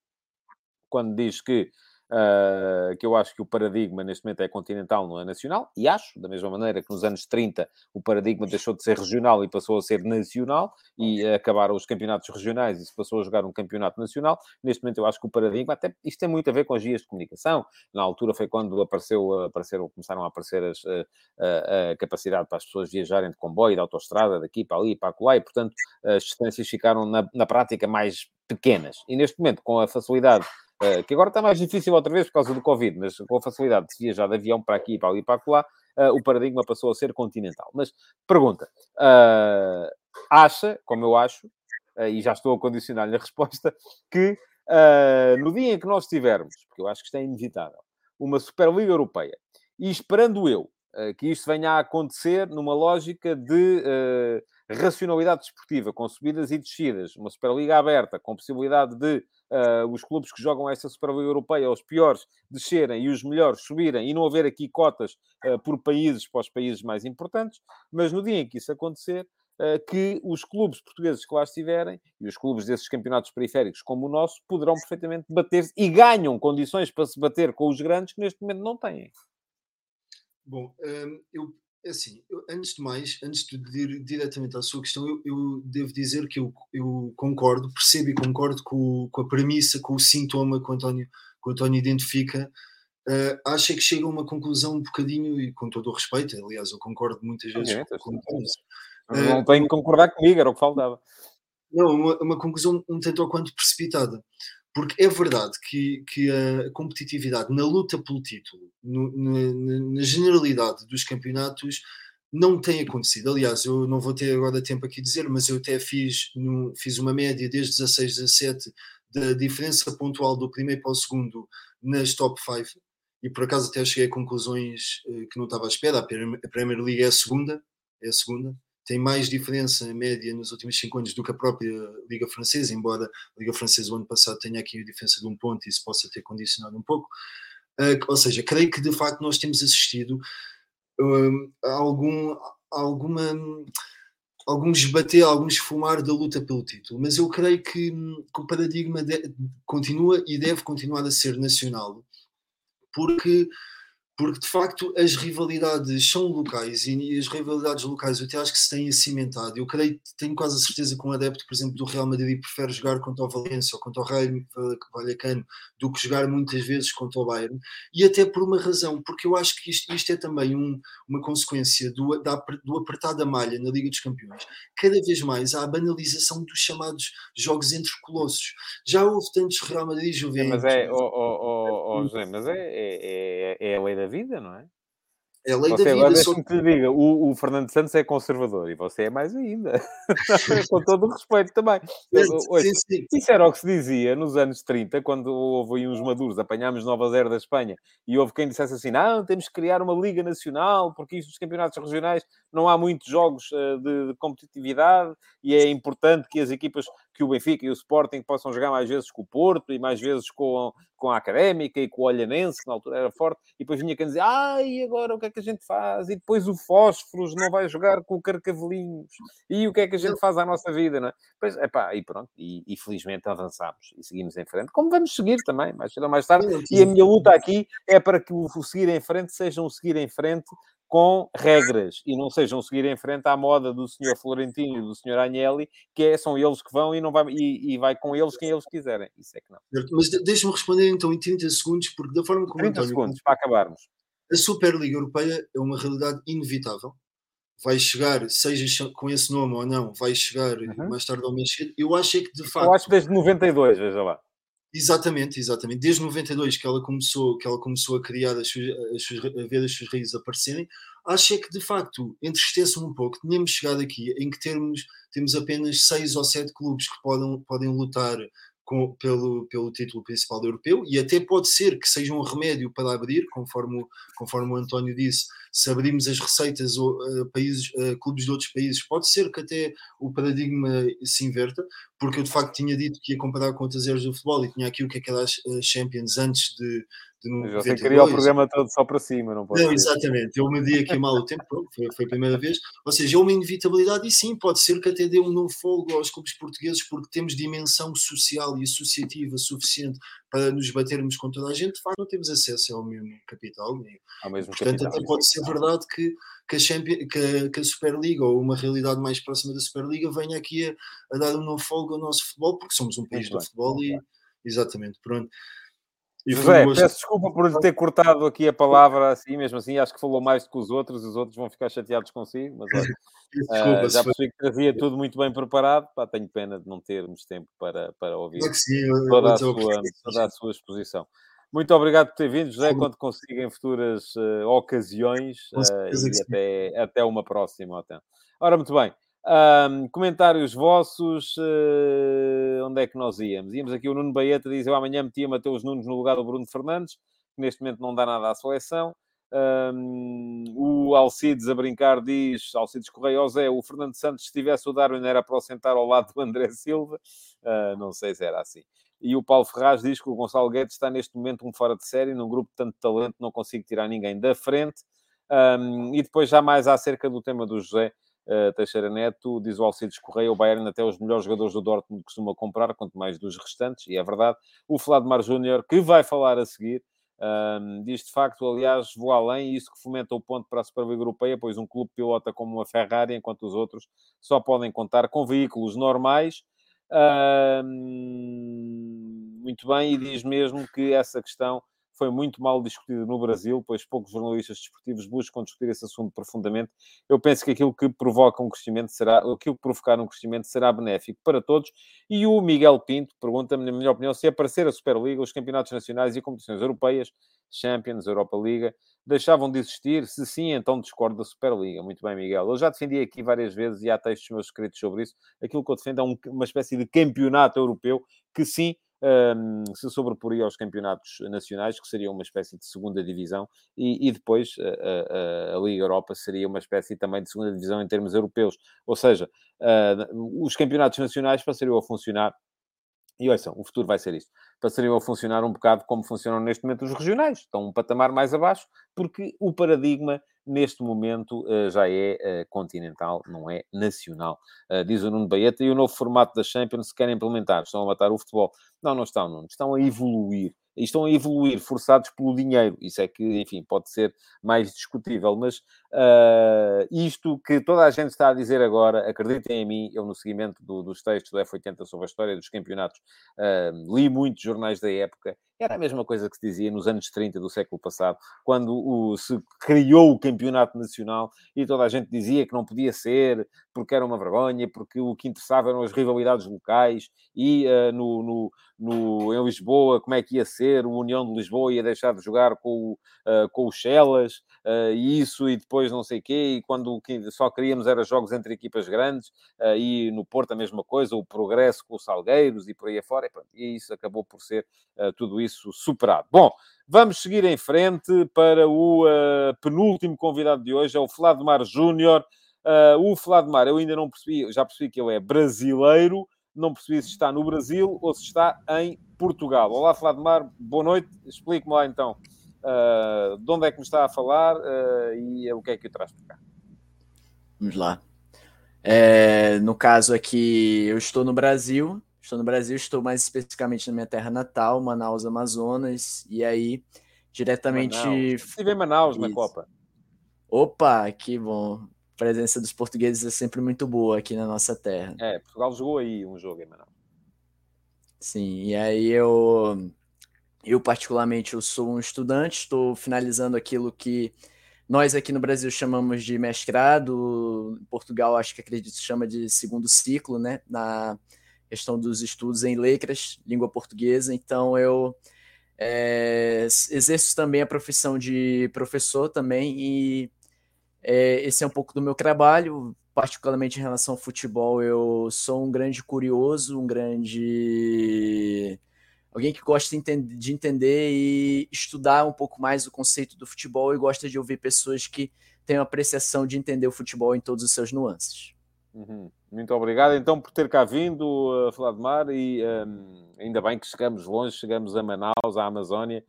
quando diz que Uh, que eu acho que o paradigma neste momento é continental, não é nacional, e acho, da mesma maneira que nos anos 30 o paradigma deixou de ser regional e passou a ser nacional, e acabaram os campeonatos regionais e se passou a jogar um campeonato nacional, neste momento eu acho que o paradigma, até isto tem muito a ver com as vias de comunicação, na altura foi quando apareceu, apareceram, começaram a aparecer as, a, a, capacidade para as pessoas viajarem de comboio, de autoestrada, daqui para ali, para lá, e portanto as distâncias ficaram na, na prática mais pequenas. E neste momento, com a facilidade Uh, que agora está mais difícil outra vez por causa do Covid, mas com a facilidade de viajar de avião para aqui, para ali, para lá, uh, o paradigma passou a ser continental. Mas, pergunta, uh, acha, como eu acho, e já estou a condicionar-lhe a resposta, que no dia em que nós tivermos, porque eu acho que isto é inevitável, uma Superliga Europeia, e esperando eu que isto venha a acontecer numa lógica de racionalidade desportiva, com subidas e descidas, uma Superliga aberta, com possibilidade de uh, os clubes que jogam esta Superliga Europeia, os piores, descerem e os melhores subirem, e não haver aqui cotas uh, por países para os países mais importantes, mas no dia em que isso acontecer, uh, que os clubes portugueses que lá estiverem, e os clubes desses campeonatos periféricos como o nosso, poderão perfeitamente bater-se e ganham condições para se bater com os grandes que neste momento não têm. Bom, eu assim, eu, antes de mais, antes de ir diretamente à sua questão, eu, eu devo dizer que eu, eu, concordo, percebo e concordo com, com, a premissa, com o sintoma que o António, que o António identifica. Uh, acho que chega a uma conclusão um bocadinho, e com todo o respeito, aliás, eu concordo muitas vezes é, com, com uh, Não tenho que concordar comigo, era o que faltava. Não, uma, uma conclusão um tanto ou quanto precipitada. Porque é verdade que, que a competitividade na luta pelo título, no, na, na, generalidade dos campeonatos, não tem acontecido. Aliás, eu não vou ter agora tempo aqui dizer, mas eu até fiz, no, fiz uma média desde 16, 17 da diferença pontual do primeiro para o segundo nas top 5 e por acaso até cheguei a conclusões eh, que não estava à espera. A Premier League é a segunda, é a segunda, tem mais diferença média nos últimos 5 anos do que a própria Liga Francesa, embora a Liga Francesa o ano passado tenha aqui a diferença de um ponto e isso possa ter condicionado um pouco. Uh, ou seja, creio que de facto nós temos assistido uh, a algum, alguma, algum esbater, algum esfumar da luta pelo título, mas eu creio que, que o paradigma de, continua e deve continuar a ser nacional, porque porque de facto as rivalidades são locais e as rivalidades locais eu até acho que se têm cimentado. Eu creio, tenho quase a certeza que um adepto, por exemplo, do Real Madrid prefere jogar contra o Valência ou contra o Raio Vallecano do que jogar muitas vezes contra o Bayern e até por uma razão, porque eu acho que isto, isto é também um, uma consequência do, da, do apertar da malha na Liga dos Campeões. Cada vez mais há a banalização dos chamados jogos entre colossos. Já houve tantos Real Madrid e Juventus. Mas é, oh, oh, oh José, mas é, é, é, é a lei da vida, não é? É a lei você, da vida. Só... que lhe diga, o, o, Fernando Santos é conservador e você é mais ainda. Com todo o respeito também. Sim, sim. Isso era o que se dizia nos anos 30, quando houve uns maduros, apanhámos Nova Zero da Espanha e houve quem dissesse assim: não, temos que criar uma Liga Nacional, porque isto dos campeonatos regionais não há muitos jogos uh, de, de, competitividade e é importante que as equipas, que o Benfica e o Sporting possam jogar mais vezes com o Porto e mais vezes com, com a Académica e com o Olhanense, que na altura era forte, e depois vinha quem dizia, ah, e agora o que é que a gente faz? E depois o Fósforos não vai jogar com o Carcavelinhos, e o que é que a gente faz à nossa vida, não é? Pois, epá, e pronto, e, e felizmente avançamos e seguimos em frente, como vamos seguir também, mais cedo ou mais tarde, e a minha luta aqui é para que o seguir em frente seja um seguir em frente com regras e não sejam seguir em frente à moda do senhor Florentino e do senhor Agnelli, que é, são eles que vão e, não vai, e, e vai com eles quem eles quiserem. Isso é que não. Mas deixa-me responder então em 30 segundos, porque da forma como 30 António... segundos para acabarmos. a Superliga Europeia é uma realidade inevitável. Vai chegar, seja com esse nome ou não, vai chegar uhum. mais tarde ou mais cedo. Eu acho é que de facto. Eu acho desde 92, veja lá. Exatamente, exatamente. Desde 92 que ela começou, que ela começou a criar as suas, as suas, a ver as suas raízes aparecerem, acho é que de facto entristece-me um pouco. Tínhamos chegado aqui em que termos, temos apenas seis ou sete clubes que podem, podem lutar com, pelo, pelo título principal europeu e até pode ser que seja um remédio para abrir, conforme, conforme o António disse, se abrirmos as receitas ou uh, países, uh, clubes de outros países, pode ser que até o paradigma se inverta, porque eu de facto tinha dito que ia comparar com outras eras do futebol e tinha aqui o que é que era as Champions antes de, de você queria o programa todo só para cima, não pode Não, exatamente. Eu medi aqui mal o tempo, foi, foi, a primeira vez. Ou seja, é uma inevitabilidade e sim, pode ser que até dê um novo fogo aos clubes portugueses porque temos dimensão social e associativa suficiente para nos batermos com toda a gente. De facto, não temos acesso ao mesmo capital. Ao mesmo Portanto, capital, até pode ser verdade que, que, a Champions, que, a, que a Superliga ou uma realidade mais próxima da Superliga venha aqui a, a dar um novo fogo ao nosso futebol, porque somos um país do futebol e... Exatamente, pronto. E José, peço desculpa por ter cortado aqui a palavra assim, mesmo assim, acho que falou mais do que os outros, os outros vão ficar chateados consigo, mas olha, desculpa, uh, já percebi que trazia tudo muito bem preparado, pá, tenho pena de não termos tempo para, para ouvir sim, toda, a sua, toda a sua exposição. Muito obrigado por ter vindo, José, quando consiga em futuras uh, ocasiões uh, e até, até uma próxima. Até. Ora, muito bem. Um, comentários vossos, uh, onde é que nós íamos? Íamos aqui, o Nuno Baeta diz, eu amanhã metia Mateus Nunes no lugar do Bruno Fernandes, que neste momento não dá nada à seleção. Um, o Alcides a brincar diz, Alcides Correia, Zé, o Fernando Santos, se tivesse o Darwin, era para o sentar ao lado do André Silva. Uh, não sei se era assim. E o Paulo Ferraz diz que o Gonçalo Guedes está neste momento um fora de série, num grupo de tanto talento, não consigo tirar ninguém da frente. Um, e depois, já mais acerca do tema do José, uh, Teixeira Neto, diz o Alcides Correia, o Bayern até os melhores jogadores do Dortmund costuma comprar, quanto mais dos restantes, e é verdade. O Vladimir Júnior, que vai falar a seguir, um, diz de facto, aliás, vou além, isso que fomenta o ponto para a Superliga Europeia, pois um clube pilota como uma Ferrari, enquanto os outros só podem contar com veículos normais. Um, muito bem, e diz mesmo que essa questão foi muito mal discutido no Brasil, pois poucos jornalistas desportivos buscam discutir esse assunto profundamente. Eu penso que aquilo que provoca um crescimento será, aquilo que provocar um crescimento será benéfico para todos. E o Miguel Pinto pergunta-me, na minha opinião, se aparecer a Superliga, os campeonatos nacionais e competições europeias, Champions, Europa Liga, deixavam de existir? Se sim, então discordo da Superliga. Muito bem, Miguel. Eu já defendi aqui várias vezes e há textos meus escritos sobre isso. Aquilo que eu defendo é um, uma espécie de campeonato europeu que sim um, se sobreporia aos campeonatos nacionais, que seria uma espécie de segunda divisão, e, e depois a, a, a, Liga Europa seria uma espécie também de segunda divisão em termos europeus. Ou seja, uh, os campeonatos nacionais passariam a funcionar e ouçam, o futuro vai ser isso. Passariam a funcionar um bocado como funcionam neste momento os regionais. Estão um patamar mais abaixo, porque o paradigma neste momento uh, já é uh, continental, não é nacional. Uh, diz o Nuno Baeta, e o novo formato da Champions se querem implementar, estão a matar o futebol. Não, não estão, não. Estão a evoluir e estão a evoluir forçados pelo dinheiro. Isso é que, enfim, pode ser mais discutível, mas uh, isto que toda a gente está a dizer agora, acreditem em mim, eu no seguimento do, dos textos do F80 sobre a história dos campeonatos, uh, li muitos jornais da época, era a mesma coisa que se dizia nos anos 30 do século passado, quando o, se criou o campeonato nacional e toda a gente dizia que não podia ser, porque era uma vergonha, porque o que interessava eram as rivalidades locais e uh, no, no, no, em Lisboa, como é que ia ser, o União de Lisboa ia deixar de jogar com, com os Chelas, e isso, e depois não sei o quê, e quando só queríamos era jogos entre equipas grandes, e no Porto a mesma coisa, o progresso com os Salgueiros e por aí afora, e, pronto, e isso acabou por ser tudo isso superado. Bom, vamos seguir em frente para o penúltimo convidado de hoje, é o Mar Júnior. o Mar eu ainda não percebi, já percebi que ele é brasileiro, não percebi se está no Brasil ou se está em Portugal. Olá, Vladimir, boa noite. Explique-me lá então uh, de onde é que me está a falar uh, e o que é que o traz para cá. Vamos lá. É, no caso aqui, eu estou no Brasil. Estou no Brasil, estou mais especificamente na minha terra natal, Manaus, Amazonas. E aí, diretamente. Manaus. Estive em Manaus Isso. na Copa. Opa, que bom presença dos portugueses é sempre muito boa aqui na nossa terra. É, Portugal jogou aí um jogo em Manaus. Sim, e aí eu Eu, particularmente, eu sou um estudante, estou finalizando aquilo que nós aqui no Brasil chamamos de mestrado, em Portugal acho que acredito chama de segundo ciclo, né, na questão dos estudos em letras, língua portuguesa. Então eu é, exerço também a profissão de professor também e é, esse é um pouco do meu trabalho, particularmente em relação ao futebol. Eu sou um grande curioso, um grande alguém que gosta de entender e estudar um pouco mais o conceito do futebol e gosta de ouvir pessoas que têm uma apreciação de entender o futebol em todos os seus nuances. Uhum. Muito obrigado então por ter cá vindo, uh, Vladimir, e um, ainda bem que chegamos longe, chegamos a Manaus, à Amazónia.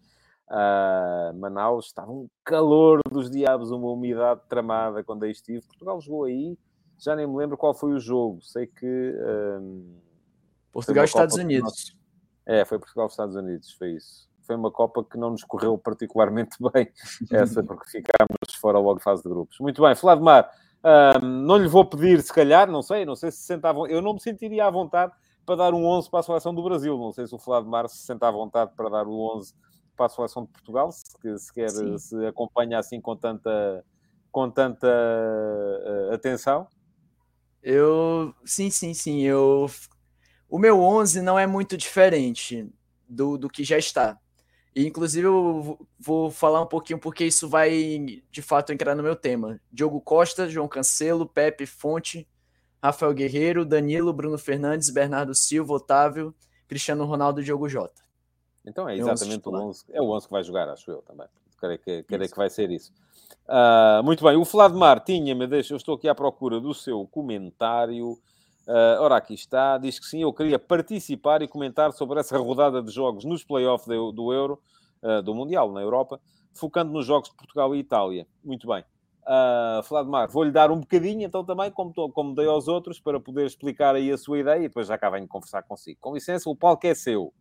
Uh, Manaus estava um calor dos diabos, uma umidade tramada quando aí estive. Portugal jogou aí, já nem me lembro qual foi o jogo. Sei que. Um, Portugal e Estados Unidos. É, foi Portugal e Estados Unidos, foi isso. Foi uma Copa que não nos correu particularmente bem, essa, porque ficámos fora logo de fase de grupos. Muito bem, Vladimir, um, não lhe vou pedir, se calhar, não sei, não sei se sentavam. Eu não me sentiria à vontade para dar um 11 para a seleção do Brasil. Não sei se o Vladimir se senta à vontade para dar o 11 para a seleção de Portugal, se, se quer, Sim. se acompanha assim com tanta, com tanta uh, atenção. Eu, sim, sim, sim. Eu, o meu 11 não é muito diferente do, do que já está. E, inclusive, eu vou falar um pouquinho porque isso vai, de fato, entrar no meu tema. Diogo Costa, João Cancelo, Pepe Fonte, Rafael Guerreiro, Danilo, Bruno Fernandes, Bernardo Silva, Otávio, Cristiano Ronaldo e Diogo Jota. Então é exatamente o 11, é o 11 que vai jogar, acho eu também. Quero que, quero que vai ser isso. Uh, muito bem, o Vladimir tinha-me, deixa, eu estou aqui à procura do seu comentário. Uh, ora, aqui está, diz que sim, eu queria participar e comentar sobre essa rodada de jogos nos playoffs do, do Euro, uh, do Mundial na Europa, focando nos jogos de Portugal e Itália. Muito bem. Uh, Vladimir, vou-lhe dar um bocadinho, então também, como, como dei aos outros, para poder explicar aí a sua ideia e depois já cá venho conversar consigo. Com licença, o palco é seu.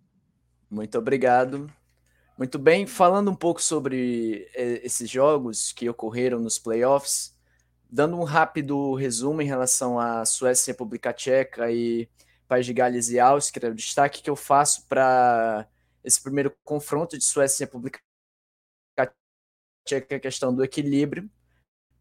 Muito obrigado. Muito bem, falando um pouco sobre eh, esses jogos que ocorreram nos playoffs, dando um rápido resumo em relação à Suécia, República Tcheca e País de Gales e Áustria, o destaque que eu faço para esse primeiro confronto de Suécia e República Tcheca é a questão do equilíbrio,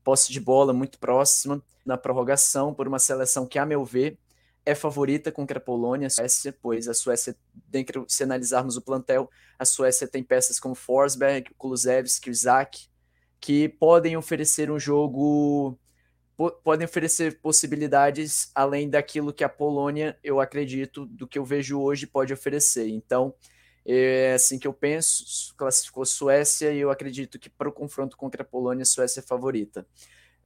posse de bola muito próxima na prorrogação por uma seleção que, a meu ver, é favorita contra a Polônia, a Suécia, pois a Suécia, dentro, se analisarmos o plantel, a Suécia tem peças como Forsberg, Kulusevski, Isaac, que podem oferecer um jogo, po podem oferecer possibilidades além daquilo que a Polônia, eu acredito, do que eu vejo hoje, pode oferecer. Então, é assim que eu penso, classificou Suécia e eu acredito que para o confronto contra a Polônia, a Suécia é favorita.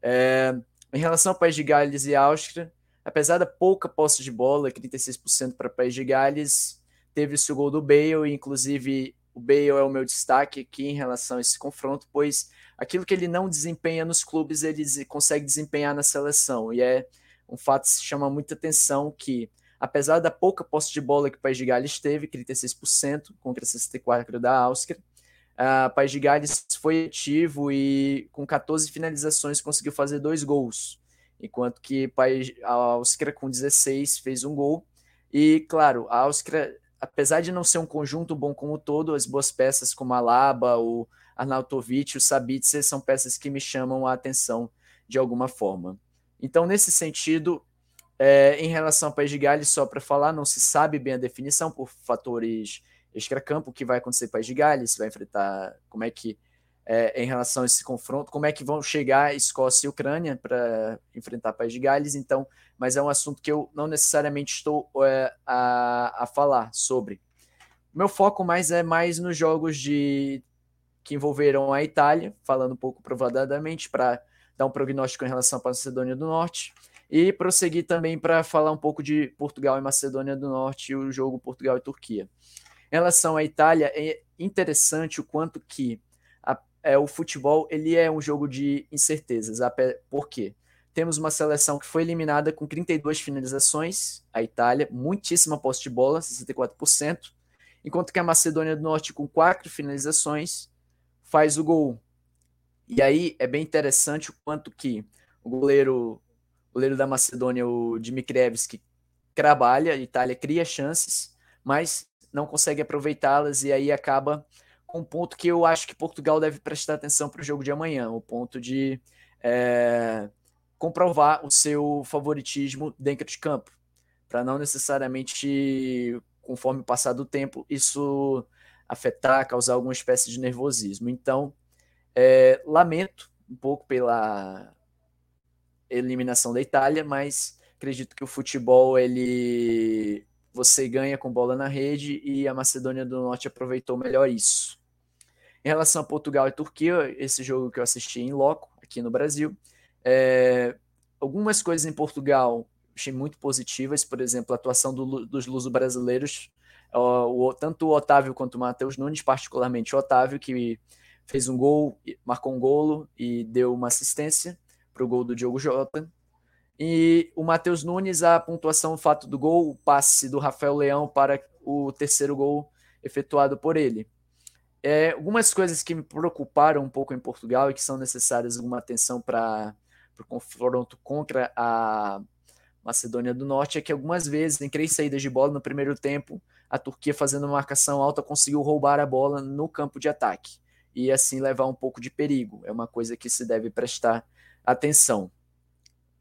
É, em relação ao País de Gales e Áustria, apesar da pouca posse de bola, 36% para o País de Gales, teve o gol do Bale, e inclusive o Bale é o meu destaque aqui em relação a esse confronto, pois aquilo que ele não desempenha nos clubes, ele consegue desempenhar na seleção. E é um fato que chama muita atenção que, apesar da pouca posse de bola que o País de Gales teve, 36% contra 64% da Áustria, o País de Gales foi ativo e com 14 finalizações conseguiu fazer dois gols, enquanto que a Áustria com 16 fez um gol. E, claro, a Áustria apesar de não ser um conjunto bom como todo, as boas peças como a Laba, o Arnautovic, o Sabitzer são peças que me chamam a atenção de alguma forma. Então, nesse sentido, é, em relação ao País de Gales, só para falar, não se sabe bem a definição por fatores extracampo, o que vai acontecer com o País de Gales, vai enfrentar como é que é, em relação a esse confronto, como é que vão chegar Escócia e Ucrânia para enfrentar País de Gales, então, mas é um assunto que eu não necessariamente estou é, a, a falar sobre. Meu foco mais é mais nos jogos de que envolveram a Itália, falando um pouco provadamente para dar um prognóstico em relação à Macedônia do Norte e prosseguir também para falar um pouco de Portugal e Macedônia do Norte e o jogo Portugal e Turquia. Em relação à Itália, é interessante o quanto que é, o futebol ele é um jogo de incertezas. Por quê? Temos uma seleção que foi eliminada com 32 finalizações, a Itália, muitíssima posse de bola, 64%, enquanto que a Macedônia do Norte, com quatro finalizações, faz o gol. E aí é bem interessante o quanto que o goleiro, o goleiro da Macedônia, o Dimitrievski, trabalha, a Itália cria chances, mas não consegue aproveitá-las e aí acaba com um ponto que eu acho que Portugal deve prestar atenção para o jogo de amanhã, o ponto de é, comprovar o seu favoritismo dentro de campo, para não necessariamente, conforme o passar do tempo, isso afetar, causar alguma espécie de nervosismo. Então, é, lamento um pouco pela eliminação da Itália, mas acredito que o futebol ele você ganha com bola na rede e a Macedônia do Norte aproveitou melhor isso. Em relação a Portugal e Turquia, esse jogo que eu assisti em loco aqui no Brasil, é, algumas coisas em Portugal achei muito positivas, por exemplo, a atuação do, dos luso-brasileiros, o, tanto o Otávio quanto o Matheus Nunes, particularmente o Otávio, que fez um gol, marcou um golo e deu uma assistência para o gol do Diogo Jota. E o Matheus Nunes, a pontuação, o fato do gol, o passe do Rafael Leão para o terceiro gol efetuado por ele. É, algumas coisas que me preocuparam um pouco em Portugal e que são necessárias alguma atenção para o confronto contra a Macedônia do Norte é que algumas vezes, em três saídas de bola no primeiro tempo, a Turquia fazendo marcação alta conseguiu roubar a bola no campo de ataque e assim levar um pouco de perigo. É uma coisa que se deve prestar atenção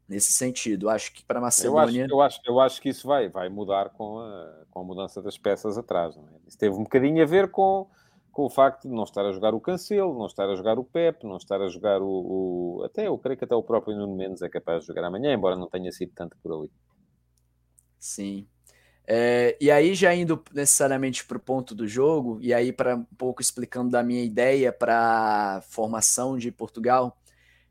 nesse sentido. Acho que para a Macedônia. Eu acho, eu, acho, eu acho que isso vai, vai mudar com a, com a mudança das peças atrás. Não é? Isso teve um bocadinho a ver com, com o facto de não estar a jogar o Cancelo, não estar a jogar o Pep, não estar a jogar o, o. Até eu creio que até o próprio Nuno Mendes é capaz de jogar amanhã, embora não tenha sido tanto por ali. Sim. É, e aí, já indo necessariamente para o ponto do jogo, e aí para um pouco explicando da minha ideia para formação de Portugal,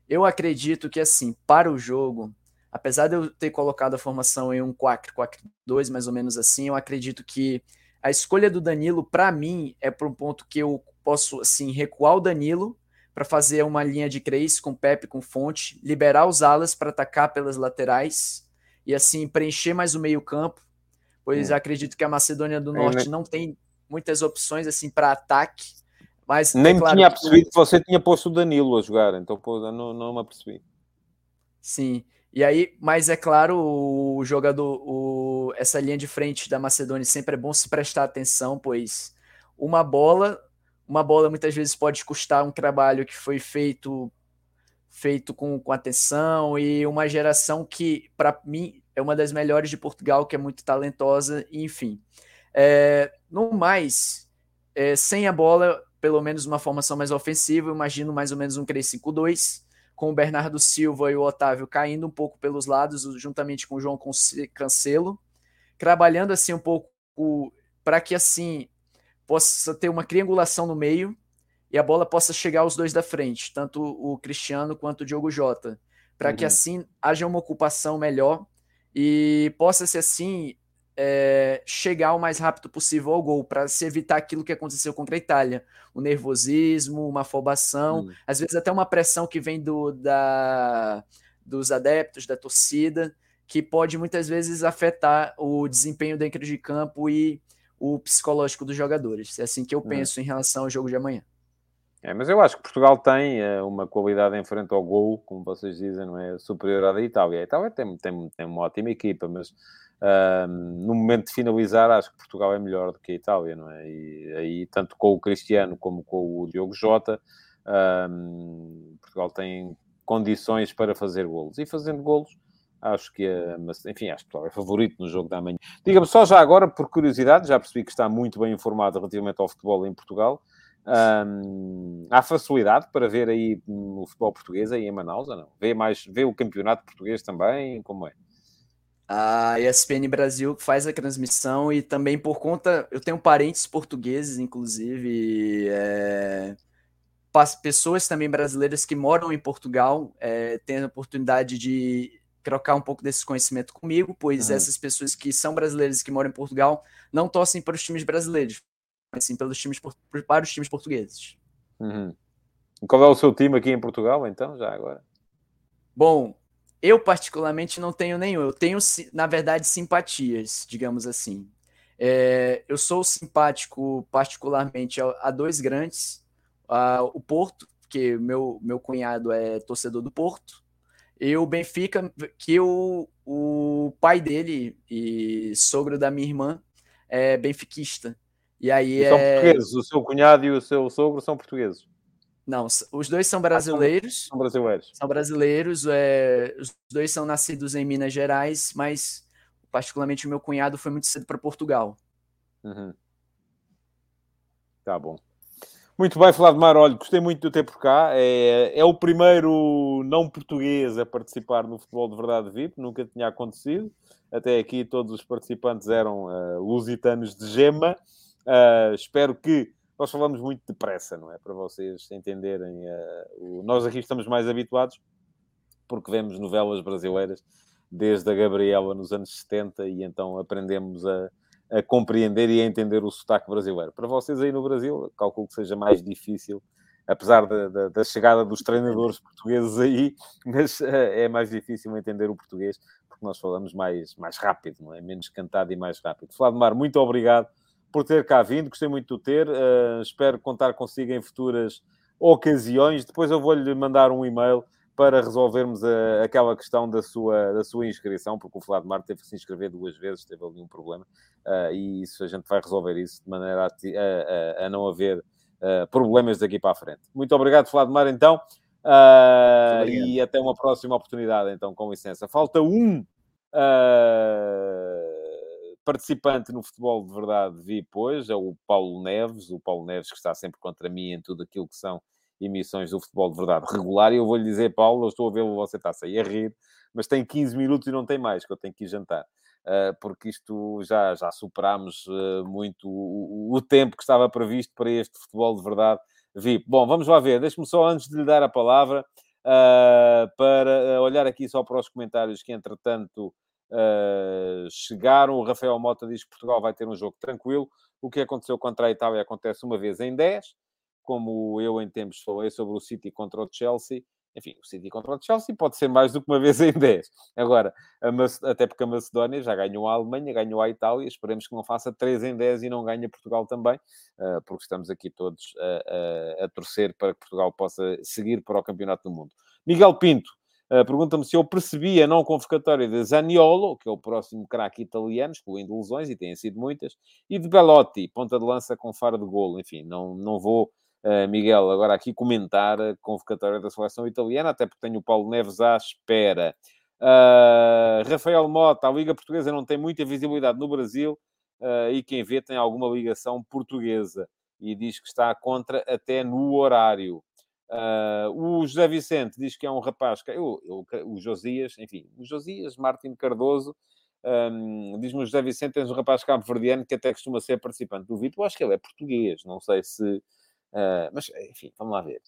eu acredito que, assim, para o jogo, apesar de eu ter colocado a formação em um 4-4-2, mais ou menos assim, eu acredito que a escolha do Danilo, para mim, é para um ponto que eu posso, assim, recuar o Danilo para fazer uma linha de três com Pepe, com Fonte, liberar os alas para atacar pelas laterais e, assim, preencher mais o meio-campo pois hum. acredito que a Macedônia do Norte não tem muitas opções assim para ataque. Mas nem é claro tinha percebido que você tinha posto o Danilo a jogar, então não, não me apercebi. Sim. E aí, mas é claro, o jogador, o, essa linha de frente da Macedônia sempre é bom se prestar atenção, pois uma bola, uma bola muitas vezes pode custar um trabalho que foi feito feito com, com atenção e uma geração que, para mim, é uma das melhores de Portugal, que é muito talentosa, enfim. É, no mais, é, sem a bola, pelo menos uma formação mais ofensiva, eu imagino mais ou menos um 3-5-2, com o Bernardo Silva e o Otávio caindo um pouco pelos lados, juntamente com o João Cancelo, trabalhando assim um pouco para que assim possa ter uma triangulação no meio e a bola possa chegar aos dois da frente, tanto o Cristiano quanto o Diogo Jota, para uhum. que assim haja uma ocupação melhor e possa ser assim é, chegar o mais rápido possível ao gol, para se evitar aquilo que aconteceu contra a Itália. O nervosismo, uma afobação, hum. às vezes até uma pressão que vem do, da, dos adeptos, da torcida, que pode muitas vezes afetar o desempenho dentro de campo e o psicológico dos jogadores. É assim que eu hum. penso em relação ao jogo de amanhã. É, mas eu acho que Portugal tem uh, uma qualidade em frente ao gol, como vocês dizem, não é? Superior à da Itália. A Itália tem, tem, tem uma ótima equipa, mas uh, no momento de finalizar, acho que Portugal é melhor do que a Itália, não é? E aí, tanto com o Cristiano como com o Diogo Jota, uh, Portugal tem condições para fazer golos. E fazendo golos, acho que, é, mas, enfim, acho que Portugal é favorito no jogo da manhã. Diga-me só já agora, por curiosidade, já percebi que está muito bem informado relativamente ao futebol em Portugal. Há facilidade para ver aí no futebol português, aí em Manaus, ou não? Vê, mais, vê o campeonato português também? Como é? A ESPN Brasil faz a transmissão e também por conta. Eu tenho parentes portugueses, inclusive, é, pessoas também brasileiras que moram em Portugal, é, têm a oportunidade de trocar um pouco desse conhecimento comigo, pois uhum. essas pessoas que são brasileiras que moram em Portugal não torcem para os times brasileiros, assim, pelos times, para os times portugueses. Uhum. Qual é o seu time aqui em Portugal, então, já agora? Bom, eu particularmente não tenho nenhum. Eu tenho, na verdade, simpatias, digamos assim. É, eu sou simpático particularmente a, a dois grandes, a, o Porto, que meu, meu cunhado é torcedor do Porto, e o Benfica, que o, o pai dele e sogro da minha irmã é benfiquista. E aí E são é... portugueses, o seu cunhado e o seu sogro são portugueses. Não, os dois são brasileiros. São brasileiros. São brasileiros, é, os dois são nascidos em Minas Gerais, mas particularmente o meu cunhado foi muito cedo para Portugal. Uhum. Tá bom. Muito bem, Vladimir. Olha, gostei muito de ter por cá. É, é o primeiro não português a participar no futebol de verdade VIP, nunca tinha acontecido. Até aqui todos os participantes eram uh, lusitanos de gema. Uh, espero que. Nós falamos muito depressa, não é? Para vocês entenderem. Uh, o... Nós aqui estamos mais habituados porque vemos novelas brasileiras desde a Gabriela nos anos 70 e então aprendemos a, a compreender e a entender o sotaque brasileiro. Para vocês aí no Brasil, calculo que seja mais difícil, apesar da, da, da chegada dos treinadores portugueses aí, mas uh, é mais difícil entender o português, porque nós falamos mais, mais rápido, não é? Menos cantado e mais rápido. Vladimir, muito obrigado por ter cá vindo, gostei muito de ter, uh, espero contar consigo em futuras ocasiões. Depois eu vou-lhe mandar um e-mail para resolvermos a, aquela questão da sua, da sua inscrição, porque o Vladimir teve que se inscrever duas vezes, teve ali um problema, uh, e isso a gente vai resolver isso de maneira a, a, a não haver uh, problemas daqui para a frente. Muito obrigado, Vladimir, então, uh, e até uma próxima oportunidade, então, com licença. Falta um participante no futebol de verdade vi hoje, é o Paulo Neves, o Paulo Neves que está sempre contra mim em tudo aquilo que são emissões do futebol de verdade regular, e eu vou-lhe dizer, Paulo, eu estou a vê-lo, você está-se aí a rir, mas tem 15 minutos e não tem mais, que eu tenho que ir jantar. Uh, porque isto já, já superámos uh, muito o, o, tempo que estava previsto para este futebol de verdade VIP. Bom, vamos lá ver, deixe-me só antes de lhe dar a palavra uh, para olhar aqui só para os comentários que entretanto chegaram. O Rafael Mota diz que Portugal vai ter um jogo tranquilo. O que aconteceu contra a Itália acontece uma vez em 10 como eu em tempos falei sobre o City contra o Chelsea, enfim, o City contra o Chelsea pode ser mais do que uma vez em 10. Agora, até porque a Macedónia já ganhou a Alemanha, ganhou a Itália, esperemos que não faça 3 em 10 e não ganhe Portugal também, porque estamos aqui todos a, a, a torcer para que Portugal possa seguir para o Campeonato do Mundo. Miguel Pinto, Uh, Pergunta-me se eu percebi a não convocatória de Zaniolo, que é o próximo craque italiano, excluindo lesões, e têm sido muitas, e de Belotti, ponta de lança com faro de golo. Enfim, não, não vou Uh, Miguel, agora aqui comentar a convocatória da seleção italiana, até porque tenho o Paulo Neves à espera. Uh, Rafael Mota, a Liga Portuguesa não tem muita visibilidade no Brasil uh, e quem vê tem alguma ligação portuguesa e diz que está contra até no horário. O José Vicente diz que é um rapaz, que, eu, eu, o Josias, enfim, o Josias Martin Cardoso, um, diz-me o José Vicente, tens um rapaz cabo-verdiano que até costuma ser participante do Vitor, eu acho que ele é português, não sei se Uh, mas, enfim, vamos lá ver.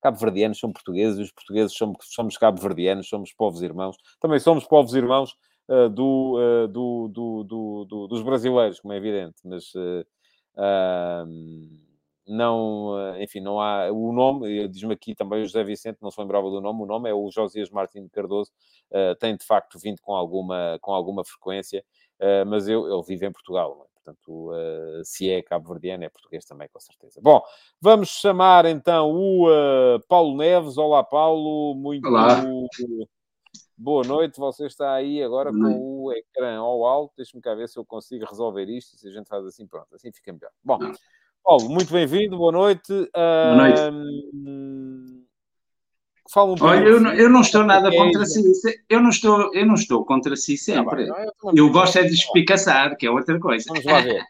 Cabo-verdianos são portugueses, os portugueses somos, somos cabo-verdianos, somos povos irmãos. Também somos povos irmãos uh, do, uh, do, do, do, dos brasileiros, como é evidente, mas não, enfim, não há o nome, diz-me aqui também o José Vicente, não se lembrava do nome, o nome é o Josias Martins Cardoso, tem de facto vindo com alguma, com alguma frequência, mas eu, ele vive em Portugal, é? Portanto, uh, se é cabo-verdiano, é português também, com certeza. Bom, vamos chamar então o uh, Paulo Neves. Olá, Paulo. Muito Olá. boa noite. Você está aí agora com o ecrã ao alto. Deixa-me cá ver se eu consigo resolver isto. Se a gente faz assim, pronto, assim fica melhor. Bom. Paulo, muito bem-vindo. Boa noite. Boa noite. Uh, Fala um Olha, eu não, eu não estou nada É contra si. Eu não estou, eu não estou contra si sempre. Tá bem, eu também- Eu gosto é de espicaçar, que é outra coisa. Vamos lá ver.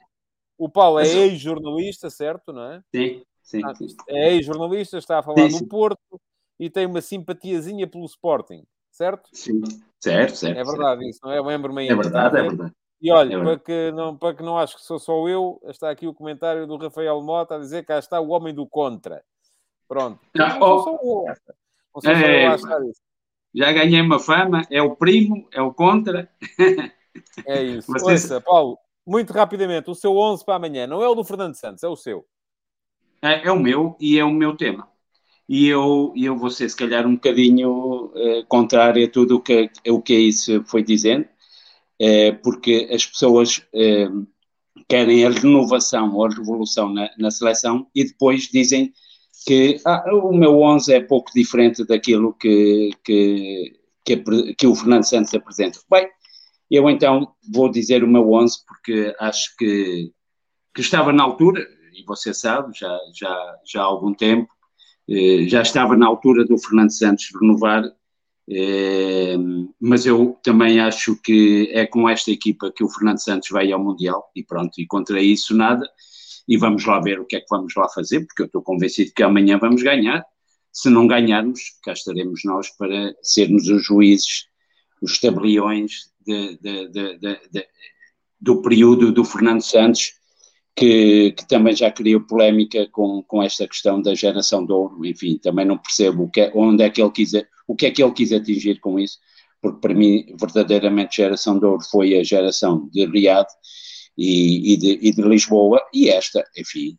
O Paulo é Eu ex-jornalista, certo, não é? Sim, sim, Ah, sim. É ex-jornalista, está a falar Sim, do sim. Porto e tem uma simpatiazinha pelo Sporting, certo? Sim. Certo, certo. É verdade isso, não é? Lembro-me certo. ainda. É verdade, é ver? verdade. E olha, para, que não, para que não acho que sou só eu, está aqui o comentário do Rafael Mota a dizer que cá está o homem do contra. Pronto. Não oh. sou só eu. Não sou É, eu a achar isso. Já ganhei uma fama, é o primo, é o contra. É isso. Vocês- Ouça, Paulo, muito rapidamente, o seu 11 para amanhã não é o do Fernando Santos, é o seu. É, é o meu e é o meu tema. E eu, eu vou ser, se calhar, um bocadinho eh, contrário a tudo o que, o que isso foi dizendo, eh, porque as pessoas eh, querem a renovação ou a revolução na, na seleção e depois dizem que ah, o meu 11 é pouco diferente daquilo que, que, que, que o Fernando Santos apresenta. Bem, eu então vou dizer o meu 11 porque acho que que estava na altura, e você sabe, já, já, já há algum tempo, eh, já estava na altura do Fernando Santos renovar, mas eu também acho que é com esta equipa que o Fernando Santos vai ao Mundial, e pronto, e contra isso nada, e vamos lá ver o que é que vamos lá fazer, porque eu estou convencido que amanhã vamos ganhar, se não ganharmos, cá estaremos nós para sermos os juízes, os tabeliões de, de, de, do período do Fernando Santos, que, que, também já criou polémica com, com esta questão da geração de ouro, enfim, também não percebo que é, onde é que ele quis, o que é que ele quis atingir com isso, porque para mim, verdadeiramente, geração de ouro foi a geração de Riad e, e, de, e de Lisboa, e esta, enfim,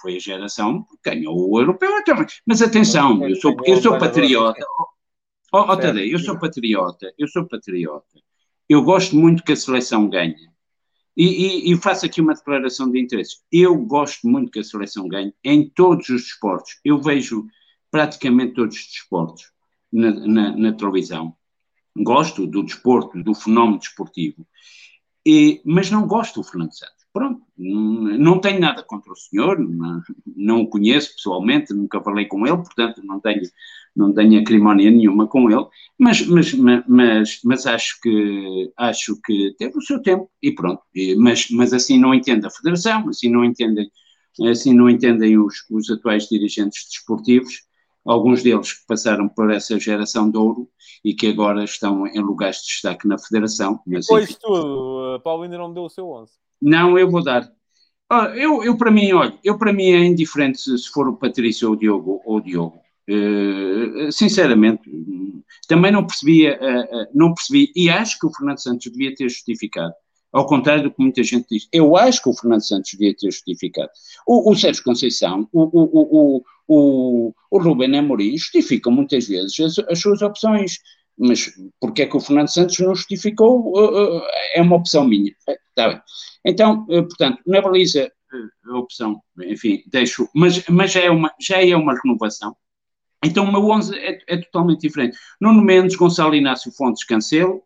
foi a geração que ganhou o europeu. Mas atenção, eu sou, eu sou patriota. Oh, oh, Tadeu, eu sou patriota, eu sou patriota. Eu gosto muito que a seleção ganhe. E, e, e, faço aqui uma declaração de interesse. Eu gosto muito que a seleção ganhe em todos os desportos. Eu vejo praticamente todos os desportos na, na, na televisão. Gosto do desporto, do fenómeno desportivo, e, mas não gosto do Fernando Santos. Pronto, não tenho nada contra o senhor, não, não o conheço pessoalmente, nunca falei com ele, portanto não tenho, não tenho acrimónia nenhuma com ele, mas, mas, mas, mas acho, que, acho que teve o seu tempo e pronto, mas, mas assim não entende a federação, assim não entendem, assim não entendem os, os atuais dirigentes desportivos, alguns deles que passaram por essa geração de ouro e que agora estão em lugares de destaque na federação. Mas, Depois tudo, Paulo ainda não deu o seu 11. Não, eu vou dar. Eu, eu para mim, olha, eu para mim é indiferente se for o Patrício ou o Diogo. Ou o Diogo. Uh, sinceramente, também não percebia, uh, uh, não percebi, e acho que o Fernando Santos devia ter justificado, ao contrário do que muita gente diz, eu acho que o Fernando Santos devia ter justificado. O, o Sérgio Conceição, o, o, o, o, o Amorim justificam muitas vezes as, as suas opções, mas porque é que o Fernando Santos não justificou? é uma opção minha. Está bem. Então, eh, portanto, na baliza, eh, a opção, enfim, deixo, mas, mas já, é uma, já é uma renovação. Então, o meu 11 é, é totalmente diferente. Nuno Mendes, Gonçalo Inácio Fontes, Cancelo,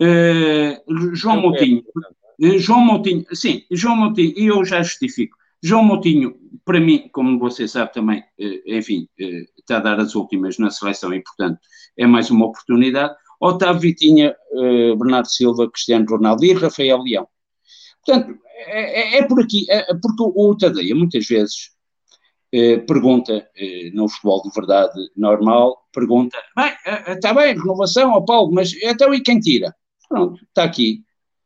uh, João Moutinho, uh, João Moutinho, sim, João Moutinho, e eu já justifico. João Moutinho, para mim, como você sabe também, uh, enfim, está a dar as últimas na seleção e, portanto, é mais uma oportunidade. Otávio Vitinha, Bernardo Silva, Cristiano Ronaldo e Rafael Leão. Portanto, é, é, é por aqui, é, é porque o, Tadeia muitas vezes eh, pergunta, eh, no futebol de verdade normal, pergunta, bem, está eh, bem, renovação, ó Paulo, mas então e quem tira? Pronto, está aqui.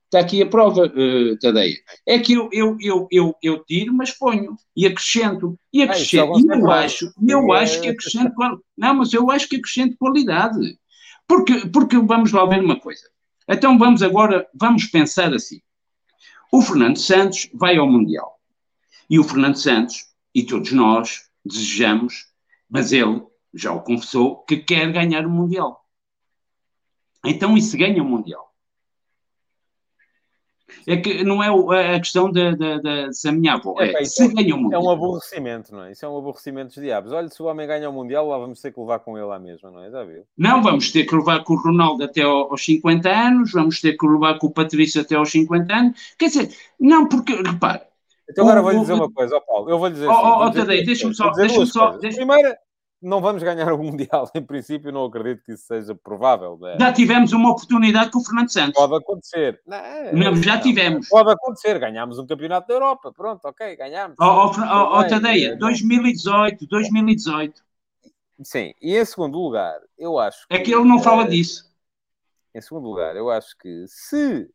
Está aqui a prova, uh, Tadeia. É que eu, eu, eu, eu, eu tiro, mas ponho e acrescento. E acrescento. Ah, e eu acho, eu acho que acrescento Não, mas eu acho que acrescento qualidade. Porque, porque vamos lá ver uma coisa. Então vamos agora, vamos pensar assim. O Fernando Santos vai ao Mundial. E o Fernando Santos, e todos nós, desejamos, mas ele já o confessou, que quer ganhar o Mundial. Então, e se ganha o Mundial? É que não é a questão da, minha avó é, é se ganha o Mundial. É um aborrecimento, não é? Isso é um aborrecimento dos diabos. Olha, se o homem ganha o Mundial, lá vamos ter que levar com ele à mesma, não é? Já viu? Não, vamos ter que levar com o Ronaldo até aos 50 anos, vamos ter que levar com o Patrício até aos 50 anos. Quer dizer, não, porque, repara. Então agora vou-lhe dizer uma coisa, ó Paulo. Eu vou-lhe dizer. Ó, oh, assim, oh, Tadei, deixa-me só. Deixa só deixa Primeiro, não vamos ganhar o Mundial, em princípio, não acredito que isso seja provável. Né? Já tivemos uma oportunidade com o Fernando Santos. Pode acontecer. Não, não já não, tivemos. Pode acontecer, ganhámos um campeonato da Europa, pronto, ok, ganhámos. Ó, oh, oh, oh, Tadeia, 2018, 2018. Sim, e em segundo lugar, eu acho que... É que ele não fala disso. Em segundo lugar, eu acho que se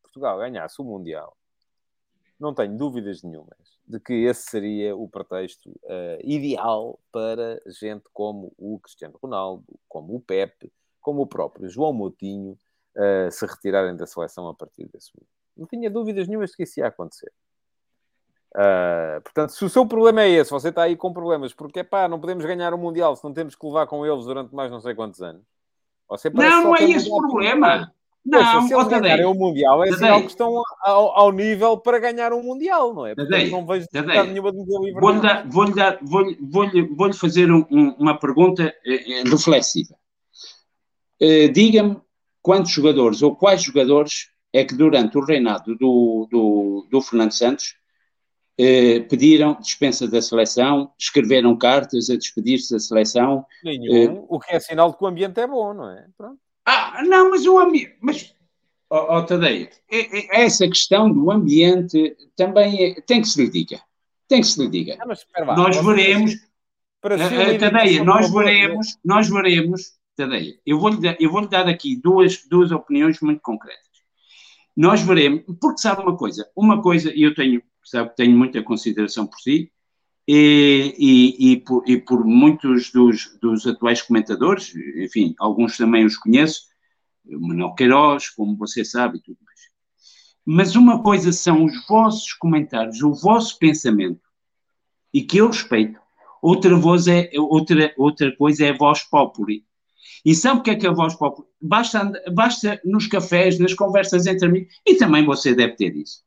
Portugal ganhasse o Mundial, não tenho dúvidas nenhumas de que esse seria o pretexto uh, ideal para gente como o Cristiano Ronaldo, como o Pepe, como o próprio João Moutinho uh, se retirarem da seleção a partir desse momento. Não tinha dúvidas nenhumas de que isso ia acontecer. Uh, portanto, se o seu problema é esse, você está aí com problemas, porque pá, não podemos ganhar o Mundial se não temos que levar com eles durante mais não sei quantos anos. não, não é esse o problema. Não, se eles ganharem o Mundial, é sinal que estão ao, ao, nível para ganhar um Mundial, não é? Portanto, não vejo nenhuma de Vou-lhe dar, vou dar, vou vou vou fazer um, um, uma pergunta eh, eh reflexiva. Eh, Diga-me quantos jogadores ou quais jogadores é que durante o reinado do, do, do Fernando Santos eh, pediram dispensa da seleção, escreveram cartas a despedir-se da seleção. Nenhum, o que é sinal de que o ambiente é bom, não é? Pronto. Ah, não, mas o ambiente. Mas, oh, oh, Tadeia, é- é- essa questão do ambiente também é- tem que se lhe diga. Tem que se lhe diga. Ah, mas espera lá, Nós veremos. Para si, Ah, ah, Tadeia, nós veremos, nós veremos, Tadeia, eu vou-lhe dar, eu vou-lhe dar aqui duas, duas opiniões muito concretas. Nós veremos, porque sabe uma coisa, uma coisa, e eu tenho, sabe, tenho muita consideração por si, e, e, e por, e por muitos dos, dos atuais comentadores, enfim, alguns também os conheço, Manuel Queiroz, como você sabe, e tudo mais. Mas uma coisa são os vossos comentários, o vosso pensamento, e que eu respeito. Outra, voz é, outra, outra coisa é a voz populi. E sabe o que é que é a voz populi? Basta, basta nos cafés, nas conversas entre amigos, e também você deve ter isso,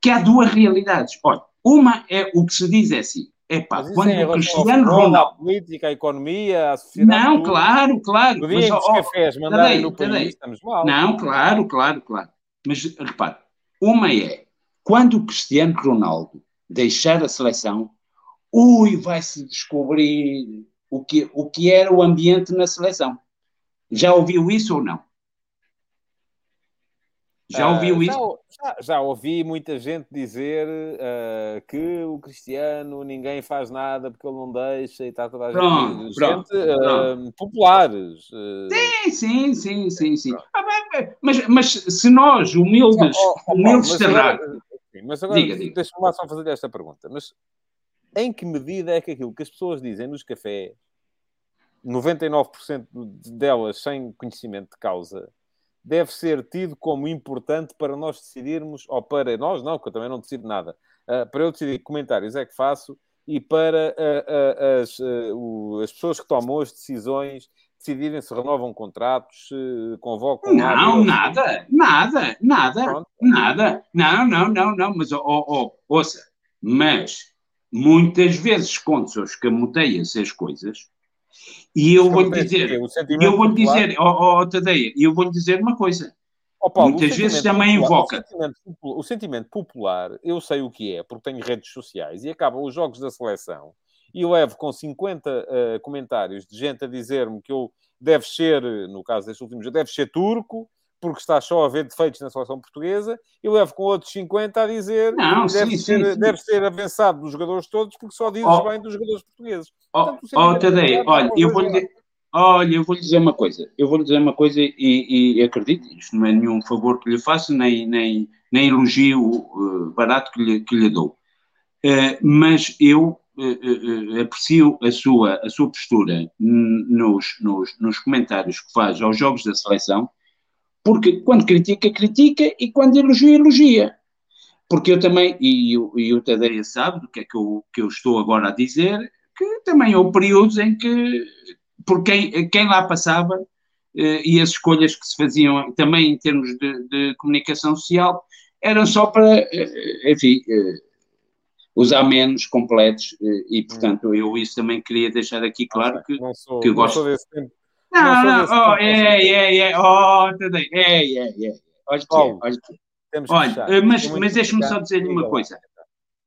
que há duas realidades. Olha, uma é o que se diz é assim, é pá, Mas isso quando é em o Cristiano Ronaldo... à política, à economia, à sociedade. Não, tudo. claro, claro. Mas, ó, cafés mandarem Tadeia, no país, Tadeia. estamos mal. Não, claro, claro, claro. Mas repare, uma é quando o Cristiano Ronaldo deixar a seleção, ui, vai-se descobrir o que, o que era o ambiente na seleção. Já ouviu isso ou não? Já Ah, ouviu já, isso? já- já ouvi muita gente dizer ah, que o Cristiano ninguém faz nada porque ele não deixa e está toda a gente. Pronto, gente pronto, ah, populares. ah, Sim, sim, sim, sim, sim. Ah, Mas, mas se nós, humildes, Oh, oh, humildes mas agora, terráqueos, mas deixa-me lá só fazer esta pergunta. Mas em que medida é que aquilo que as pessoas dizem nos cafés, 99% delas sem conhecimento de causa, deve ser tido como importante para nós decidirmos, ou para nós não, que eu também não decido nada, ah, para eu decidir que comentários é que faço e para ah, as, o- as pessoas que tomam as decisões decidirem se renovam contratos, se convocam... Não, nada, nada, nada, Pronto. nada. Não, não, não, não. Mas, ó, ó, ouça, mas muitas vezes quando os escamoteia-se as coisas, e eu vou-lhe dizer, e eu vou-lhe dizer, ó, ó, Tadeia, e eu vou-lhe dizer uma coisa. Ó, Paulo, Muitas vezes também popular- invoca. O sentimento, popular, o sentimento popular, eu sei o que é, porque tenho redes sociais e acabam os jogos da seleção e eu levo com 50 eh, comentários de gente a dizer-me que eu deve ser, no caso destes últimos, deve ser turco, porque está só a ver defeitos na seleção portuguesa, e levo com outros 50 a dizer Não, que deve, sim, ser, sim, deve ser avançado dos jogadores todos, porque só dizes Ó. bem dos jogadores portugueses. Ó, Portanto, o ó, sentimento Tadeia, popular olha, eu coisa dizer, olha, eu vou-lhe dizer uma coisa, eu vou-lhe dizer uma coisa e, e acredite, isto não é nenhum favor que lhe faço, nem, nem, nem elogio eh, barato que lhe, que lhe dou. Eh, mas eu eh, aprecio a sua, a sua postura nos, nos, nos comentários que faz aos jogos da seleção, porque quando critica, critica e quando elogia, elogia. Porque eu também, e, o- e o Tadeia sabe do que é que eu, que eu estou agora a dizer, que também houve períodos em que, por quem, quem lá passava eh, e as escolhas que se faziam também em termos de, de comunicação social eram só para, eh, enfim, eh, usar menos completos e, portanto, eu isso também queria deixar aqui claro que, Não sou, que eu não gosto. sou desse tempo. Não, não não, desse oh, é, é, é, oh, Tadei, é, é, é. Olha é, olha é. Que Olha, eh, mas, mas deixa-me só dizer-lhe uma coisa.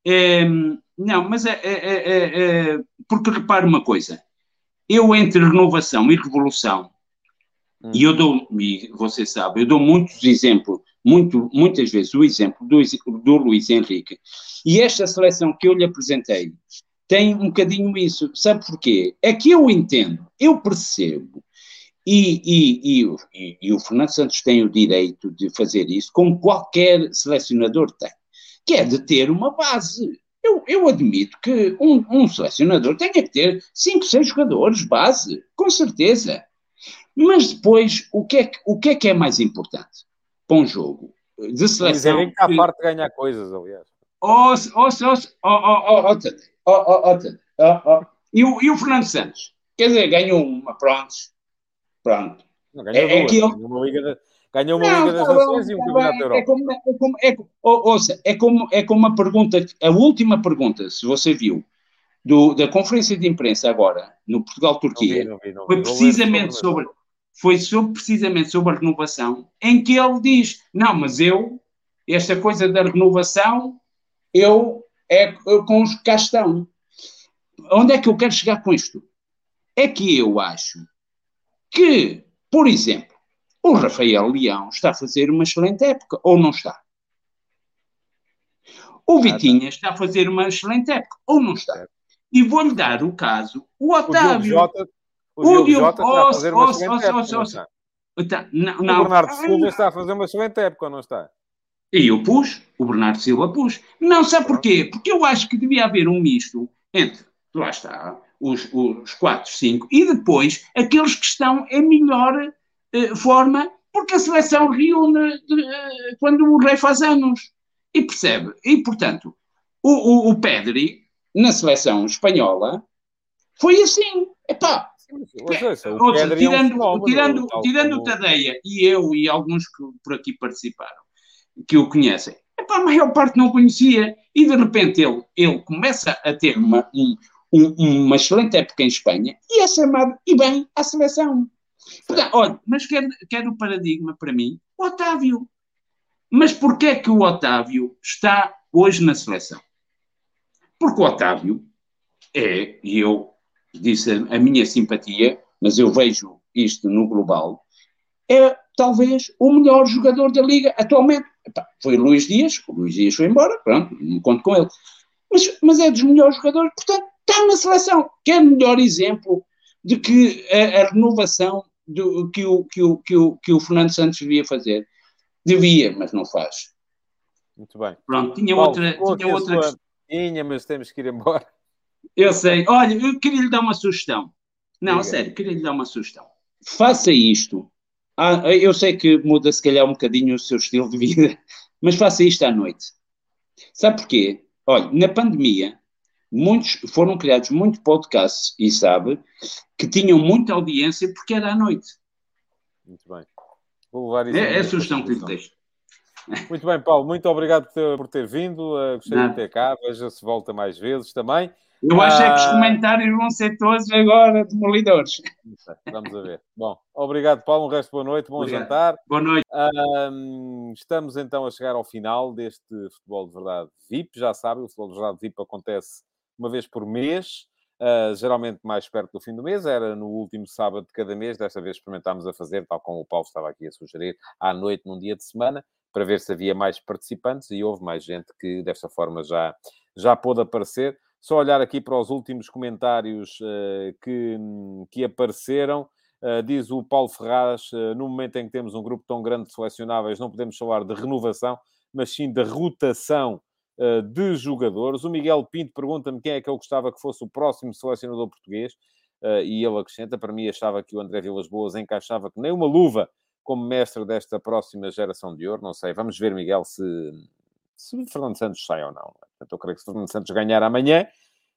Ehm, não, mas é, é, é, é, é- porque repare uma coisa. Eu entre renovação e revolução, Hum. e eu dou, e você sabe, eu dou muitos exemplos, muito, muitas vezes o exemplo do, do Luís Henrique, e esta seleção que eu lhe apresentei tem um bocadinho isso. Sabe porquê? É que eu entendo, eu percebo, e, e, e, o- e- o Fernando Santos tem o direito de fazer isso, como qualquer selecionador tem, que é de ter uma base. Eu, eu admito que um, um selecionador tenha que ter cinco, seis jogadores base, com certeza. Mas depois, o que é que, o que, é, que é mais importante para um jogo de seleção? Está que- parte de ganhar coisas, aliás. Oh, oh, oh, oh, oh, oh, oh, Tadeu, oh, oh, oh, Tadeu, oh, oh. E, o, e o Fernando Santos? Quer dizer, ganhou uma, pronto. Pronto. Não, ganhou É- é duas. que ele- Ganhou uma Liga, da- ganhou uma Não, Liga das tá Nações e um tá Campeonato da É Europa. é como, é, como- oh, ouça, é como, é como uma pergunta, a última pergunta, se você viu, do, da conferência de imprensa agora, no Portugal-Turquia, foi precisamente sobre- foi sobre, precisamente sobre a renovação, em que ele diz, não, mas eu, esta coisa da renovação, eu é com os que cá estão. Onde é que eu quero chegar com isto? É que eu acho que, por exemplo, o Rafael Leão está a fazer uma excelente época, ou não está? O Vitinha está a fazer uma excelente época, ou não está? E vou-lhe dar o caso, o Otávio. O Diogo Jota está a fazer uma excelente época, não, não. O Bernardo Silva está a fazer uma excelente época, ou não está? E eu pus, o Bernardo Silva pus. Não, sabe porquê? Porque eu acho que devia haver um misto entre, lá está, os, os 4, 5, e depois aqueles que estão em melhor eh, forma, porque a seleção reúne de, eh, quando o rei faz anos. E percebe? E, portanto, o, o, o Pedri, na seleção espanhola, foi assim. Epá, tirando, é um fenómeno, tirando, tirando como... o Tadeia e eu e alguns que por aqui participaram, que o conhecem, epá, a maior parte não conhecia. E de repente ele, ele começa a ter uma, um, um, uma excelente época em Espanha e é chamado, e bem, à seleção. Portanto, olha, mas quer, quer o paradigma para mim? O Otávio. Mas porquê é que o Otávio está hoje na seleção? Porque o Otávio é, e eu disse a, minha simpatia, mas eu vejo isto no global, é talvez o melhor jogador da Liga atualmente. Foi o Luís Dias, o Luís Dias foi embora, pronto, não conto com ele. Mas, mas é dos melhores jogadores, portanto, está na seleção. Que é o melhor exemplo de que a, a renovação do, que, o, que, o, que, o, que o Fernando Santos devia fazer. Devia, mas não faz. Muito bem. Pronto, tinha Paulo, outra. Tinha, outra... Sua... tinha, mas temos que ir embora. Eu sei. Olha, eu queria lhe dar uma sugestão. Não, Diga. sério, queria lhe dar uma sugestão. Faça isto. Ah, eu sei que muda se calhar um bocadinho o seu estilo de vida, mas faça isto à noite. Sabe porquê? Olha, na pandemia, muitos foram criados muitos podcasts, e sabe, que tinham muita audiência porque era à noite. Muito bem. Vou levar isso é, é a sugestão que lhe deixo. Muito bem, Paulo, muito obrigado por ter, por ter vindo. Uh, gostei Não. de ter cá. Veja se volta mais vezes também. Eu acho é que os ah, comentários vão ser todos agora demolidores. Vamos a ver. Bom, obrigado, Paulo. Um resto de boa noite, bom obrigado. jantar. Boa noite. Um, estamos então a chegar ao final deste Futebol de Verdade VIP. Já sabem, o Futebol de Verdade VIP acontece uma vez por mês. Uh, geralmente mais perto do fim do mês, era no último sábado de cada mês. Desta vez experimentámos a fazer, tal como o Paulo estava aqui a sugerir, à noite, num dia de semana, para ver se havia mais participantes e houve mais gente que desta forma já, já pôde aparecer. Só olhar aqui para os últimos comentários uh, que, que apareceram. Uh, diz o Paulo Ferraz, uh, no momento em que temos um grupo tão grande de selecionáveis, não podemos falar de renovação, mas sim de rotação de jogadores. O Miguel Pinto pergunta-me quem é que eu gostava que fosse o próximo selecionador português, e ele acrescenta, para mim achava que o André Vilas Boas encaixava que nem uma luva como mestre desta próxima geração de ouro. Não sei, vamos ver, Miguel, se, se Fernando Santos sai ou não. Portanto, eu creio que se Fernando Santos ganhar amanhã,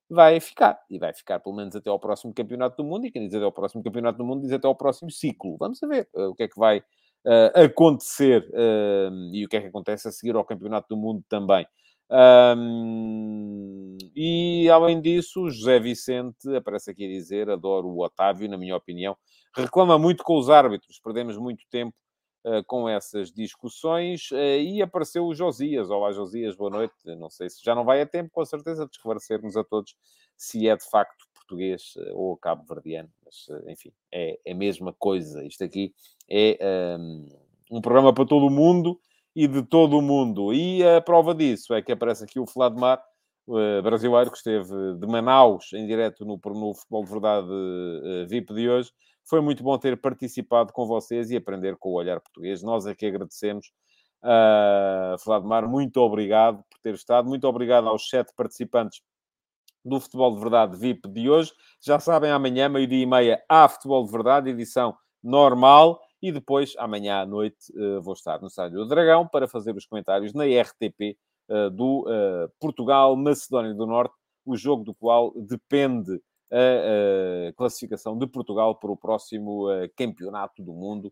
vai ficar. E vai ficar pelo menos até ao próximo Campeonato do Mundo. E quem diz até ao próximo Campeonato do Mundo diz até ao próximo ciclo. Vamos ver uh, o que é que vai uh, acontecer uh, e o que é que acontece a seguir ao Campeonato do Mundo também. Um, e além disso, José Vicente aparece aqui a dizer: adoro o Otávio, na minha opinião, reclama muito com os árbitros, perdemos muito tempo uh, com essas discussões. Uh, e apareceu o Josias. Olá, Josias, boa noite. Não sei se já não vai a tempo, com certeza, de esclarecermos a todos se é de facto português uh, ou cabo-verdiano, mas enfim, é, é a mesma coisa. Isto aqui é um, um programa para todo o mundo e de todo o mundo. E a prova disso é que aparece aqui o Vladimar, uh, brasileiro, que esteve de Manaus em direto no, no Futebol de Verdade uh, VIP de hoje. Foi muito bom ter participado com vocês e aprender com o olhar português. Nós aqui agradecemos. Uh, Vladimar, muito obrigado por ter estado. Muito obrigado aos sete participantes do Futebol de Verdade VIP de hoje. Já sabem, amanhã, meio-dia e meia, há Futebol de Verdade, edição normal. E depois, amanhã à noite, uh, vou estar no Estádio do Dragão para fazer os comentários na RTP eh, do uh, Portugal-Macedónia do Norte, o jogo do qual depende a classificação de Portugal para o próximo Campeonato do Mundo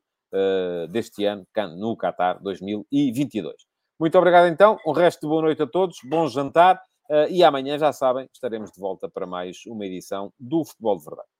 deste ano, no Qatar 2022. Muito obrigado então, um resto de boa noite a todos, bom jantar e amanhã, já sabem, estaremos de volta para mais uma edição do Futebol de Verdade.